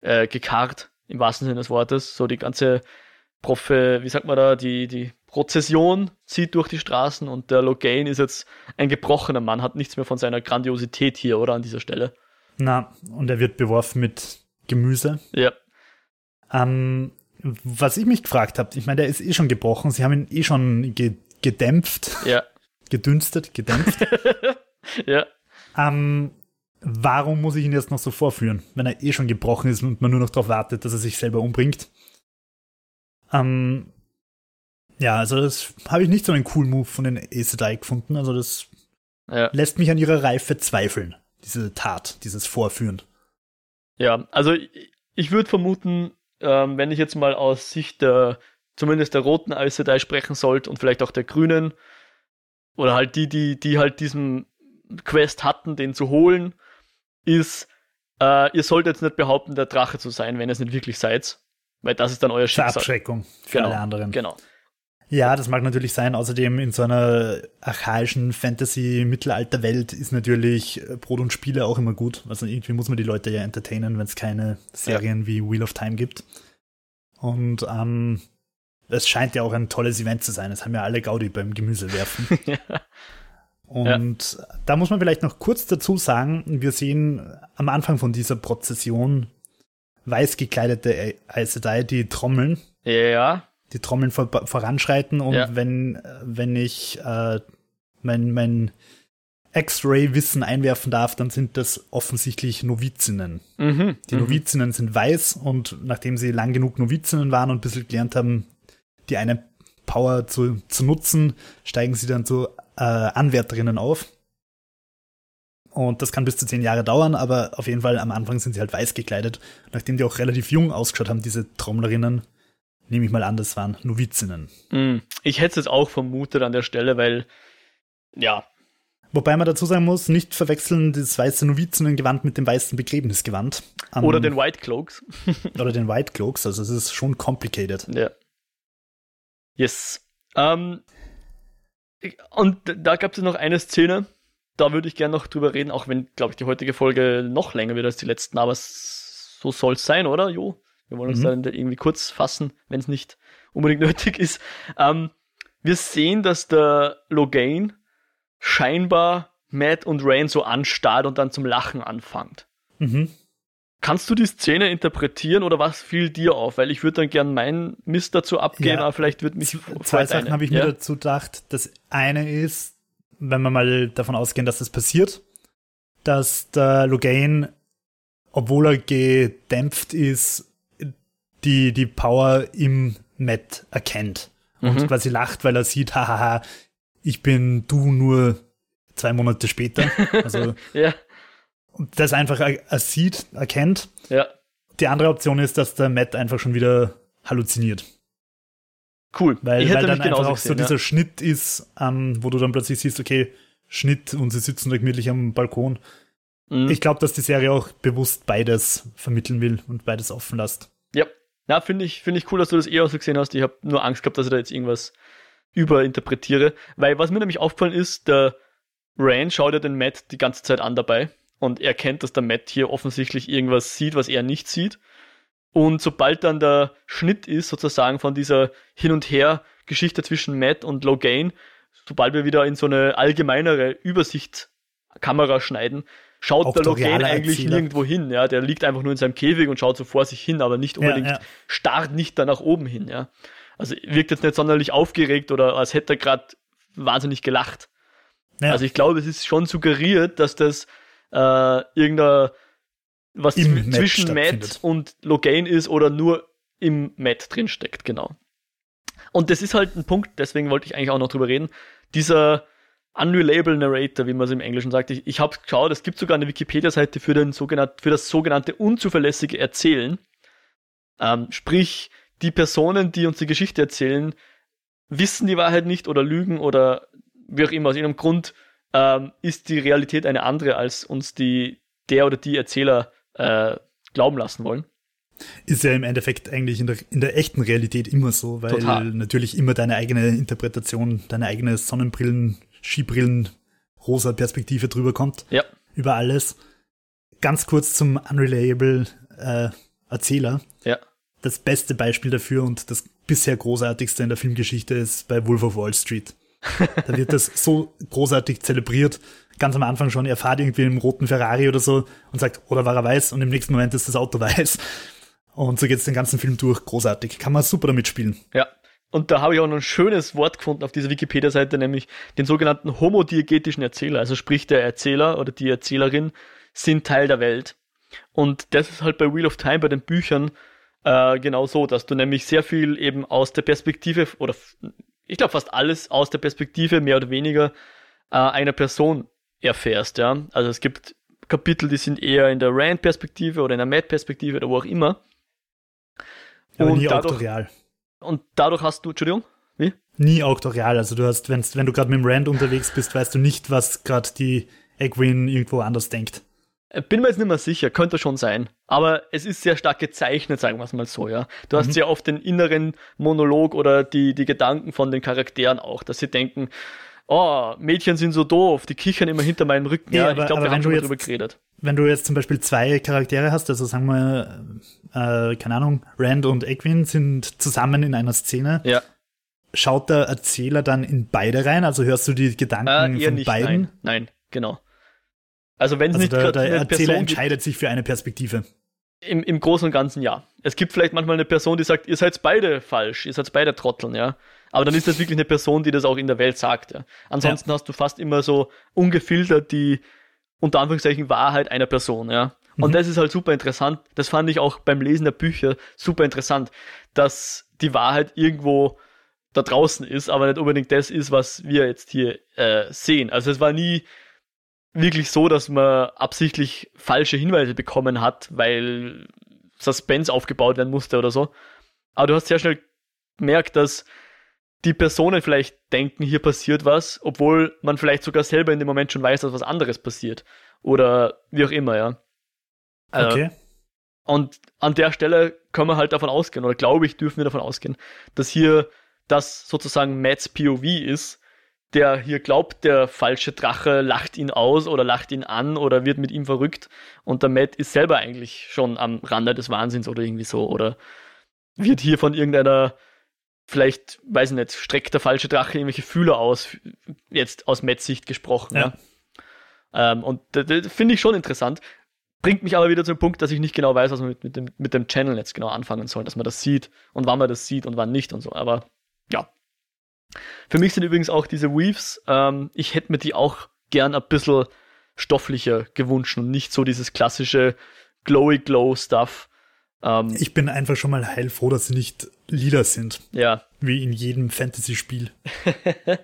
äh, gekarrt, im wahrsten Sinne des Wortes. So die ganze Prof, wie sagt man da, die, die Prozession zieht durch die Straßen und der Logain ist jetzt ein gebrochener Mann, hat nichts mehr von seiner Grandiosität hier, oder an dieser Stelle. Na, und er wird beworfen mit Gemüse. Ja. Ähm, was ich mich gefragt habe, ich meine, der ist eh schon gebrochen, sie haben ihn eh schon ge gedämpft. Ja. [LAUGHS] Gedünstet, gedämpft. [LAUGHS] ja. Ähm, warum muss ich ihn jetzt noch so vorführen, wenn er eh schon gebrochen ist und man nur noch darauf wartet, dass er sich selber umbringt? Ähm, ja, also das habe ich nicht so einen coolen Move von den Aes gefunden. Also das ja. lässt mich an ihrer Reife zweifeln, diese Tat, dieses Vorführen. Ja, also ich würde vermuten, ähm, wenn ich jetzt mal aus Sicht der, zumindest der roten Aes Sedai sprechen sollte und vielleicht auch der grünen, oder halt die, die, die halt diesen Quest hatten, den zu holen, ist, äh, ihr sollt jetzt nicht behaupten, der Drache zu sein, wenn ihr es nicht wirklich seid. Weil das ist dann euer Schicksal. Zur Abschreckung für genau, alle anderen. Genau. Ja, das mag natürlich sein. Außerdem in so einer archaischen Fantasy-Mittelalter-Welt ist natürlich Brot und Spiele auch immer gut. Also irgendwie muss man die Leute ja entertainen, wenn es keine Serien ja. wie Wheel of Time gibt. Und ähm, es scheint ja auch ein tolles Event zu sein. Es haben ja alle Gaudi beim Gemüse werfen. [LAUGHS] ja. Und ja. da muss man vielleicht noch kurz dazu sagen, wir sehen am Anfang von dieser Prozession weiß gekleidete Aes Sedai, die trommeln. Ja die Trommeln vor, voranschreiten und ja. wenn, wenn ich äh, mein, mein X-Ray-Wissen einwerfen darf, dann sind das offensichtlich Novizinnen. Mhm, die mhm. Novizinnen sind weiß und nachdem sie lang genug Novizinnen waren und ein bisschen gelernt haben, die eine Power zu, zu nutzen, steigen sie dann zu äh, Anwärterinnen auf. Und das kann bis zu zehn Jahre dauern, aber auf jeden Fall am Anfang sind sie halt weiß gekleidet. Nachdem die auch relativ jung ausgeschaut haben, diese Trommlerinnen, nehme ich mal an, das waren Novizinnen. Mm, ich hätte es auch vermutet an der Stelle, weil, ja. Wobei man dazu sagen muss, nicht verwechseln das weiße Novizinnengewand mit dem weißen Begräbnisgewand. Um, oder den White Cloaks. [LAUGHS] oder den White Cloaks, also es ist schon complicated. Ja. Yes. Um, ähm, und da gab es noch eine Szene, da würde ich gerne noch drüber reden, auch wenn, glaube ich, die heutige Folge noch länger wird als die letzten, aber so soll es sein, oder, Jo? Wir wollen uns mhm. dann irgendwie kurz fassen, wenn es nicht unbedingt [LAUGHS] nötig ist. Ähm, wir sehen, dass der Logain scheinbar Matt und Rain so anstarrt und dann zum Lachen anfängt. Mhm. Kannst du die Szene interpretieren oder was fiel dir auf? Weil ich würde dann gern meinen Mist dazu abgeben, ja, aber vielleicht wird mich. Zwei Sachen habe ich ja? mir dazu gedacht. Das eine ist, wenn wir mal davon ausgehen, dass das passiert, dass der Logain, obwohl er gedämpft ist, die, die Power im Matt erkennt. Und mhm. quasi lacht, weil er sieht, hahaha, ich bin du nur zwei Monate später. Also [LAUGHS] ja. das einfach er, sieht, erkennt. Ja. Die andere Option ist, dass der Matt einfach schon wieder halluziniert. Cool. Weil, weil dann einfach auch gesehen, so dieser ja. Schnitt ist, ähm, wo du dann plötzlich siehst, okay, Schnitt und sie sitzen da gemütlich am Balkon. Mhm. Ich glaube, dass die Serie auch bewusst beides vermitteln will und beides offen lässt. Ja, ja, finde ich, finde ich cool, dass du das eher so gesehen hast. Ich habe nur Angst gehabt, dass ich da jetzt irgendwas überinterpretiere. Weil was mir nämlich aufgefallen ist, der Rand schaut ja den Matt die ganze Zeit an dabei und er kennt, dass der Matt hier offensichtlich irgendwas sieht, was er nicht sieht. Und sobald dann der Schnitt ist, sozusagen von dieser Hin- und Her-Geschichte zwischen Matt und Logain, sobald wir wieder in so eine allgemeinere Übersichtkamera schneiden, schaut der Logan eigentlich Erzähler. nirgendwo hin, ja. Der liegt einfach nur in seinem Käfig und schaut so vor sich hin, aber nicht unbedingt, ja, ja. starrt nicht da nach oben hin, ja. Also wirkt jetzt nicht sonderlich aufgeregt oder als hätte er gerade wahnsinnig gelacht. Ja. Also ich glaube, es ist schon suggeriert, dass das äh, irgendein was Im zwischen Matt und Logan ist oder nur im Matt drin steckt, genau. Und das ist halt ein Punkt, deswegen wollte ich eigentlich auch noch drüber reden. Dieser Unreliable Narrator, wie man es im Englischen sagt. Ich, ich habe geschaut, es gibt sogar eine Wikipedia-Seite für, für das sogenannte unzuverlässige Erzählen. Ähm, sprich, die Personen, die uns die Geschichte erzählen, wissen die Wahrheit nicht oder lügen oder wie auch immer. Aus irgendeinem Grund ähm, ist die Realität eine andere, als uns die, der oder die Erzähler äh, glauben lassen wollen. Ist ja im Endeffekt eigentlich in der, in der echten Realität immer so, weil Total. natürlich immer deine eigene Interpretation, deine eigene Sonnenbrillen Skibrillen rosa Perspektive drüber kommt. Ja. Über alles. Ganz kurz zum Unreliable äh, Erzähler. Ja. Das beste Beispiel dafür und das bisher großartigste in der Filmgeschichte ist bei Wolf of Wall Street. Da wird das so großartig zelebriert. Ganz am Anfang schon, er fährt irgendwie im roten Ferrari oder so und sagt, oder war er weiß? Und im nächsten Moment ist das Auto [LAUGHS] weiß. Und so geht es den ganzen Film durch. Großartig. Kann man super damit spielen. Ja. Und da habe ich auch noch ein schönes Wort gefunden auf dieser Wikipedia-Seite, nämlich den sogenannten homodiegetischen Erzähler. Also sprich, der Erzähler oder die Erzählerin sind Teil der Welt. Und das ist halt bei Wheel of Time, bei den Büchern, äh, genau so, dass du nämlich sehr viel eben aus der Perspektive oder ich glaube fast alles aus der Perspektive mehr oder weniger äh, einer Person erfährst, ja. Also es gibt Kapitel, die sind eher in der Rand-Perspektive oder in der Matt-Perspektive oder wo auch immer. Aber und nie dadurch, auktorial. Und dadurch hast du, Entschuldigung, wie? Nie auktorial. Also du hast, wenn's, wenn du gerade mit dem Rand unterwegs bist, weißt du nicht, was gerade die Egwin irgendwo anders denkt. Äh, bin mir jetzt nicht mehr sicher, könnte schon sein. Aber es ist sehr stark gezeichnet, sagen wir es mal so, ja. Du mhm. hast sehr oft den inneren Monolog oder die, die Gedanken von den Charakteren auch, dass sie denken, oh, Mädchen sind so doof, die kichern immer hinter meinem Rücken. Ja, ja aber, ich glaube, wir haben schon mal drüber geredet. Wenn du jetzt zum Beispiel zwei Charaktere hast, also sagen wir, äh, keine Ahnung, Rand und Egwin sind zusammen in einer Szene. Ja. Schaut der Erzähler dann in beide rein? Also hörst du die Gedanken äh, von nicht, beiden? Nein, nein, genau. Also wenn es also nicht der, der Erzähler Person entscheidet sich für eine Perspektive. Im, Im Großen und Ganzen ja. Es gibt vielleicht manchmal eine Person, die sagt, ihr seid beide falsch, ihr seid beide Trotteln, ja. Aber dann ist das wirklich eine Person, die das auch in der Welt sagt, ja. Ansonsten ja. hast du fast immer so ungefiltert die, unter Anführungszeichen, Wahrheit einer Person, ja. Und mhm. das ist halt super interessant. Das fand ich auch beim Lesen der Bücher super interessant, dass die Wahrheit irgendwo da draußen ist, aber nicht unbedingt das ist, was wir jetzt hier äh, sehen. Also es war nie wirklich so, dass man absichtlich falsche Hinweise bekommen hat, weil Suspense aufgebaut werden musste oder so. Aber du hast sehr schnell gemerkt, dass die Personen vielleicht denken, hier passiert was, obwohl man vielleicht sogar selber in dem Moment schon weiß, dass was anderes passiert. Oder wie auch immer, ja. Äh, okay. Äh, und an der Stelle können wir halt davon ausgehen, oder glaube ich, dürfen wir davon ausgehen, dass hier das sozusagen Mats POV ist, der hier glaubt, der falsche Drache lacht ihn aus oder lacht ihn an oder wird mit ihm verrückt und der Matt ist selber eigentlich schon am Rande des Wahnsinns oder irgendwie so oder wird hier von irgendeiner vielleicht, weiß ich nicht, streckt der falsche Drache irgendwelche Fühler aus, jetzt aus Matts Sicht gesprochen. Ja. ja. Ähm, und das finde ich schon interessant. Bringt mich aber wieder zum Punkt, dass ich nicht genau weiß, was man mit, mit, dem, mit dem Channel jetzt genau anfangen soll, dass man das sieht und wann man das sieht und wann nicht und so. Aber ja, für mich sind übrigens auch diese Weaves, ähm, ich hätte mir die auch gern ein bisschen stofflicher gewünscht und nicht so dieses klassische glowy glow Stuff. Ähm, ich bin einfach schon mal heilfroh, dass sie nicht lila sind. Ja. Wie in jedem Fantasy-Spiel. [LAUGHS]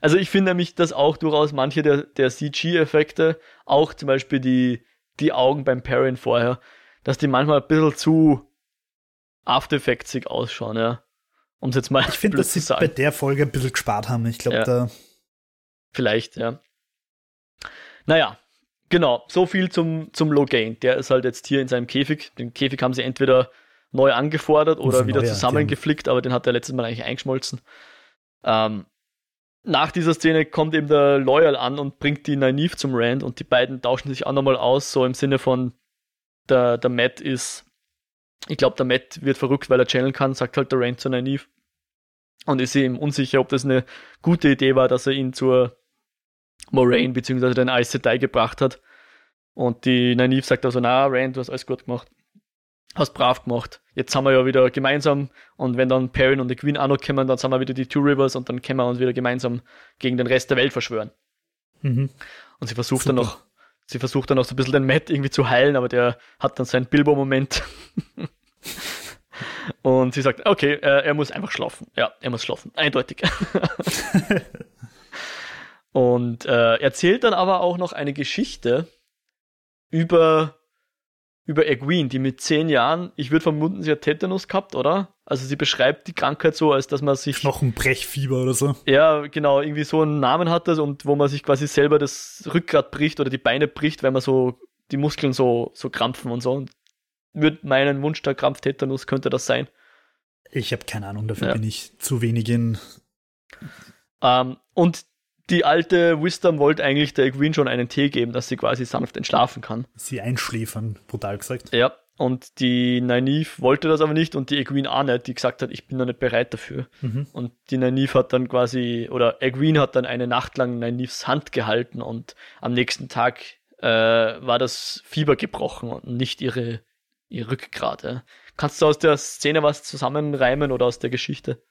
also ich finde nämlich, dass auch durchaus manche der, der CG-Effekte, auch zum Beispiel die, die Augen beim Parent vorher, dass die manchmal ein bisschen zu After Effectsig ausschauen, ja. Um es jetzt mal Ich finde, dass sie bei der Folge ein bisschen gespart haben. Ich glaube, ja. da. Vielleicht, ja. Naja, genau. So viel zum, zum Logain. Der ist halt jetzt hier in seinem Käfig. Den Käfig haben sie entweder neu angefordert oder wieder neuer, zusammengeflickt, aber den hat er letztes Mal eigentlich eingeschmolzen. Ähm, nach dieser Szene kommt eben der Loyal an und bringt die Nynaeve zum Rand und die beiden tauschen sich auch nochmal aus, so im Sinne von der, der Matt ist ich glaube, der Matt wird verrückt, weil er channeln kann, sagt halt der Rand zu Nynaeve. Und ist ihm unsicher, ob das eine gute Idee war, dass er ihn zur Moraine bzw. den Aes Sedai gebracht hat. Und die Nynaeve sagt also, na, Rand, du hast alles gut gemacht. Hast brav gemacht. Jetzt sind wir ja wieder gemeinsam und wenn dann Perrin und die Queen auch noch kommen, dann sind wir wieder die Two Rivers und dann können wir uns wieder gemeinsam gegen den Rest der Welt verschwören. Mhm. Und sie versucht Super. dann noch sie versucht dann auch so ein bisschen den Matt irgendwie zu heilen, aber der hat dann seinen Bilbo-Moment. [LAUGHS] Und sie sagt, okay, äh, er muss einfach schlafen. Ja, er muss schlafen. Eindeutig. [LAUGHS] [LAUGHS] und äh, erzählt dann aber auch noch eine Geschichte über über Egwene, die mit zehn Jahren, ich würde vermuten, sie hat Tetanus gehabt, oder? Also sie beschreibt die Krankheit so, als dass man sich. Knochenbrechfieber oder so. Ja, genau, irgendwie so einen Namen hat das und wo man sich quasi selber das Rückgrat bricht oder die Beine bricht, weil man so die Muskeln so, so krampfen und so. Und würde meinen Wunsch der Krampftetanus könnte das sein. Ich habe keine Ahnung, dafür ja. bin ich zu wenig in. Ähm, und die alte Wisdom wollte eigentlich der Egwene schon einen Tee geben, dass sie quasi sanft entschlafen kann. Sie einschläfern, brutal gesagt. Ja, und die Nynaeve wollte das aber nicht und die Egwene auch nicht, die gesagt hat, ich bin noch nicht bereit dafür. Mhm. Und die Nynaeve hat dann quasi, oder Egwene hat dann eine Nacht lang Nynaeves Hand gehalten und am nächsten Tag äh, war das Fieber gebrochen und nicht ihre, ihr Rückgrat. Ja. Kannst du aus der Szene was zusammenreimen oder aus der Geschichte?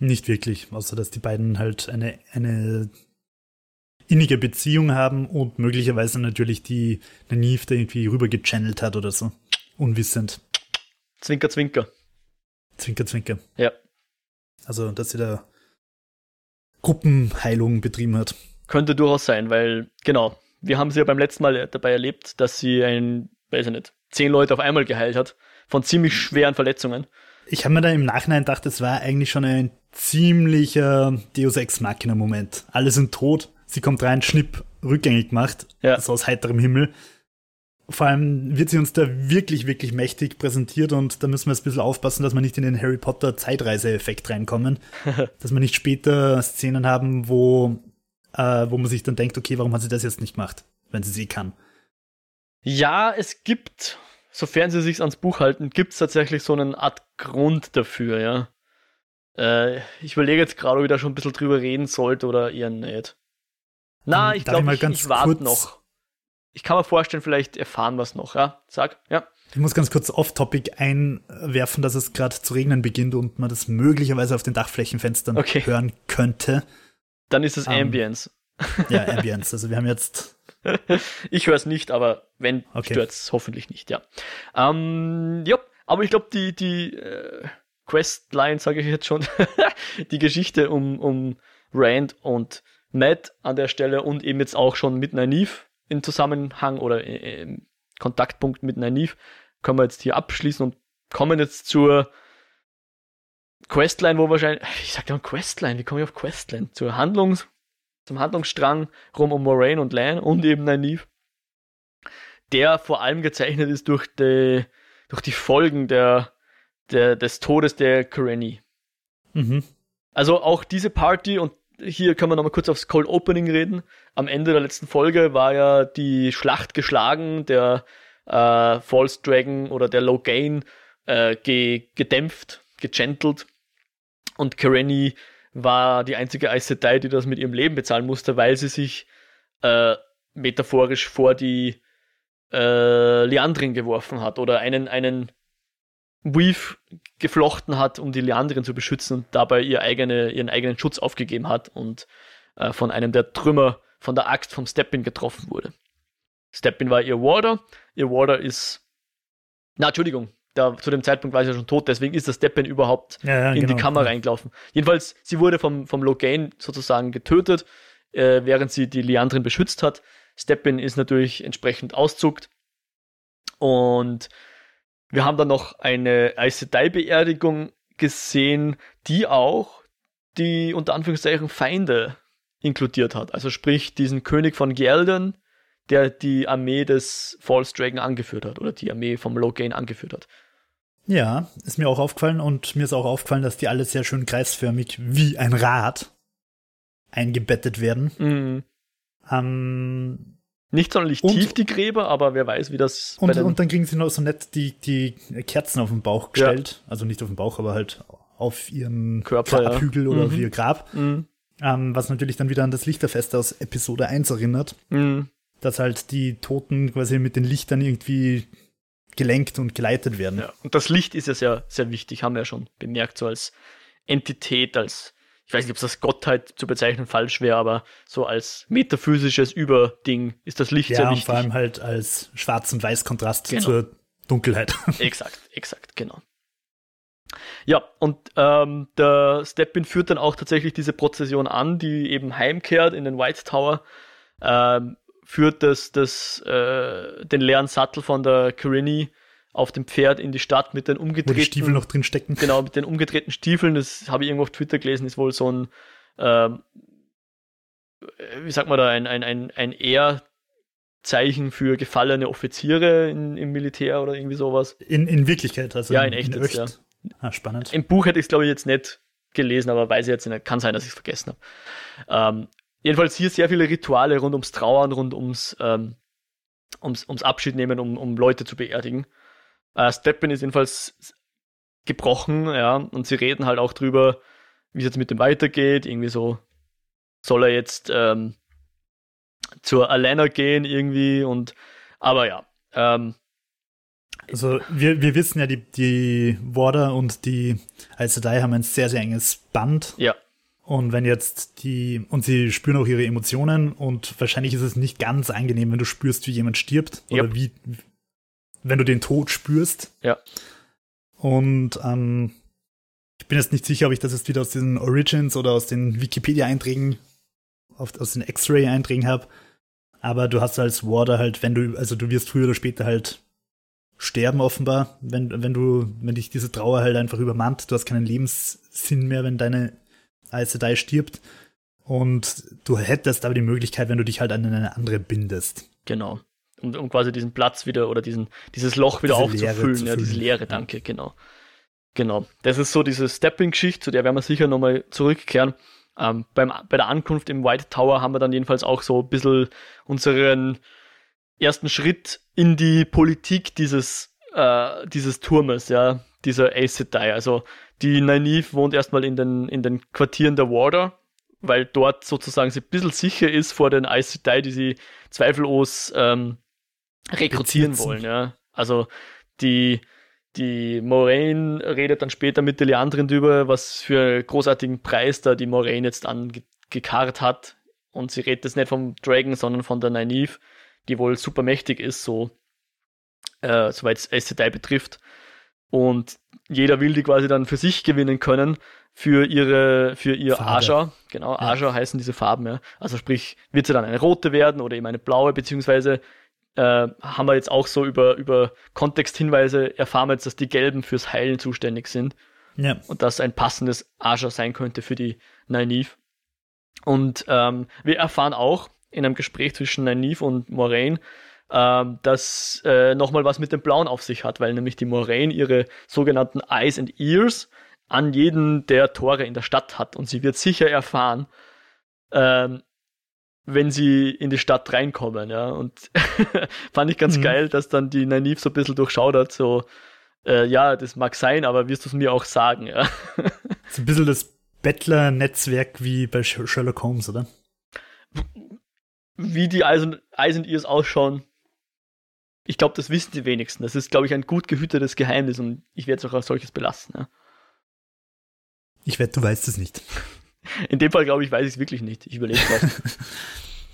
Nicht wirklich, außer dass die beiden halt eine, eine innige Beziehung haben und möglicherweise natürlich die Nanive da irgendwie rüber gechannelt hat oder so. Unwissend. Zwinker, zwinker. Zwinker, zwinker. Ja. Also, dass sie da Gruppenheilung betrieben hat. Könnte durchaus sein, weil, genau, wir haben sie ja beim letzten Mal dabei erlebt, dass sie ein, weiß ich nicht, zehn Leute auf einmal geheilt hat. Von ziemlich schweren Verletzungen. Ich habe mir da im Nachhinein gedacht, es war eigentlich schon ein ziemlicher Deus Ex Machina Moment. Alle sind tot, sie kommt rein, schnipp, rückgängig gemacht, ja. so aus heiterem Himmel. Vor allem wird sie uns da wirklich, wirklich mächtig präsentiert und da müssen wir jetzt ein bisschen aufpassen, dass wir nicht in den Harry Potter Zeitreise-Effekt reinkommen. [LAUGHS] dass wir nicht später Szenen haben, wo, äh, wo man sich dann denkt, okay, warum hat sie das jetzt nicht gemacht, wenn sie sie kann. Ja, es gibt, sofern sie sich ans Buch halten, gibt es tatsächlich so eine Art Grund dafür, ja. Äh, ich überlege jetzt gerade, ob ich da schon ein bisschen drüber reden sollte oder eher nicht. Na, ich glaube, ich, ich, warte noch. Ich kann mir vorstellen, vielleicht erfahren wir es noch, ja? Sag, ja. Ich muss ganz kurz off-topic einwerfen, dass es gerade zu regnen beginnt und man das möglicherweise auf den Dachflächenfenstern okay. hören könnte. Dann ist es um, ähm, Ambience. Ja, Ambience. Also wir haben jetzt. [LAUGHS] ich höre es nicht, aber wenn, okay. stört es hoffentlich nicht, ja. Ähm, ja, aber ich glaube, die, die äh, Questline, sage ich jetzt schon, [LAUGHS] die Geschichte um, um Rand und Matt an der Stelle und eben jetzt auch schon mit Nynaeve in Zusammenhang oder im Kontaktpunkt mit Nynaeve können wir jetzt hier abschließen und kommen jetzt zur Questline, wo wahrscheinlich, ich sag ja Questline, wie komme ich auf Questline? Zur Handlungs, zum Handlungsstrang rum um Moraine und Lan und eben Nynaeve, der vor allem gezeichnet ist durch die, durch die Folgen der, der, des Todes der Karenni. Mhm. Also auch diese Party und hier können wir nochmal kurz aufs Cold Opening reden. Am Ende der letzten Folge war ja die Schlacht geschlagen, der äh, False Dragon oder der Logain äh, ge gedämpft, gegentelt. Und Karenni war die einzige Aes Sedai, die das mit ihrem Leben bezahlen musste, weil sie sich äh, metaphorisch vor die äh, Leandrin geworfen hat oder einen, einen Weave geflochten hat, um die Leandrin zu beschützen und dabei ihr eigene, ihren eigenen Schutz aufgegeben hat und äh, von einem der Trümmer von der Axt vom Steppin getroffen wurde. Steppin war ihr Warder. Ihr Warder ist. Na, Entschuldigung, da, zu dem Zeitpunkt war sie ja schon tot, deswegen ist der Steppin überhaupt ja, ja, in genau. die Kammer reingelaufen. Jedenfalls, sie wurde vom, vom Logain sozusagen getötet, äh, während sie die Leandrin beschützt hat. Steppin ist natürlich entsprechend auszuckt und wir haben dann noch eine Aes Sedai-Beerdigung gesehen, die auch die unter Anführungszeichen Feinde inkludiert hat. Also sprich diesen König von Gjelden, der die Armee des False Dragon angeführt hat oder die Armee vom Logain angeführt hat. Ja, ist mir auch aufgefallen und mir ist auch aufgefallen, dass die alle sehr schön kreisförmig wie ein Rad eingebettet werden. Mhm. Ähm, nicht sonderlich und, tief die Gräber, aber wer weiß, wie das. Und, und dann kriegen sie noch so nett die, die Kerzen auf den Bauch gestellt. Ja. Also nicht auf den Bauch, aber halt auf ihren Körper, Grabhügel ja. oder mhm. auf ihr Grab. Mhm. Ähm, was natürlich dann wieder an das Lichterfest aus Episode 1 erinnert. Mhm. Dass halt die Toten quasi mit den Lichtern irgendwie gelenkt und geleitet werden. Ja. Und das Licht ist ja sehr, sehr wichtig, haben wir ja schon bemerkt, so als Entität, als ich weiß nicht, ob das Gottheit zu bezeichnen falsch wäre, aber so als metaphysisches Überding ist das Licht ja, sehr wichtig. Ja, vor allem halt als Schwarz- und Weiß-Kontrast genau. zur Dunkelheit. [LAUGHS] Exakt, exakt, genau. Ja, und ähm, der Steppin führt dann auch tatsächlich diese Prozession an, die eben heimkehrt in den White Tower, ähm, führt das, das, äh, den leeren Sattel von der Carini auf dem Pferd in die Stadt mit den umgedrehten Wo die Stiefel noch drin stecken. Genau, mit den umgedrehten Stiefeln. Das habe ich irgendwo auf Twitter gelesen, ist wohl so ein, ähm, wie sagt man da, ein, ein, ein, ein Ehrzeichen für gefallene Offiziere in, im Militär oder irgendwie sowas. In, in Wirklichkeit, also ja, in, echt, in echt. Ja. Ah, spannend. Im Buch hätte ich es, glaube ich, jetzt nicht gelesen, aber weiß ich jetzt nicht. Kann sein, dass ich es vergessen habe. Ähm, jedenfalls hier sehr viele Rituale rund ums Trauern, rund ums ähm, ums, ums Abschied nehmen, um, um Leute zu beerdigen. Äh, Steppen ist jedenfalls gebrochen, ja, und sie reden halt auch drüber, wie es jetzt mit dem weitergeht. Irgendwie so, soll er jetzt ähm, zur Alana gehen irgendwie und aber ja. Ähm, also wir, wir wissen ja, die, die Warder und die Aes Sedai haben ein sehr, sehr enges Band. Ja. Und wenn jetzt die, und sie spüren auch ihre Emotionen und wahrscheinlich ist es nicht ganz angenehm, wenn du spürst, wie jemand stirbt oder yep. wie, wenn du den Tod spürst. Ja. Und ähm, ich bin jetzt nicht sicher, ob ich das jetzt wieder aus den Origins oder aus den Wikipedia-Einträgen, aus den X-Ray-Einträgen habe. Aber du hast als Warder halt, wenn du, also du wirst früher oder später halt sterben offenbar, wenn, wenn du, wenn dich diese Trauer halt einfach übermannt. Du hast keinen Lebenssinn mehr, wenn deine Aes Sedai stirbt. Und du hättest aber die Möglichkeit, wenn du dich halt an eine andere bindest. Genau. Um, um quasi diesen Platz wieder oder diesen, dieses Loch wieder diese aufzufüllen. Ja, diese Leere, danke, ja. genau. Genau. Das ist so diese Stepping-Geschichte, zu der werden wir sicher nochmal zurückkehren. Ähm, beim, bei der Ankunft im White Tower haben wir dann jedenfalls auch so ein bisschen unseren ersten Schritt in die Politik dieses, äh, dieses Turmes, ja, dieser Aes Sedai. Also die Nynaeve wohnt erstmal in den, in den Quartieren der Warder, weil dort sozusagen sie ein bisschen sicher ist vor den Aes Sedai, die sie zweifellos ähm, rekrutieren wollen. Ja. Also die, die Moraine redet dann später mit der Leandrin drüber, was für großartigen Preis da die Moraine jetzt angekarrt hat. Und sie redet jetzt nicht vom Dragon, sondern von der Nynaeve, die wohl super mächtig ist, so äh, soweit es Sedai betrifft. Und jeder will die quasi dann für sich gewinnen können, für ihre, für ihr Farbe. Aja. Genau, ja. Aja heißen diese Farben, ja. Also sprich, wird sie dann eine rote werden oder eben eine blaue, beziehungsweise äh, haben wir jetzt auch so über, über Kontexthinweise erfahren wir jetzt, dass die Gelben fürs Heilen zuständig sind. Ja. Und das ein passendes Aja sein könnte für die Nynaeve. Und ähm, wir erfahren auch in einem Gespräch zwischen Nynaeve und Moraine, ähm, das äh, nochmal was mit dem Blauen auf sich hat, weil nämlich die Moraine ihre sogenannten Eyes and Ears an jeden der Tore in der Stadt hat und sie wird sicher erfahren, ähm, wenn sie in die Stadt reinkommen, ja. Und [LAUGHS] fand ich ganz mhm. geil, dass dann die Naiv so ein bisschen durchschaudert, so, äh, ja, das mag sein, aber wirst du es mir auch sagen, ja. [LAUGHS] so ein bisschen das Bettler-Netzwerk wie bei Sherlock Holmes, oder? Wie die Eyes and Ears ausschauen, ich glaube, das wissen die wenigsten. Das ist, glaube ich, ein gut gehütetes Geheimnis und ich werde es auch als solches belassen. Ja. Ich wette, du weißt es nicht. In dem Fall, glaube ich, weiß ich es wirklich nicht. Ich überlege was. [LAUGHS]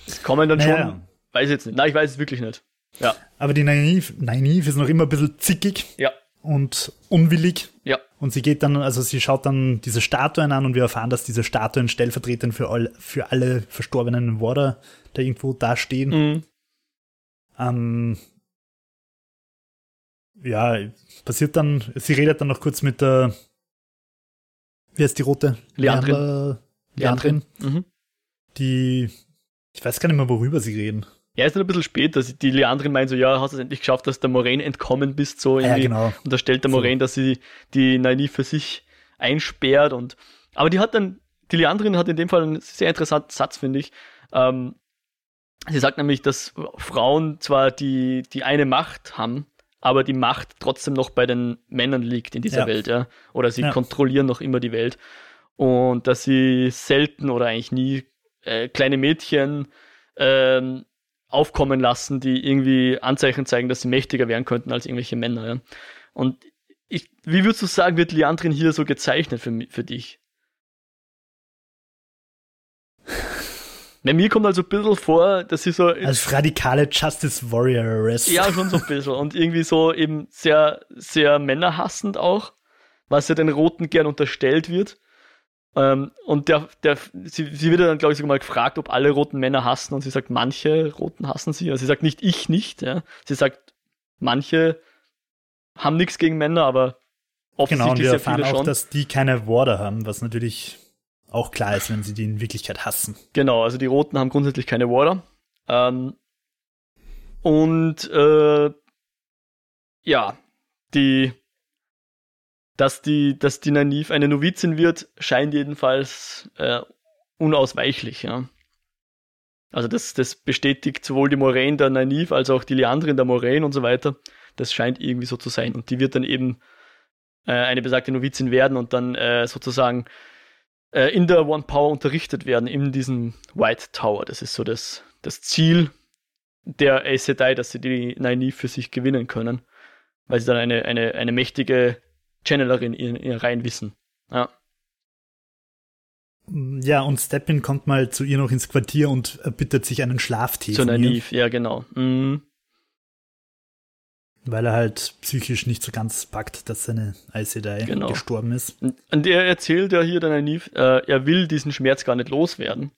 Es kommen dann naja. schon. Weiß ich jetzt nicht. Nein, ich weiß es wirklich nicht. Ja. Aber die Naive, Naive ist noch immer ein bisschen zickig. Ja. Und unwillig. Ja. Und sie geht dann, also sie schaut dann diese Statuen an und wir erfahren, dass diese Statuen stellvertretend für, all, für alle verstorbenen Warder da irgendwo dastehen. Mhm. Ähm, ja, passiert dann, sie redet dann noch kurz mit der, wie heißt die rote? Leandrin. Leandrin. Mhm. Die, ich weiß gar nicht mehr, worüber sie reden. Ja, ist dann ein bisschen spät, dass die Leandrin meint so, ja, hast du es endlich geschafft, dass der Moraine entkommen bist, so irgendwie. Ja, genau. Und da stellt der Moraine, dass sie die Nynaeve für sich einsperrt und, aber die hat dann, die Leandrin hat in dem Fall einen sehr interessanten Satz, finde ich. Ähm, sie sagt nämlich, dass Frauen zwar die, die eine Macht haben, aber die Macht trotzdem noch bei den Männern liegt in dieser ja. Welt, ja. Oder sie ja. kontrollieren noch immer die Welt. Und dass sie selten oder eigentlich nie äh, kleine Mädchen ähm, aufkommen lassen, die irgendwie Anzeichen zeigen, dass sie mächtiger werden könnten als irgendwelche Männer. Ja. Und ich, wie würdest du sagen, wird Liandrin hier so gezeichnet für, für dich? Na, mir kommt also ein bisschen vor, dass sie so. Als radikale Justice Warrioress. Ja, schon so ein bisschen. Und irgendwie so eben sehr, sehr männerhassend auch, was ja den Roten gern unterstellt wird. Ähm, und der, der, sie, sie wird dann, glaube ich, sogar mal gefragt, ob alle roten Männer hassen. Und sie sagt, manche Roten hassen sie. Also sie sagt nicht ich nicht. Ja. Sie sagt, manche haben nichts gegen Männer, aber offensichtlich genau, und wir erfahren auch, schon. dass die keine Worte haben, was natürlich auch klar ist, wenn sie die in Wirklichkeit hassen. Genau, also die Roten haben grundsätzlich keine Water. Ähm, und äh, ja, die, dass die, dass die Naiv eine Novizin wird, scheint jedenfalls äh, unausweichlich, ja. Also das, das bestätigt sowohl die Moraine der Nynaeve als auch die Leandrin der Moraine und so weiter. Das scheint irgendwie so zu sein. Und die wird dann eben äh, eine besagte Novizin werden und dann äh, sozusagen äh, in der One Power unterrichtet werden, in diesem White Tower. Das ist so das, das Ziel der Aes Sedai, dass sie die Nynaeve für sich gewinnen können, weil sie dann eine, eine, eine mächtige Channelerin in ihren Reihen wissen. Ja. Ja, und Steppin kommt mal zu ihr noch ins Quartier und bittet sich einen Schlaftee. Zu Nynaeve, ja, genau. Mhm. Weil er halt psychisch nicht so ganz packt, dass seine Aes Sedai genau. gestorben ist. Und er erzählt ja hier dann Nynaeve, äh, er will diesen Schmerz gar nicht loswerden.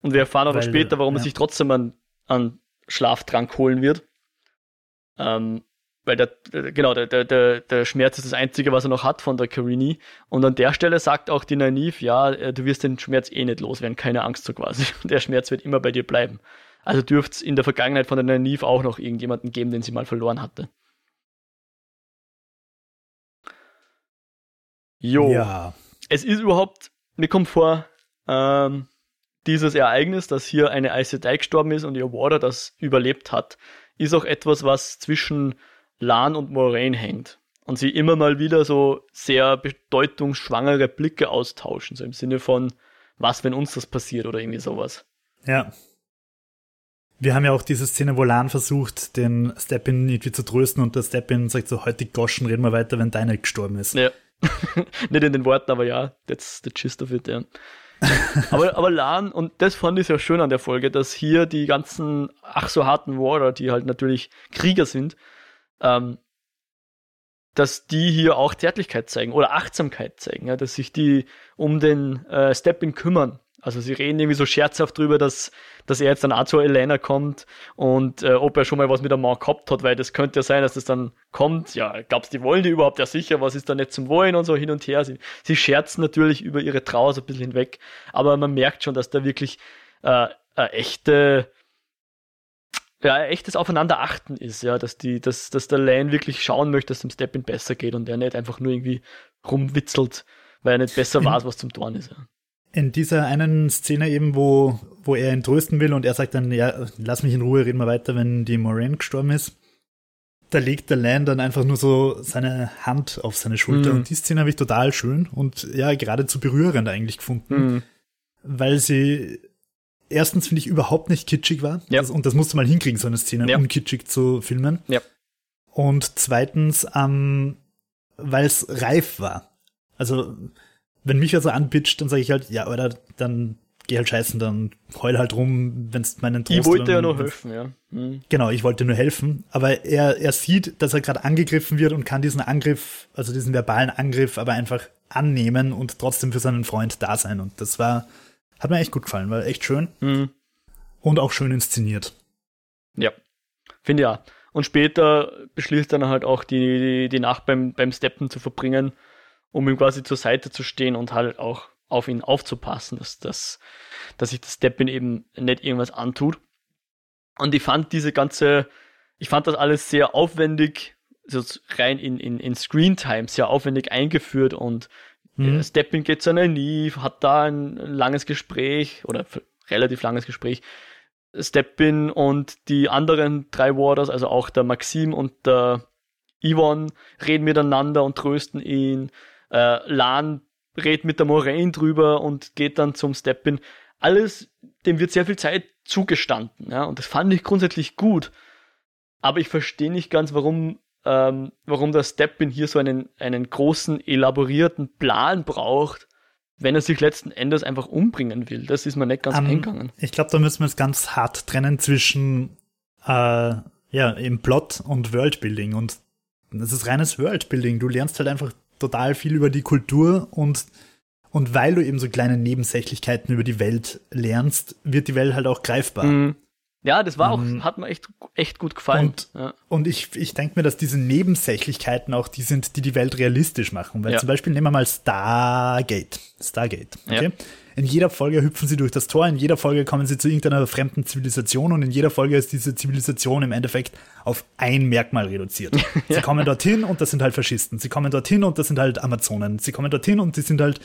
Und wir erfahren aber Weil, später, warum ja. er sich trotzdem an, an Schlaftrank holen wird. Ähm, weil der, genau, der, der, der Schmerz ist das Einzige, was er noch hat von der Carini. Und an der Stelle sagt auch die Naiv, ja, äh, du wirst den Schmerz eh nicht loswerden, keine Angst so quasi. [LAUGHS] Der Schmerz wird immer bei dir bleiben. Also dürfte es in der Vergangenheit von der Naiv auch noch irgendjemanden geben, den sie mal verloren hatte. Jo. Ja. Es ist überhaupt, mir kommt vor, ähm, dieses Ereignis, dass hier eine Aes Sedai gestorben ist und ihr Warder das überlebt hat, ist auch etwas, was zwischen Lan und Moraine hängt. Und sie immer mal wieder so sehr bedeutungsschwangere Blicke austauschen, so im Sinne von, was, wenn uns das passiert oder irgendwie sowas. Ja. Wir haben ja auch diese Szene, wo Lan versucht, den Steppin irgendwie zu trösten und der Steppin sagt so, heute Goschen, reden wir weiter, wenn deine gestorben ist. Ja. [LAUGHS] Nicht in den Worten, aber ja, that's the gist of it, ja. aber, aber Lan, und das fand ich ja schön an der Folge, dass hier die ganzen ach so harten Warrior, die halt natürlich Krieger sind, ähm, dass die hier auch Zärtlichkeit zeigen oder Achtsamkeit zeigen, ja, dass sich die um den äh, Steppin kümmern. Also sie reden irgendwie so scherzhaft drüber, dass, dass er jetzt dann auch zu Elena kommt und äh, ob er schon mal was mit der Mann gehabt hat, weil das könnte ja sein, dass das dann kommt. Ja, glaubst die wollen die überhaupt? Ja sicher, was ist da nicht zum Wollen und so hin und her. Sie, sie scherzen natürlich über ihre Trauer so ein bisschen hinweg, aber man merkt schon, dass da wirklich äh, eine echte ja, echtes Aufeinanderachten ist, ja, dass die, dass, dass der Lane wirklich schauen möchte, dass es dem Steppin besser geht und er nicht einfach nur irgendwie rumwitzelt, weil er nicht besser [LAUGHS] weiß, was zum Dorn ist. Ja. In dieser einen Szene eben, wo, wo er ihn trösten will und er sagt dann, ja, lass mich in Ruhe, reden wir weiter, wenn die Moraine gestorben ist. Da legt der Lan dann einfach nur so seine Hand auf seine Schulter mhm. und die Szene habe ich total schön und ja, geradezu berührend eigentlich gefunden, mhm. weil sie erstens finde ich überhaupt nicht kitschig war. Ja. Das, und das musste mal hinkriegen, so eine Szene ja. unkitschig zu filmen. Ja. Und zweitens, ähm, weil es reif war. Also, wenn mich also anpitcht, dann sage ich halt, ja, oder dann geh halt scheißen, dann heul halt rum, wenn's meinen Trost Ich wollte ja nur helfen, ja. Mhm. Genau, ich wollte nur helfen. Aber er, er sieht, dass er gerade angegriffen wird und kann diesen Angriff, also diesen verbalen Angriff, aber einfach annehmen und trotzdem für seinen Freund da sein. Und das war, hat mir echt gut gefallen, war echt schön. Mhm. Und auch schön inszeniert. Ja, finde ja. Und später beschließt dann halt auch die, die, die Nacht beim, beim Steppen zu verbringen, um ihm quasi zur Seite zu stehen und halt auch auf ihn aufzupassen, dass, dass, dass sich das Steppen eben nicht irgendwas antut. Und ich fand diese ganze, ich fand das alles sehr aufwendig, so rein in, in, in Screen Time sehr aufwendig eingeführt und Mhm. Steppin geht zu einer Neve, hat da ein langes Gespräch oder relativ langes Gespräch. Steppin und die anderen drei Warders, also auch der Maxim und der Yvonne, reden miteinander und trösten ihn. Äh, Lan redet mit der Moraine drüber und geht dann zum Steppin. Alles, dem wird sehr viel Zeit zugestanden, ja, und das fand ich grundsätzlich gut. Aber ich verstehe nicht ganz, warum ähm, warum der Steppin hier so einen, einen großen, elaborierten Plan braucht, wenn er sich letzten Endes einfach umbringen will. Das ist mir nicht ganz um, ähm, eingegangen. Ich glaube, da müssen wir es ganz hart trennen zwischen äh, ja, im Plot und Worldbuilding. Und das ist reines Worldbuilding. Du lernst halt einfach total viel über die Kultur und und weil du eben so kleine Nebensächlichkeiten über die Welt lernst, wird die Welt halt auch greifbar. Mhm. Ja, das war auch, ähm, hat mir echt, echt gut gefallen. Und, ja. und ich, ich denke mir, dass diese Nebensächlichkeiten auch die sind, die die Welt realistisch machen. Weil ja. zum Beispiel nehmen wir mal Stargate. Stargate, okay? Ja. In jeder Folge hüpfen sie durch das Tor, in jeder Folge kommen sie zu irgendeiner fremden Zivilisation und in jeder Folge ist diese Zivilisation im Endeffekt auf ein Merkmal reduziert. [LAUGHS] Sie kommen dorthin und das sind halt Faschisten. Sie kommen dorthin und das sind halt Amazonen. Sie kommen dorthin und die sind halt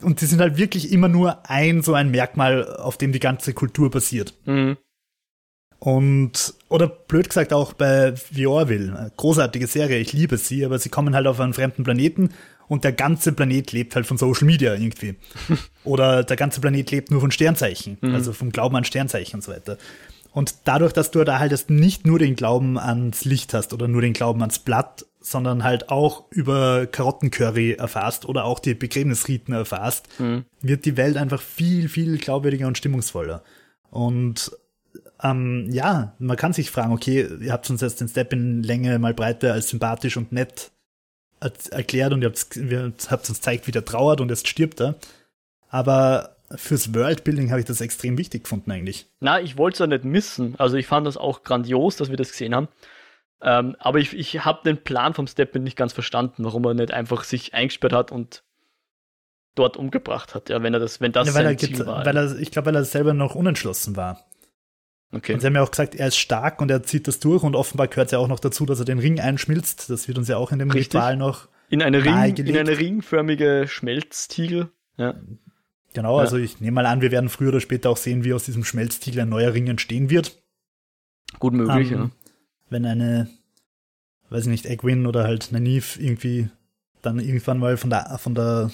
und die sind halt wirklich immer nur ein so ein Merkmal, auf dem die ganze Kultur basiert. Mhm. Und, oder blöd gesagt auch bei The Orville, großartige Serie, ich liebe sie, aber sie kommen halt auf einen fremden Planeten und der ganze Planet lebt halt von Social Media irgendwie. [LAUGHS] oder der ganze Planet lebt nur von Sternzeichen, mhm. also vom Glauben an Sternzeichen und so weiter. Und dadurch, dass du da halt nicht nur den Glauben ans Licht hast oder nur den Glauben ans Blatt, sondern halt auch über Karottencurry erfasst oder auch die Begräbnisriten erfasst, mhm. wird die Welt einfach viel, viel glaubwürdiger und stimmungsvoller. Und ähm, ja, man kann sich fragen, okay, ihr habt uns jetzt den Step in Länge mal Breite als sympathisch und nett erklärt und ihr habt, habt uns gezeigt, wie der trauert und jetzt stirbt er. Aber fürs Worldbuilding habe ich das extrem wichtig gefunden eigentlich. Na, ich wollte es ja nicht missen. Also ich fand das auch grandios, dass wir das gesehen haben. Ähm, aber ich, ich habe den Plan vom Steppen nicht ganz verstanden, warum er nicht einfach sich eingesperrt hat und dort umgebracht hat, ja, wenn er das, wenn das ja, weil sein er Ziel war. Weil er, ich glaube, weil er selber noch unentschlossen war. Okay. Und sie haben ja auch gesagt, er ist stark und er zieht das durch und offenbar gehört es ja auch noch dazu, dass er den Ring einschmilzt. Das wird uns ja auch in dem Richtig. Ritual noch in eine, Ring, in eine ringförmige Schmelztiegel. Ja. Genau, ja. also ich nehme mal an, wir werden früher oder später auch sehen, wie aus diesem Schmelztiegel ein neuer Ring entstehen wird. Gut möglich, ähm, ja. Wenn eine, weiß ich nicht, Egwin oder halt Nynaeve irgendwie dann irgendwann mal von der, von der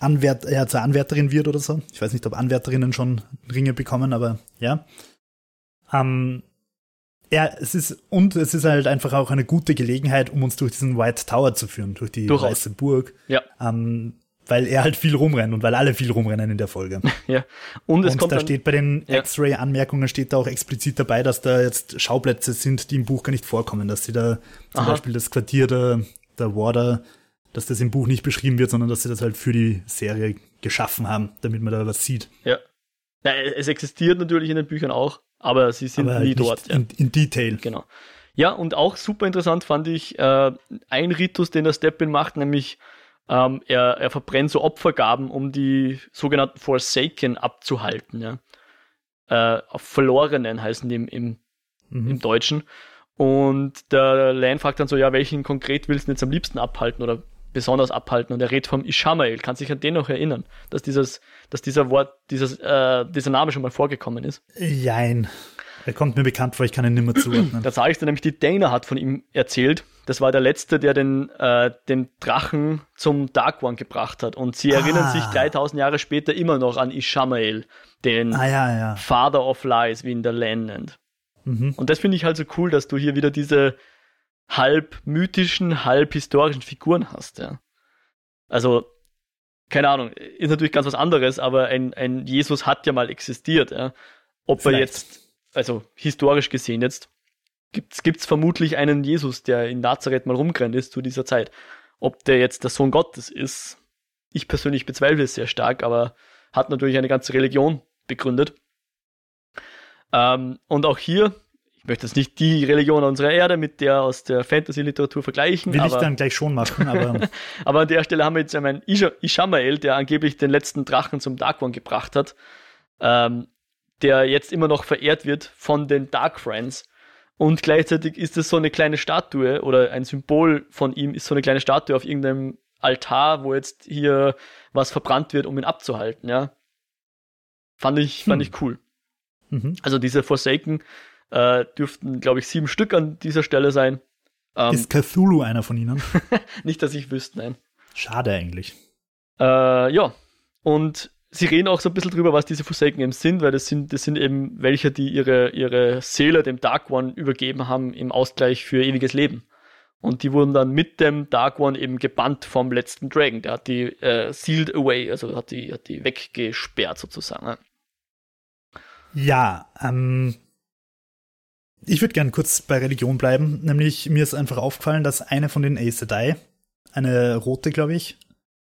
Anwärt, ja, zur Anwärterin wird oder so. Ich weiß nicht, ob Anwärterinnen schon Ringe bekommen, aber ja. Ähm, ja, es ist, und es ist halt einfach auch eine gute Gelegenheit, um uns durch diesen White Tower zu führen, durch die Durchaus. Weiße Burg. Ja. Ähm, weil er halt viel rumrennt und weil alle viel rumrennen in der Folge. [LAUGHS] ja. Und, es und kommt da dann, steht bei den ja. X-Ray-Anmerkungen steht da auch explizit dabei, dass da jetzt Schauplätze sind, die im Buch gar nicht vorkommen, dass sie da zum Aha. Beispiel das Quartier der, der Warder, dass das im Buch nicht beschrieben wird, sondern dass sie das halt für die Serie geschaffen haben, damit man da was sieht. Ja. ja es existiert natürlich in den Büchern auch, aber sie sind aber nie dort. In, in, Detail. Genau. Ja, und auch super interessant fand ich äh, ein Ritus, den der Steppin macht, nämlich ähm, er, er verbrennt so Opfergaben, um die sogenannten Forsaken abzuhalten. Ja? Äh, Verlorenen heißen die im, im, mhm. im Deutschen. Und der Lan fragt dann so, ja, welchen konkret willst du jetzt am liebsten abhalten oder besonders abhalten? Und er redet vom Ishamael. Kann sich an den noch erinnern, dass dieses, dass dieser Wort, dieses, äh, dieser Name schon mal vorgekommen ist? Jein. Er kommt mir bekannt vor, ich kann ihn nicht mehr zuordnen. Da sage ich dir nämlich, die Dana hat von ihm erzählt. Das war der Letzte, der den, äh, den Drachen zum Dark One gebracht hat. Und sie erinnern ah. sich 3000 Jahre später immer noch an Ishamael, den ah, ja, ja. Father of Lies, wie ihn der Lan nennt. Mhm. Und das finde ich halt so cool, dass du hier wieder diese halb mythischen, halb historischen Figuren hast. Ja. Also, keine Ahnung, ist natürlich ganz was anderes, aber ein, ein Jesus hat ja mal existiert. Ja. Ob Vielleicht. er jetzt also historisch gesehen jetzt, gibt es vermutlich einen Jesus, der in Nazareth mal rumgerannt ist zu dieser Zeit. Ob der jetzt der Sohn Gottes ist, ich persönlich bezweifle es sehr stark, aber hat natürlich eine ganze Religion begründet. Ähm, und auch hier, ich möchte jetzt nicht die Religion unserer Erde mit der aus der Fantasy-Literatur vergleichen. Will aber, ich dann gleich schon machen, aber. [LAUGHS] aber an der Stelle haben wir jetzt einen Ishamael, der angeblich den letzten Drachen zum Dark One gebracht hat. Ähm, der jetzt immer noch verehrt wird von den Dark Friends. Und gleichzeitig ist es so eine kleine Statue oder ein Symbol von ihm ist so eine kleine Statue auf irgendeinem Altar, wo jetzt hier was verbrannt wird, um ihn abzuhalten, ja. Fand ich, fand hm. ich cool. Mhm. Also diese Forsaken äh, dürften, glaube ich, sieben Stück an dieser Stelle sein. Ähm, ist Cthulhu einer von ihnen? [LAUGHS] nicht, dass ich wüsste, nein. Schade eigentlich. Äh, ja, und sie reden auch so ein bisschen drüber, was diese Forsaken eben sind, weil das sind, das sind eben welche, die ihre, ihre Seele dem Dark One übergeben haben im Ausgleich für ewiges Leben. Und die wurden dann mit dem Dark One eben gebannt vom letzten Dragon. Der hat die äh, sealed away, also hat die, hat die weggesperrt sozusagen. Ja, ähm, ich würde gern kurz bei Religion bleiben. Nämlich mir ist einfach aufgefallen, dass eine von den Aes Sedai, eine rote, glaube ich,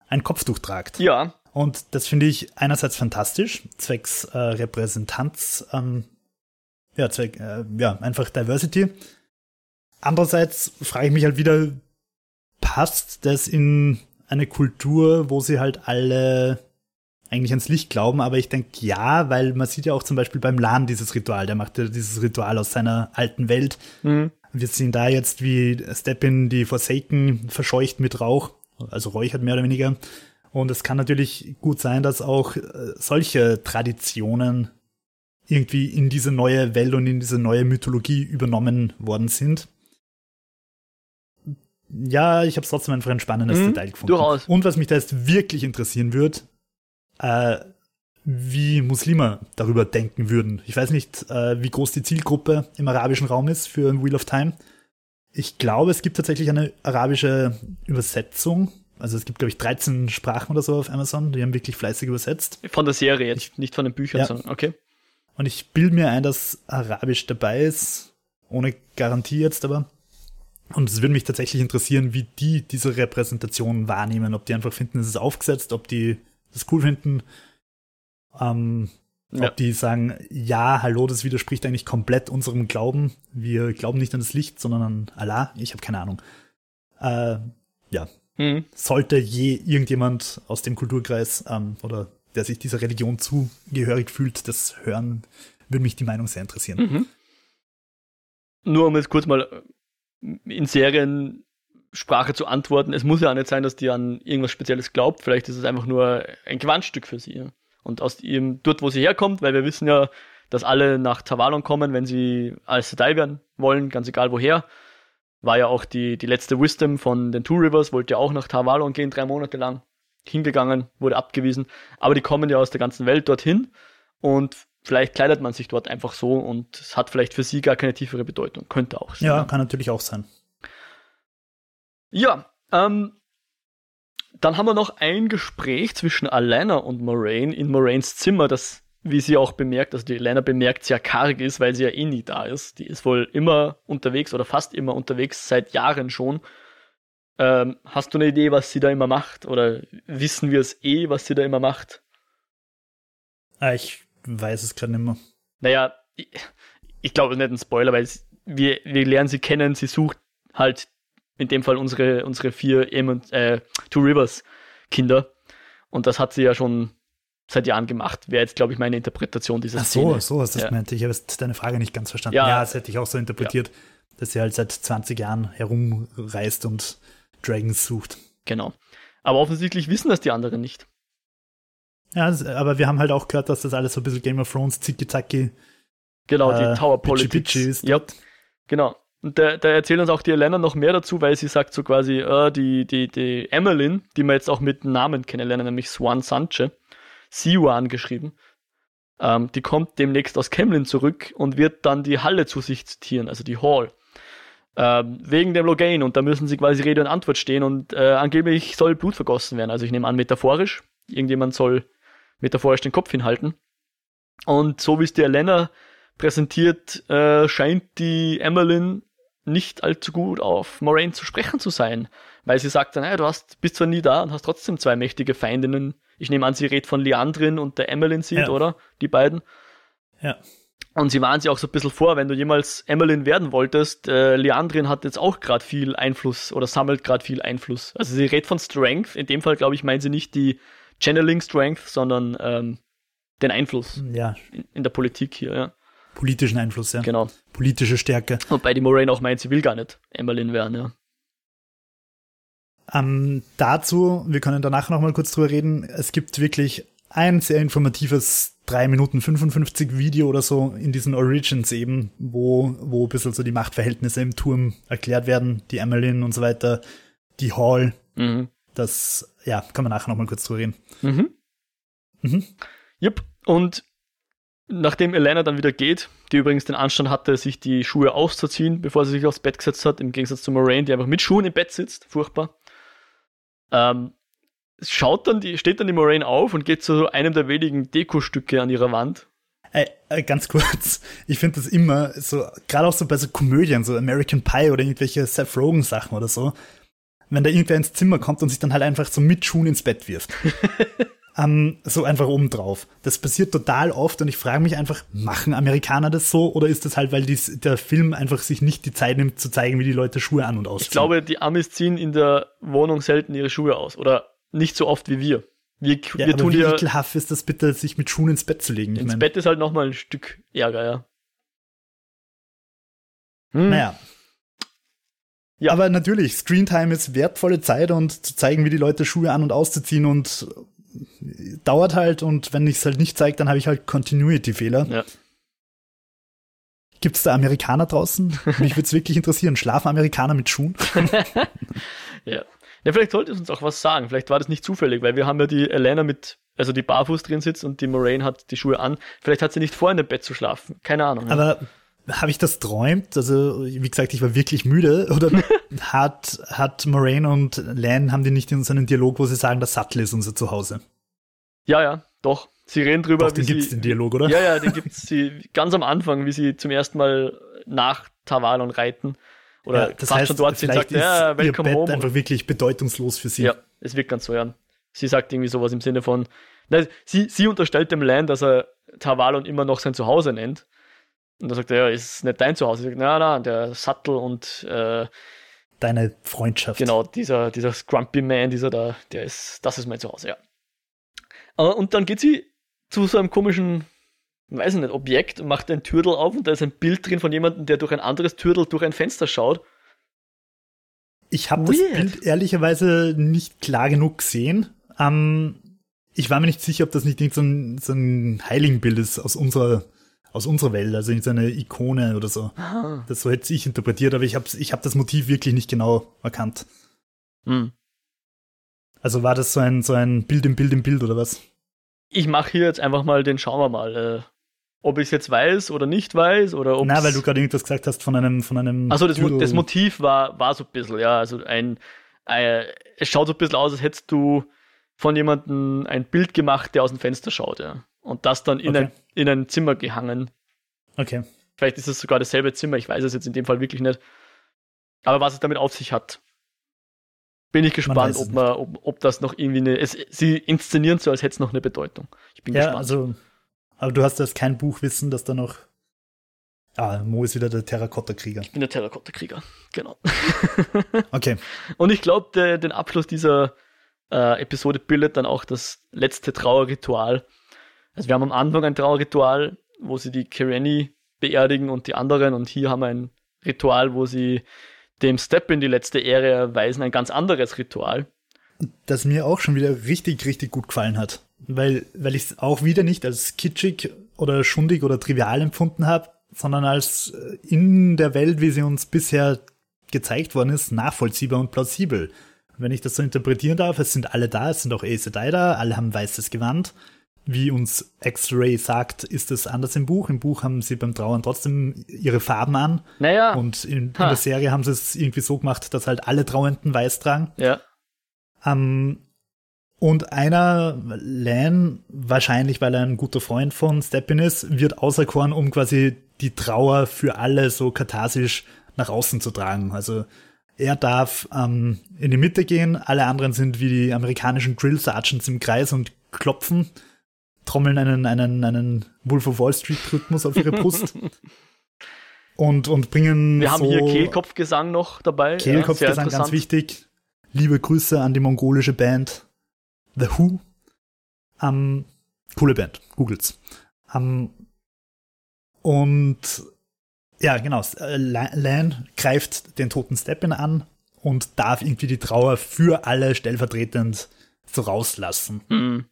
ein Kopftuch tragt. Ja, und das finde ich einerseits fantastisch, zwecks äh, Repräsentanz, ähm, ja, zweck, äh, ja, einfach Diversity. Andererseits frage ich mich halt wieder, passt das in eine Kultur, wo sie halt alle eigentlich ans Licht glauben, aber ich denke ja, weil man sieht ja auch zum Beispiel beim Lan dieses Ritual, der macht ja dieses Ritual aus seiner alten Welt. Mhm. Wir sehen da jetzt, wie Stepin die Forsaken verscheucht mit Rauch, also räuchert mehr oder weniger. Und es kann natürlich gut sein, dass auch äh, solche Traditionen irgendwie in diese neue Welt und in diese neue Mythologie übernommen worden sind. Ja, ich habe es trotzdem einfach ein spannendes mhm, Detail gefunden. Durchaus. Und was mich da jetzt wirklich interessieren wird, äh, wie Muslime darüber denken würden. Ich weiß nicht, äh, wie groß die Zielgruppe im arabischen Raum ist für Wheel of Time. Ich glaube, es gibt tatsächlich eine arabische Übersetzung. Also es gibt, glaube ich, 13 Sprachen oder so auf Amazon, die haben wirklich fleißig übersetzt. Von der Serie jetzt, ich, nicht von den Büchern, ja. sondern okay. Und ich bilde mir ein, dass Arabisch dabei ist, ohne Garantie jetzt aber. Und es würde mich tatsächlich interessieren, wie die diese Repräsentation wahrnehmen. Ob die einfach finden, es ist aufgesetzt, ob die das cool finden, ähm, ja. ob die sagen, ja, hallo, das widerspricht eigentlich komplett unserem Glauben. Wir glauben nicht an das Licht, sondern an Allah. Ich habe keine Ahnung. Äh, ja. Mhm. Sollte je irgendjemand aus dem Kulturkreis ähm, oder der sich dieser Religion zugehörig fühlt, das hören, würde mich die Meinung sehr interessieren. Mhm. Nur um jetzt kurz mal in Seriensprache zu antworten, es muss ja auch nicht sein, dass die an irgendwas Spezielles glaubt. Vielleicht ist es einfach nur ein Gewandstück für sie. Und aus ihrem, dort, wo sie herkommt, weil wir wissen ja, dass alle nach Tavalon kommen, wenn sie als Sedai werden wollen, ganz egal woher. War ja auch die, die letzte Wisdom von den Two Rivers, wollte ja auch nach Tavalon gehen, drei Monate lang hingegangen, wurde abgewiesen. Aber die kommen ja aus der ganzen Welt dorthin und vielleicht kleidet man sich dort einfach so und es hat vielleicht für sie gar keine tiefere Bedeutung. Könnte auch sein. Ja, kann natürlich auch sein. Ja, ähm, dann haben wir noch ein Gespräch zwischen Alana und Moraine in Moraines Zimmer, das, wie sie auch bemerkt, also die Alana bemerkt, sehr karg ist, weil sie ja eh nie da ist. Die ist wohl immer unterwegs oder fast immer unterwegs, seit Jahren schon ähm, hast du eine Idee, was sie da immer macht? Oder wissen wir es eh, was sie da immer macht? Ah, ich weiß es gerade nicht mehr. Naja, ich, ich glaube, es ist nicht ein Spoiler, weil es, wir, wir lernen sie kennen. Sie sucht halt in dem Fall unsere, unsere vier äh, Two Rivers Kinder. Und das hat sie ja schon seit Jahren gemacht. Wäre jetzt, glaube ich, meine Interpretation dieser Ach so, Szene. so was das ja. meinte. Ich habe deine Frage nicht ganz verstanden. Ja, ja das hätte ich auch so interpretiert, ja. dass sie halt seit 20 Jahren herumreist und Dragons sucht. Genau. Aber offensichtlich wissen das die anderen nicht. Ja, aber wir haben halt auch gehört, dass das alles so ein bisschen Game of Thrones, Ziki-Zaki. Genau, die äh, Tower Politics. ist ja, genau. Und da, da erzählt uns auch die Elena noch mehr dazu, weil sie sagt so quasi, äh, die, die, die Emmeline, die wir jetzt auch mit Namen kennenlernen, nämlich Swan Sanche, Siwan geschrieben, ähm, die kommt demnächst aus Kemlin zurück und wird dann die Halle zu sich zitieren, also die Hall. Ähm, wegen dem Logain und da müssen sie quasi Rede und Antwort stehen und äh, angeblich soll Blut vergossen werden. Also ich nehme an, metaphorisch. Irgendjemand soll metaphorisch den Kopf hinhalten. Und so wie es die Elena präsentiert, äh, scheint die Emmeline nicht allzu gut auf Moraine zu sprechen zu sein. Weil sie sagt dann, hey, du hast, bist zwar nie da und hast trotzdem zwei mächtige Feindinnen. Ich nehme an, sie redet von Leandrin und der Emmeline sieht, ja. oder? Die beiden. Ja. Und sie waren sie auch so ein bisschen vor, wenn du jemals Emmeline werden wolltest, äh, Leandrin hat jetzt auch gerade viel Einfluss oder sammelt gerade viel Einfluss. Also sie redet von Strength, in dem Fall glaube ich meinen sie nicht die Channeling Strength, sondern ähm, den Einfluss ja. in, in, der Politik hier, ja. Politischen Einfluss, ja. Genau. Politische Stärke. Wobei die Moraine auch meint, sie will gar nicht Emmeline werden, ja. Ähm, dazu, wir können danach nochmal kurz drüber reden, es gibt wirklich ein sehr informatives 3 Minuten 55 Video oder so in diesen Origins eben, wo, wo ein bisschen so die Machtverhältnisse im Turm erklärt werden, die Emmeline und so weiter, die Hall. Mhm. Das, ja, kann man nachher nochmal kurz drüber reden. Mhm. Mhm. Yep. Und nachdem Elena dann wieder geht, die übrigens den Anstand hatte, sich die Schuhe auszuziehen, bevor sie sich aufs Bett gesetzt hat, im Gegensatz zu Moraine, die einfach mit Schuhen im Bett sitzt, furchtbar, ähm, schaut dann die, steht dann die Moraine auf und geht zu einem der wenigen Dekostücke an ihrer Wand. Äh, äh, ganz kurz, ich finde das immer so, gerade auch so bei so Komödien, so American Pie oder irgendwelche Seth Rogen Sachen oder so, wenn da irgendwer ins Zimmer kommt und sich dann halt einfach so mit Schuhen ins Bett wirft. [LAUGHS] ähm, so einfach oben drauf. Das passiert total oft und ich frage mich einfach, machen Amerikaner das so oder ist das halt, weil dies, der Film einfach sich nicht die Zeit nimmt zu zeigen, wie die Leute Schuhe an und ausziehen? Ich glaube, die Amis ziehen in der Wohnung selten ihre Schuhe aus oder nicht so oft wie wir. Wir, ja, wir tun wie ja. ekelhaft ist das bitte, sich mit Schuhen ins Bett zu legen? Ich ins mein. Bett ist halt nochmal ein Stück Ärger, ja. Hm. Naja. Ja. Aber natürlich, Screentime ist wertvolle Zeit und zu zeigen, wie die Leute Schuhe an- und auszuziehen und dauert halt und wenn ich es halt nicht zeige, dann habe ich halt Continuity-Fehler. Ja. Gibt es da Amerikaner draußen? Mich würde es wirklich interessieren. Schlafen Amerikaner mit Schuhen? [LAUGHS] ja. ja, vielleicht sollte es uns auch was sagen. Vielleicht war das nicht zufällig, weil wir haben ja die Elena mit, also die barfuß drin sitzt und die Moraine hat die Schuhe an. Vielleicht hat sie nicht vor, in dem Bett zu schlafen. Keine Ahnung. Aber habe ich das träumt? Also, wie gesagt, ich war wirklich müde. Oder [LAUGHS] hat, hat Moraine und Lan, haben die nicht in so einem Dialog, wo sie sagen, das Sattel ist unser Zuhause? Ja, ja, doch. Sie reden drüber. Doch, den gibt es den Dialog, oder? Ja, ja, den gibt es ganz am Anfang, wie sie zum ersten Mal nach Tavalon reiten. Oder ja, das heißt, schon dort sind, sagt, ja, welcome ihr Bett home. einfach wirklich bedeutungslos für sie. Ja, es wirkt ganz so, ja. Sie sagt irgendwie sowas im Sinne von, na, sie, sie unterstellt dem Land, dass er Tavalon immer noch sein Zuhause nennt. Und dann sagt er, ja, ist nicht dein Zuhause. Sie sagt, na, na, der Sattel und äh, deine Freundschaft. Genau, dieser, dieser Scrumpy Man, dieser da, der ist, das ist mein Zuhause, ja. Und dann geht sie zu so einem komischen, weiß ich nicht, Objekt und macht ein Türtel auf und da ist ein Bild drin von jemandem, der durch ein anderes Türtel durch ein Fenster schaut. Ich habe das Bild ehrlicherweise nicht klar genug gesehen. Ähm, ich war mir nicht sicher, ob das nicht so ein, so ein Heiligenbild ist aus unserer, aus unserer Welt, also so eine Ikone oder so. Aha. Das so hätte ich interpretiert, aber ich habe ich hab das Motiv wirklich nicht genau erkannt. Hm. Also war das so ein, so ein Bild im Bild im Bild oder was? ich mache hier jetzt einfach mal den, schauen wir mal, äh, ob ich es jetzt weiß oder nicht weiß oder ob. Na, weil du gerade irgendwas gesagt hast von einem, von einem. Also das, das Motiv war, war so ein bisschen, ja, also ein, äh, es schaut so ein bisschen aus, als hättest du von jemandem ein Bild gemacht, der aus dem Fenster schaut, ja. Und das dann in, okay. ein, in ein Zimmer gehangen. Okay. Vielleicht ist es sogar dasselbe Zimmer, ich weiß es jetzt in dem Fall wirklich nicht. Aber was es damit auf sich hat, bin ich gespannt, ob, man, ob, ob das noch irgendwie eine. Es, sie inszenieren so, als hätte es noch eine Bedeutung. Ich bin ja, gespannt. Also, aber du hast jetzt kein Buchwissen, dass da noch. Ah, Mo ist wieder der Terrakotta-Krieger. Ich bin der Terrakotta-Krieger, genau. [LAUGHS] okay. Und ich glaube, den Abschluss dieser äh, Episode bildet dann auch das letzte Trauerritual. Also wir haben am Anfang ein Trauerritual, wo sie die Kereni beerdigen und die anderen und hier haben wir ein Ritual, wo sie dem Step in die letzte Ehre erweisen, ein ganz anderes Ritual. Das mir auch schon wieder richtig, richtig gut gefallen hat. Weil, weil ich es auch wieder nicht als kitschig oder schundig oder trivial empfunden habe, sondern als äh, in der Welt, wie sie uns bisher gezeigt worden ist, nachvollziehbar und plausibel. Wenn ich das so interpretieren darf, es sind alle da, es sind auch Aes Sedai da, alle haben weißes Gewand wie uns X-Ray sagt, ist es anders im Buch. Im Buch haben sie beim Trauern trotzdem ihre Farben an. Naja. Und in, in der Serie haben sie es irgendwie so gemacht, dass halt alle Trauernden weiß tragen. Ja. Ähm, und einer, Lan, wahrscheinlich weil er ein guter Freund von Steppin ist, wird auserkoren, um quasi die Trauer für alle so katharsisch nach außen zu tragen. Also er darf ähm, in die Mitte gehen, alle anderen sind wie die amerikanischen Drill Sergeants im Kreis und klopfen trommeln einen, einen, einen Wolf of Wall Street Rhythmus auf ihre Brust. [LAUGHS] und, und bringen. Wir haben hier Kehlkopfgesang noch dabei. Kehlkopfgesang, ja, ganz wichtig. Liebe Grüße an die mongolische Band The Who. Um, coole Band, googelt's. Um, und ja, genau, Lan greift den toten Steppen an und darf irgendwie die Trauer für alle stellvertretend so rauslassen. Mhm.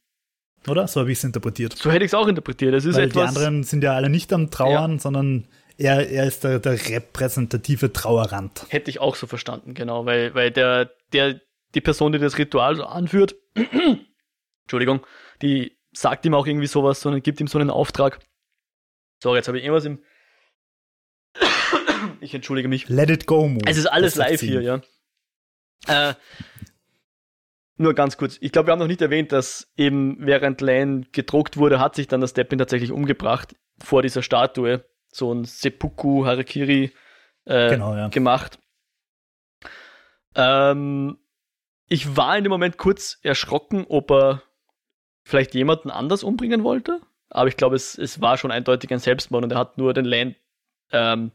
Oder? So habe ich es interpretiert. So hätte ich es auch interpretiert. Das ist Weil etwas die anderen sind ja alle nicht am Trauern, ja. sondern er, er ist der, der repräsentative Trauerrand. Hätte ich auch so verstanden, genau. Weil, weil der, der, die Person, die das Ritual so anführt, [CLEARS THROAT] Entschuldigung, die sagt ihm auch irgendwie sowas, sondern gibt ihm so einen Auftrag. So, jetzt habe ich irgendwas im. [COUGHS] ich entschuldige mich. Let it go, Mo. Es ist alles live hier, ja. Äh, nur ganz kurz. Ich glaube, wir haben noch nicht erwähnt, dass eben während Lane gedruckt wurde, hat sich dann das Deppin tatsächlich umgebracht vor dieser Statue. So ein Seppuku Harakiri äh, genau, ja. gemacht. Ähm, ich war in dem Moment kurz erschrocken, ob er vielleicht jemanden anders umbringen wollte. Aber ich glaube, es, es war schon eindeutig ein Selbstmord und er hat nur den Lane ähm,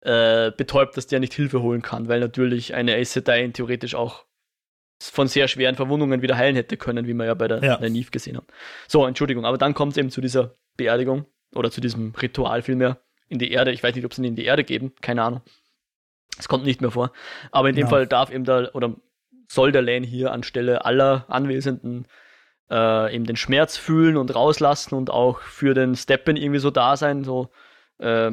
äh, betäubt, dass der nicht Hilfe holen kann, weil natürlich eine Sedai theoretisch auch von sehr schweren Verwundungen wieder heilen hätte können, wie wir ja bei der, ja. Neve gesehen haben. So, Entschuldigung, aber dann kommt es eben zu dieser Beerdigung oder zu diesem Ritual vielmehr in die Erde. Ich weiß nicht, ob sie ihn in die Erde geben, keine Ahnung. Es kommt nicht mehr vor. Aber in dem genau. Fall darf eben der, oder soll der Lane hier anstelle aller Anwesenden äh, eben den Schmerz fühlen und rauslassen und auch für den Steppen irgendwie so da sein, so äh,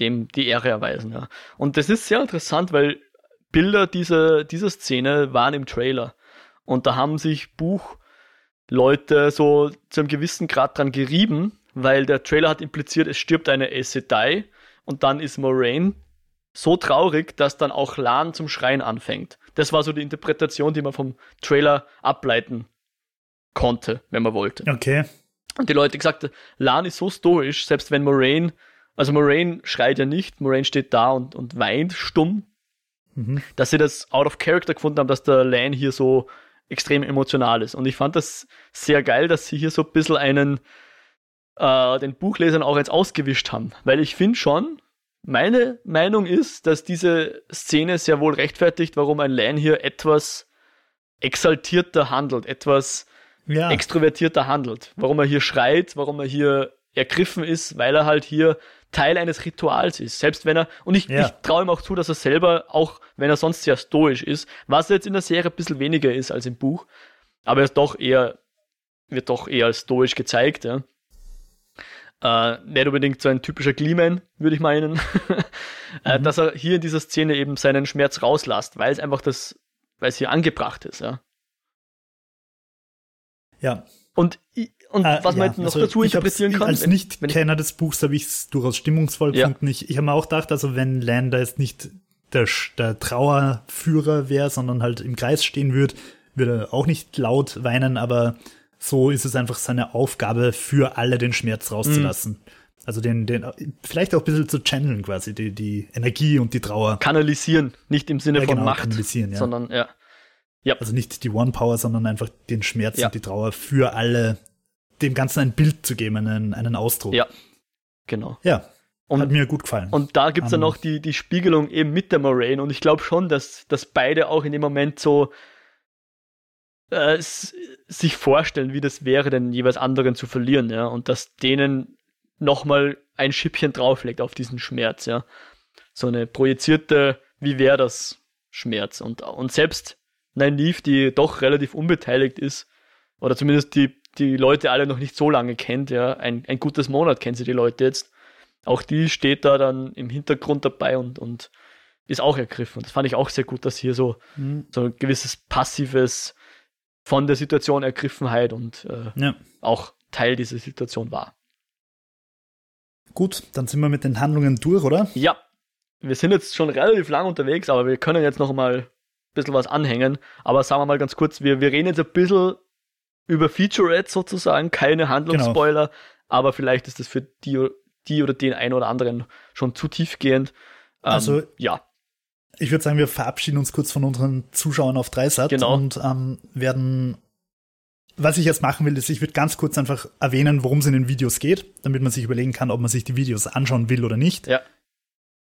dem die Ehre erweisen. Ja. Und das ist sehr interessant, weil Bilder dieser, dieser Szene waren im Trailer. Und da haben sich Buchleute so zu einem gewissen Grad dran gerieben, weil der Trailer hat impliziert, es stirbt eine Aes Sedai und dann ist Moraine so traurig, dass dann auch Lan zum Schreien anfängt. Das war so die Interpretation, die man vom Trailer ableiten konnte, wenn man wollte. Okay. Und die Leute gesagt, Lan ist so stoisch, selbst wenn Moraine, also Moraine schreit ja nicht, Moraine steht da und, und weint stumm, mhm. dass sie das out of character gefunden haben, dass der Lan hier so extrem emotional ist. Und ich fand das sehr geil, dass sie hier so ein bisschen einen, äh, den Buchlesern auch jetzt ausgewischt haben. Weil ich finde schon, meine Meinung ist, dass diese Szene sehr wohl rechtfertigt, warum ein Lan hier etwas exaltierter handelt, etwas ja. extrovertierter handelt. Warum er hier schreit, warum er hier ergriffen ist, weil er halt hier Teil eines Rituals ist. Selbst wenn er, und ich, ja. ich traue ihm auch zu, dass er selber, auch wenn er sonst sehr stoisch ist, was jetzt in der Serie ein bisschen weniger ist als im Buch, aber er ist doch eher, wird doch eher als stoisch gezeigt, ja. Äh, nicht unbedingt so ein typischer Gleeman, würde ich meinen. [LAUGHS] äh, mhm. Dass er hier in dieser Szene eben seinen Schmerz rauslässt, weil es einfach das, weil es hier angebracht ist, ja. Ja. Und, und äh, was man ja, noch also dazu interpretieren kann. Als Nicht-Kenner des Buchs habe ich es durchaus stimmungsvoll ja. gefunden. Ich, ich habe mir auch gedacht, also wenn Lander jetzt nicht der, der Trauerführer wäre, sondern halt im Kreis stehen würde, würde er auch nicht laut weinen, aber so ist es einfach seine Aufgabe, für alle den Schmerz rauszulassen. Mhm. Also den, den, vielleicht auch ein bisschen zu channeln quasi, die, die Energie und die Trauer. Kanalisieren, nicht im Sinne ja, von genau, Macht, ja. sondern ja. Ja. Also nicht die One Power, sondern einfach den Schmerz ja. und die Trauer für alle, dem Ganzen ein Bild zu geben, einen, einen Ausdruck. Ja, genau. Ja, und, hat mir gut gefallen. Und da gibt's um, dann noch die, die Spiegelung eben mit der Moraine und ich glaube schon, dass, dass beide auch in dem Moment so äh, sich vorstellen, wie das wäre, den jeweils anderen zu verlieren, ja, und dass denen nochmal ein Schippchen drauflegt auf diesen Schmerz, ja. So eine projizierte, wie wäre das Schmerz und, und selbst Nynaeve, die doch relativ unbeteiligt ist, oder zumindest die, die Leute alle noch nicht so lange kennt, ja, ein, ein gutes Monat kennen sie die Leute jetzt. Auch die steht da dann im Hintergrund dabei und, und ist auch ergriffen. Das fand ich auch sehr gut, dass hier so, mhm. so ein gewisses passives von der Situation Ergriffenheit und äh, ja. auch Teil dieser Situation war. Gut, dann sind wir mit den Handlungen durch, oder? Ja. Wir sind jetzt schon relativ lang unterwegs, aber wir können jetzt noch mal bisschen was anhängen. Aber sagen wir mal ganz kurz, wir, wir reden jetzt ein bisschen über Featurettes sozusagen, keine Handlungsspoiler, genau. aber vielleicht ist das für die, die oder den einen oder anderen schon zu tiefgehend. Ähm, also, ja. Ich würde sagen, wir verabschieden uns kurz von unseren Zuschauern auf Dreisat genau. und ähm, werden was ich jetzt machen will, ist, ich würde ganz kurz einfach erwähnen, worum es in den Videos geht, damit man sich überlegen kann, ob man sich die Videos anschauen will oder nicht. Ja.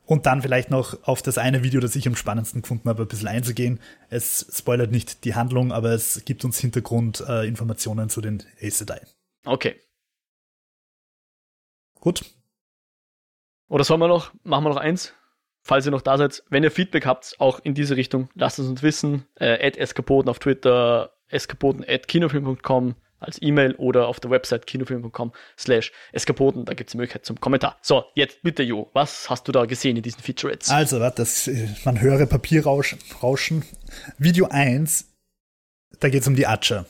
Und dann vielleicht noch auf das eine Video, das ich am spannendsten gefunden habe, ein bisschen einzugehen. Es spoilert nicht die Handlung, aber es gibt uns Hintergrundinformationen äh, zu den Ace Sedai. Okay. Gut. Oder sollen wir noch, machen wir noch eins? Falls ihr noch da seid, wenn ihr Feedback habt, auch in diese Richtung, lasst es uns wissen. Äh, Eskapoden auf Twitter, eskapoden at kinofilm.com als E-Mail oder auf der Website kinofilm.com slash eskapoden. Da gibt es die Möglichkeit zum Kommentar. So, jetzt bitte Jo, was hast du da gesehen in diesen Featurettes? Also, das, man höre Papierrauschen. Rauschen. Video 1, da geht es um die Atscher.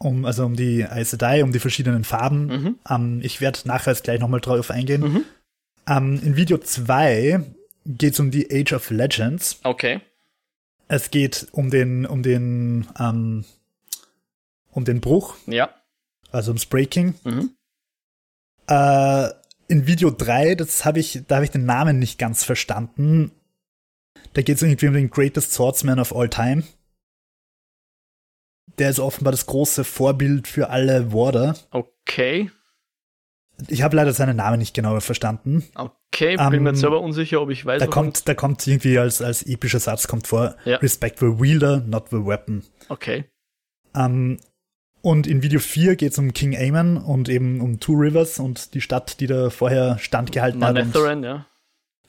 Um, also um die Aes Sedai, um die verschiedenen Farben. Mhm. Um, ich werde nachher jetzt gleich nochmal drauf eingehen. Mhm. Um, in Video 2 geht es um die Age of Legends. Okay. Es geht um den, um den, ähm, um den Bruch. Ja. Also ums Breaking. Mhm. Äh, in Video 3, das habe ich, da habe ich den Namen nicht ganz verstanden. Da geht es irgendwie um den Greatest Swordsman of All Time. Der ist offenbar das große Vorbild für alle Warder. Okay. Ich habe leider seinen Namen nicht genauer verstanden. Okay, bin um, mir jetzt ähm, selber unsicher, ob ich weiß. Da kommt, da kommt irgendwie als, als epischer Satz kommt vor, ja. Respect the wielder, not the weapon. Okay. Ähm, und in Video 4 geht es um King Aemon und eben um Two Rivers und die Stadt, die da vorher standgehalten hat. Manetheren, ja.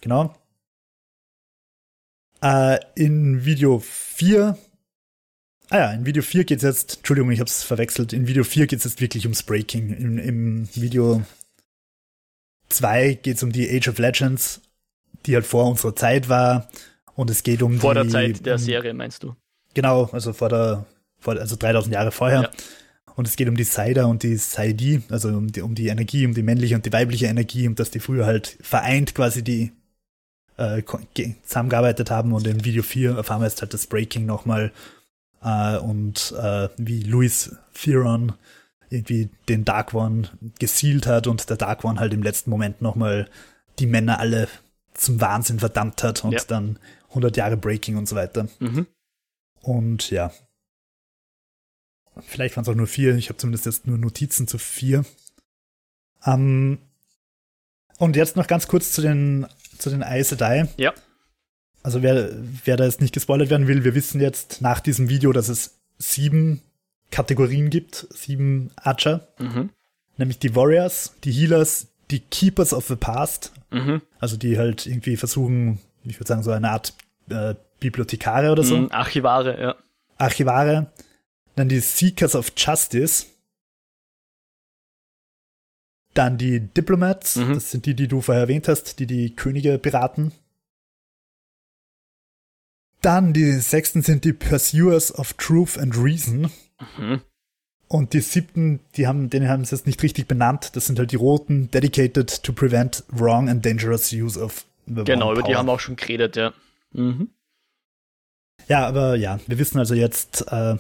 Genau. Äh, in Video 4 Ah ja, in Video 4 geht es jetzt, Entschuldigung, ich habe es verwechselt, in Video 4 geht es jetzt wirklich ums Breaking. Im, im Video 2 geht es um die Age of Legends, die halt vor unserer Zeit war. Und es geht um vor die, der Zeit der Serie, meinst du? Genau, also vor der, vor, also 3000 Jahre vorher. Ja. Und es geht um die Saida und die Saidi, also um die, um die Energie, um die männliche und die weibliche Energie und dass die früher halt vereint quasi die äh, zusammengearbeitet haben. Und in Video 4 erfahren wir jetzt halt das Breaking nochmal äh, und äh, wie Louis Theron irgendwie den Dark One gesealt hat und der Dark One halt im letzten Moment nochmal die Männer alle zum Wahnsinn verdammt hat und ja. dann 100 Jahre Breaking und so weiter. Mhm. Und ja. Vielleicht waren es auch nur vier. Ich habe zumindest jetzt nur Notizen zu vier. Ähm, und jetzt noch ganz kurz zu den, zu den Aes Sedai. Ja. Also wer, wer da jetzt nicht gespoilert werden will, wir wissen jetzt nach diesem Video, dass es sieben Kategorien gibt, sieben Archer. Mhm. Nämlich die Warriors, die Healers, die Keepers of the Past. Mhm. Also die halt irgendwie versuchen, ich würde sagen, so eine Art äh, Bibliothekare oder so. Mhm, Archivare, ja. Archivare. Dann die Seekers of Justice. Dann die Diplomats, mhm. das sind die, die du vorher erwähnt hast, die die Könige beraten. Dann die sechsten sind die Pursuers of Truth and Reason. Mhm. Und die siebten, die haben, denen haben sie jetzt nicht richtig benannt. Das sind halt die roten, dedicated to prevent wrong and dangerous use of the Genau, über die haben wir auch schon geredet, ja. Mhm. Ja, aber ja, wir wissen also jetzt, äh,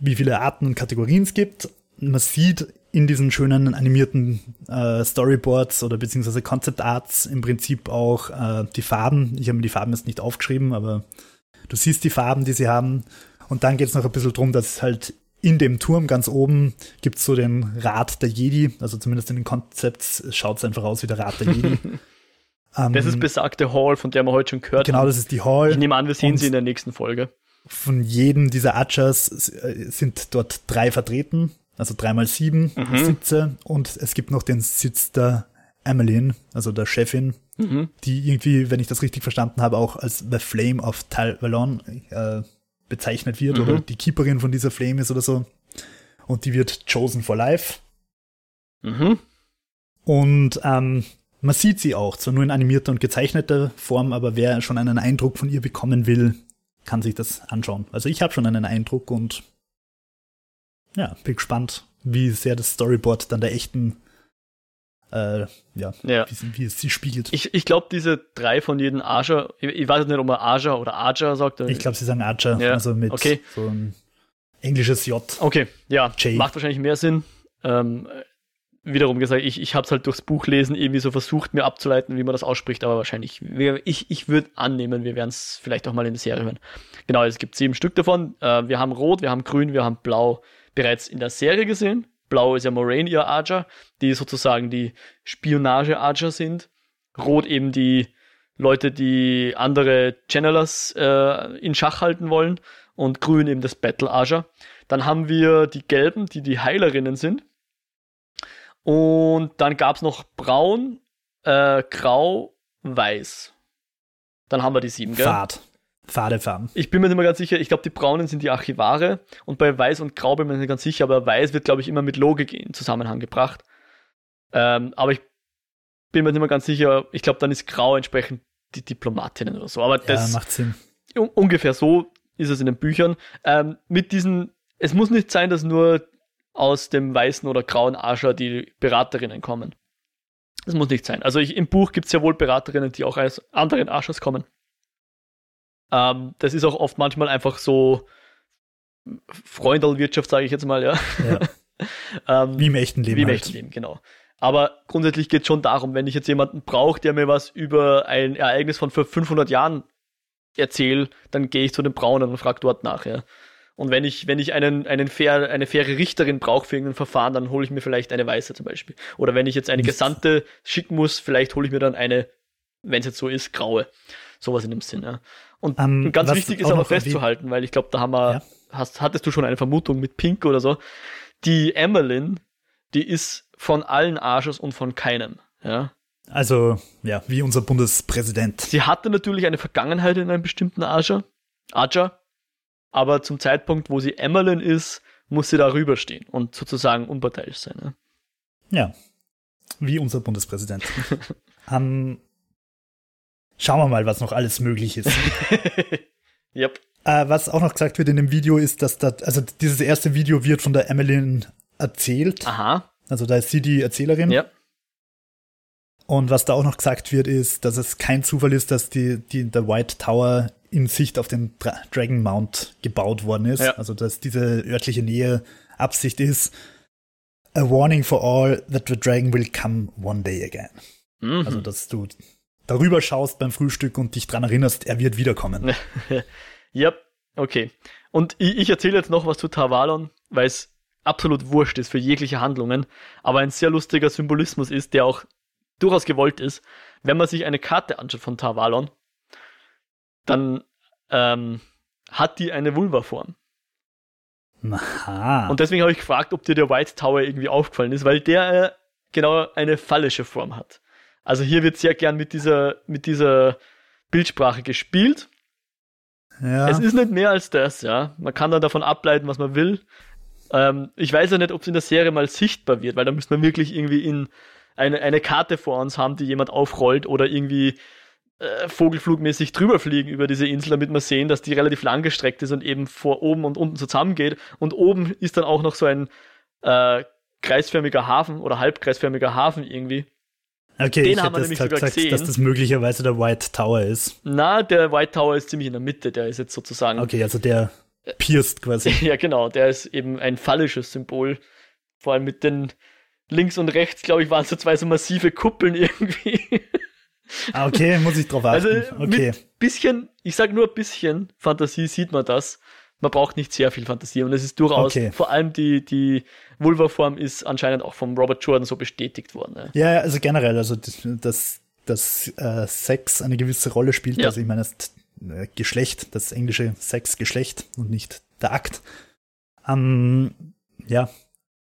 wie viele Arten und Kategorien es gibt. Man sieht in diesen schönen animierten äh, Storyboards oder beziehungsweise Concept Arts im Prinzip auch äh, die Farben. Ich habe mir die Farben jetzt nicht aufgeschrieben, aber Du siehst die Farben, die sie haben. Und dann geht es noch ein bisschen drum, dass halt in dem Turm ganz oben gibt es so den Rat der Jedi. Also zumindest in den Konzepts schaut es einfach aus wie der Rat der Jedi. [LAUGHS] ähm, das ist besagte Hall, von der wir heute schon gehört genau, haben. Genau, das ist die Hall. Ich nehme an, wir sehen Und sie in der nächsten Folge. Von jedem dieser Archers sind dort drei vertreten. Also dreimal sieben mhm. Sitze. Und es gibt noch den Sitz der Emmeline, also der Chefin, mhm. die irgendwie, wenn ich das richtig verstanden habe, auch als The Flame of Tal Valon äh, bezeichnet wird mhm. oder die Keeperin von dieser Flame ist oder so. Und die wird chosen for life. Mhm. Und ähm, man sieht sie auch, zwar nur in animierter und gezeichneter Form, aber wer schon einen Eindruck von ihr bekommen will, kann sich das anschauen. Also ich habe schon einen Eindruck und ja, bin gespannt, wie sehr das Storyboard dann der echten äh, ja, ja. Wie, wie, es sie spiegelt. Ich, ich glaube, diese drei von jedem Archer, ich, ich, weiß nicht, ob man Archer oder Archer sagt. Ich glaube, sie sagen Archer, ja. also mit okay. so ein englisches J. Okay, ja, J. macht wahrscheinlich mehr Sinn. Ähm, wiederum gesagt, ich, ich habe es halt durchs Buchlesen irgendwie so versucht, mir abzuleiten, wie man das ausspricht, aber wahrscheinlich, ich, ich würde annehmen, wir werden es vielleicht auch mal in der Serie hören. Genau, es gibt sieben Stück davon. Äh, wir haben Rot, wir haben Grün, wir haben Blau bereits in der Serie gesehen. Blau ist ja Moraine, ihr Archer, die sozusagen die Spionage-Archer sind. Rot eben die Leute, die andere Channelers äh, in Schach halten wollen. Und grün eben das Battle Archer. Dann haben wir die Gelben, die die Heilerinnen sind. Und dann gab es noch Braun, äh, Grau, Weiß. Dann haben wir die sieben, gell? Fahrt fade Farben. Ich bin mir nicht mehr ganz sicher. Ich glaube, die braunen sind die Archivare und bei Weiß und Grau bin ich mir nicht ganz sicher, aber Weiß wird, glaube ich, immer mit Logik in Zusammenhang gebracht. Ähm, aber ich bin mir nicht mehr ganz sicher. Ich glaube, dann ist Grau entsprechend die Diplomatinnen oder so. Aber das ja, macht Sinn. Un ungefähr so ist es in den Büchern. Ähm, mit diesen, es muss nicht sein, dass nur aus dem weißen oder grauen Arscher die Beraterinnen kommen. Das muss nicht sein. Also ich, im Buch gibt es ja wohl Beraterinnen, die auch aus anderen Arschers kommen. Ähm, das ist auch oft manchmal einfach so Freundelwirtschaft, sage ich jetzt mal, ja. ja. [LAUGHS] ähm, wie im echten Leben. Wie im halt. echten Leben, genau. Aber grundsätzlich geht es schon darum, wenn ich jetzt jemanden brauche, der mir was über ein Ereignis von vor 500 Jahren erzählt, dann gehe ich zu den Braunen und frage dort nach, ja. Und wenn ich, wenn ich einen, einen fair, eine faire Richterin brauche für irgendein Verfahren, dann hole ich mir vielleicht eine Weiße zum Beispiel. Oder wenn ich jetzt eine Gesandte schicken muss, vielleicht hole ich mir dann eine, wenn es jetzt so ist, graue. Sowas in dem Sinn, ja. Und um, ähm, ganz wichtig ist aber festzuhalten, weil ich glaube, da haben wir, ja. hast, hattest du schon eine Vermutung mit Pink oder so. Die Emmeline, die ist von allen Arschers und von keinem, ja. Also, ja, wie unser Bundespräsident. Sie hatte natürlich eine Vergangenheit in einem bestimmten Aja, Aja aber zum Zeitpunkt, wo sie Emmeline ist, muss sie da rüberstehen und sozusagen unparteiisch sein. Ne? Ja, wie unser Bundespräsident. um, [LAUGHS] schauen wir mal, was noch alles möglich ist. [LAUGHS] yep. Äh, was auch noch gesagt wird in dem Video ist, dass da, also dieses erste Video wird von der Emmeline erzählt. Aha. Also da ist sie die Erzählerin. Ja. Und was da auch noch gesagt wird, ist, dass es kein Zufall ist, dass die, die der White Tower in Sicht auf den Dra Dragon Mount gebaut worden ist. Ja. Also dass diese örtliche Nähe Absicht ist. A warning for all that the dragon will come one day again. Mhm. Also dass du darüber schaust beim Frühstück und dich dran erinnerst, er wird wiederkommen. [LAUGHS] ja, okay. Und ich, ich erzähle jetzt noch was zu Tavalon, weil es absolut wurscht ist für jegliche Handlungen, aber ein sehr lustiger Symbolismus ist, der auch durchaus gewollt ist, wenn man sich eine Karte anschaut von Tavalon, dann ähm, hat die eine Vulva-Form. Aha. Und deswegen habe ich gefragt, ob dir der White Tower irgendwie aufgefallen ist, weil der äh, genau eine phallische Form hat. Also hier wird sehr gern mit dieser, mit dieser Bildsprache gespielt. Ja. Es ist nicht mehr als das, ja. Man kann dann davon ableiten, was man will. Ähm, ich weiß ja nicht, ob es in der Serie mal sichtbar wird, weil da müsste man wirklich irgendwie in eine, eine Karte vor uns haben, die jemand aufrollt oder irgendwie äh, vogelflugmäßig drüber fliegen über diese Insel, damit wir sehen, dass die relativ lang gestreckt ist und eben vor oben und unten zusammengeht. Und oben ist dann auch noch so ein äh, kreisförmiger Hafen oder halbkreisförmiger Hafen irgendwie. Okay, Den ich haben wir nämlich sogar gesagt, gesehen. dass das möglicherweise der White Tower ist. Na, der White Tower ist ziemlich in der Mitte, der ist jetzt sozusagen. Okay, also der pierst quasi. [LAUGHS] ja, genau, der ist eben ein phallisches Symbol. Vor allem mit den links und rechts, glaube ich, waren so zwei so massive Kuppeln [LAUGHS] irgendwie. Ah, okay, muss ich drauf achten. Also okay. mit bisschen, ich sage nur ein bisschen Fantasie sieht man das. Man braucht nicht sehr viel Fantasie und es ist durchaus, okay. vor allem die, die Vulva-Form ist anscheinend auch vom Robert Jordan so bestätigt worden. Ja, ja also generell, also dass, dass äh, Sex eine gewisse Rolle spielt, ja. also ich meine, das äh, Geschlecht, das englische Sex, Geschlecht und nicht der Akt. Ähm, ja,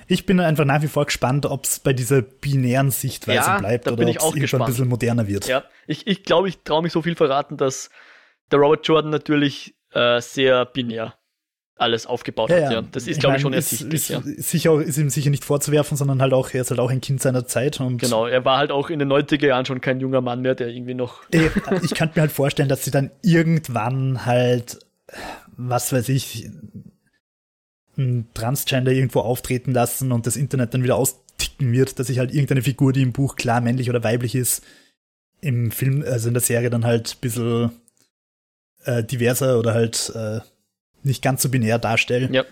ich bin einfach nach wie vor gespannt, ob es bei dieser binären Sichtweise ja, bleibt oder ob es ein bisschen moderner wird. Ja, ich, ich glaube, ich traue mich so viel verraten, dass der Robert Jordan natürlich äh, sehr binär alles aufgebaut ja, hat. Ja. Das ist, glaube ich, schon ersichtlich. Ist, ja. sicher, ist ihm sicher nicht vorzuwerfen, sondern halt auch, er ist halt auch ein Kind seiner Zeit. Und genau, er war halt auch in den 90er Jahren schon kein junger Mann mehr, der irgendwie noch. ich könnte mir halt vorstellen, dass sie dann irgendwann halt, was weiß ich, Transgender irgendwo auftreten lassen und das Internet dann wieder austicken wird, dass sich halt irgendeine Figur, die im Buch klar männlich oder weiblich ist, im Film, also in der Serie dann halt ein bisschen äh, diverser oder halt äh, nicht ganz so binär darstellen. Ja.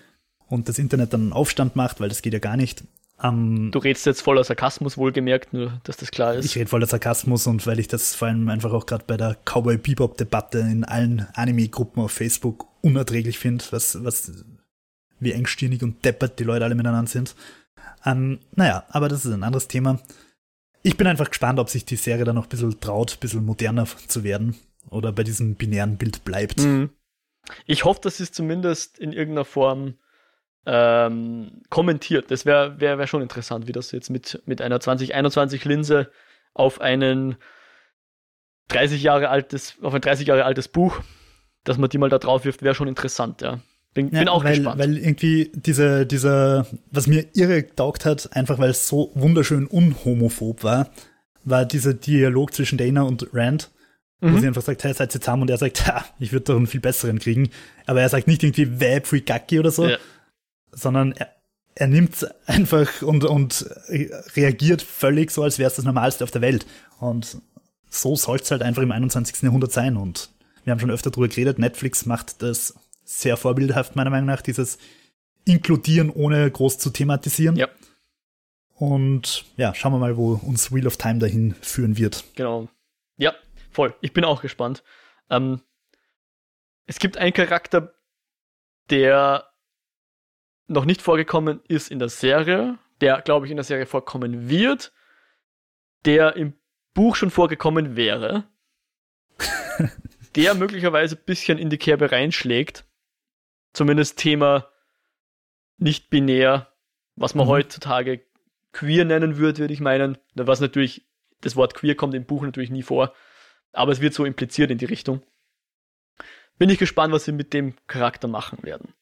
Und das Internet dann einen Aufstand macht, weil das geht ja gar nicht. Um, du redest jetzt voller Sarkasmus, wohlgemerkt, nur dass das klar ist. Ich rede voller Sarkasmus und weil ich das vor allem einfach auch gerade bei der Cowboy Bebop-Debatte in allen Anime-Gruppen auf Facebook unerträglich finde, was, was wie engstirnig und deppert die Leute alle miteinander sind. Ähm, naja, aber das ist ein anderes Thema. Ich bin einfach gespannt, ob sich die Serie dann noch ein bisschen traut, ein bisschen moderner zu werden oder bei diesem binären Bild bleibt. Mhm. Ich hoffe, dass es zumindest in irgendeiner Form ähm, kommentiert. Das wäre wär, wär schon interessant, wie das jetzt mit, mit einer 2021 Linse auf einen 30 Jahre altes, auf ein 30 Jahre altes Buch, dass man die mal da drauf wirft, wäre schon interessant, ja. Bin, ja, bin auch weil, gespannt. Weil irgendwie diese, dieser, was mir irre getaugt hat, einfach weil es so wunderschön unhomophob war, war dieser Dialog zwischen Dana und Rand, mhm. wo sie einfach sagt, hey, seid ihr zusammen und er sagt, ha, ich würde doch einen viel besseren kriegen. Aber er sagt nicht irgendwie Web Frikaki oder so, ja. sondern er, er nimmt einfach und, und reagiert völlig so, als wäre es das Normalste auf der Welt. Und so soll es halt einfach im 21. Jahrhundert sein. Und wir haben schon öfter drüber geredet, Netflix macht das sehr vorbildhaft, meiner Meinung nach, dieses Inkludieren, ohne groß zu thematisieren. Ja. Und ja, schauen wir mal, wo uns Wheel of Time dahin führen wird. Genau. Ja, voll. Ich bin auch gespannt. Ähm, es gibt einen Charakter, der noch nicht vorgekommen ist in der Serie, der, glaube ich, in der Serie vorkommen wird, der im Buch schon vorgekommen wäre, [LAUGHS] der möglicherweise ein bisschen in die Kerbe reinschlägt zumindest Thema nicht binär, was man mhm. heutzutage queer nennen würde, würde ich meinen. Was natürlich das Wort queer kommt im Buch natürlich nie vor, aber es wird so impliziert in die Richtung. Bin ich gespannt, was sie mit dem Charakter machen werden.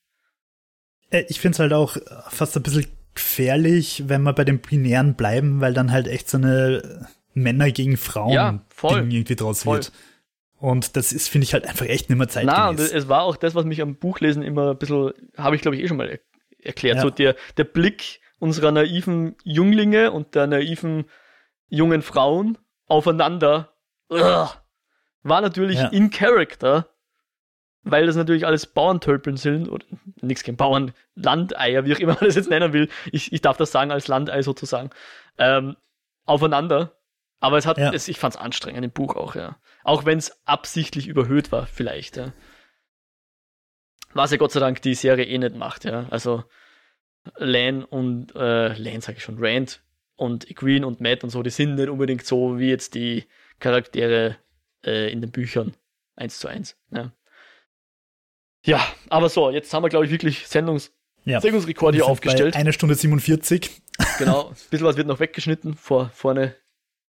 Äh, ich finde es halt auch fast ein bisschen gefährlich, wenn wir bei dem Binären bleiben, weil dann halt echt so eine Männer gegen Frauen ja, Ding irgendwie draus voll. wird. Und das ist, finde ich, halt einfach echt nicht mehr zeitgemäß. Na, und es war auch das, was mich am Buchlesen immer ein bisschen, habe ich glaube ich eh schon mal er erklärt, ja. so der, der Blick unserer naiven Jünglinge und der naiven jungen Frauen aufeinander ugh, war natürlich ja. in Character, weil das natürlich alles Bauerntölpeln sind, oder nichts gegen Bauern, Landeier, wie auch immer man das jetzt nennen will. Ich, ich darf das sagen als Landei sozusagen. Ähm, aufeinander. Aber es hat, ja. es, ich fand es anstrengend im Buch auch, ja. Auch wenn es absichtlich überhöht war, vielleicht, ja. Was ja Gott sei Dank die Serie eh nicht macht, ja. Also Lan und äh, Lan sage ich schon, Rand und Green und Matt und so, die sind nicht unbedingt so wie jetzt die Charaktere äh, in den Büchern eins zu eins. Ja. ja, aber so, jetzt haben wir, glaube ich, wirklich Sendungs ja. Sendungsrekord hier aufgestellt. eine Stunde 47. Genau, ein bisschen was wird noch weggeschnitten vor vorne,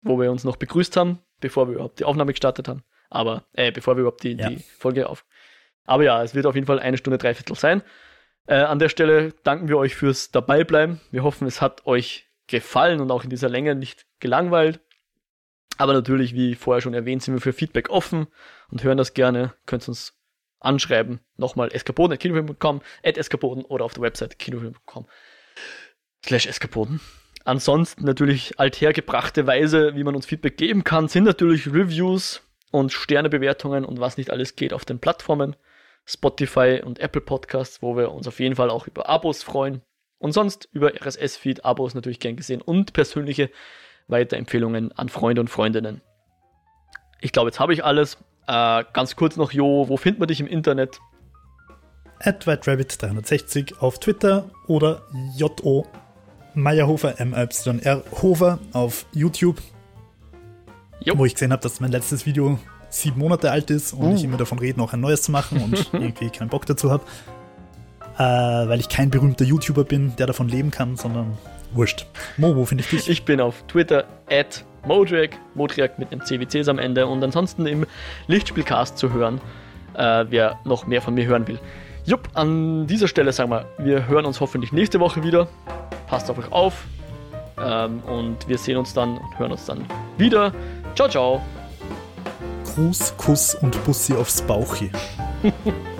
wo wir uns noch begrüßt haben, bevor wir überhaupt die Aufnahme gestartet haben. Aber, äh, bevor wir überhaupt die, ja. die Folge auf. Aber ja, es wird auf jeden Fall eine Stunde dreiviertel sein. Äh, an der Stelle danken wir euch fürs Dabeibleiben. Wir hoffen, es hat euch gefallen und auch in dieser Länge nicht gelangweilt. Aber natürlich, wie vorher schon erwähnt, sind wir für Feedback offen und hören das gerne. Könnt uns anschreiben. Nochmal eskapoden.kinofilm.com, at eskapoden oder auf der Website kinofilm.com slash eskapoden. Ansonsten natürlich althergebrachte Weise, wie man uns Feedback geben kann, sind natürlich Reviews und Sternebewertungen und was nicht alles geht auf den Plattformen. Spotify und Apple Podcasts, wo wir uns auf jeden Fall auch über Abos freuen. Und sonst über RSS-Feed, Abos natürlich gern gesehen und persönliche Weiterempfehlungen an Freunde und Freundinnen. Ich glaube, jetzt habe ich alles. Äh, ganz kurz noch, Jo, wo findet man dich im Internet? At WhiteRabbit360 auf Twitter oder JO Meyerhofer, MYR Hofer auf YouTube. Jo. Wo ich gesehen habe, dass mein letztes Video sieben Monate alt ist und uh. ich immer davon rede, noch ein neues zu machen und [LAUGHS] irgendwie keinen Bock dazu habe. Äh, weil ich kein berühmter YouTuber bin, der davon leben kann, sondern wurscht. Mo, wo finde ich dich? Ich bin auf Twitter at Modriak, Modriak mit einem CWCs am Ende und ansonsten im Lichtspielcast zu hören, äh, wer noch mehr von mir hören will. Jupp, an dieser Stelle sagen wir, wir hören uns hoffentlich nächste Woche wieder. Passt auf euch auf ähm, und wir sehen uns dann und hören uns dann wieder. Ciao, ciao. Gruß, Kuss und Bussi aufs Bauchi. [LAUGHS]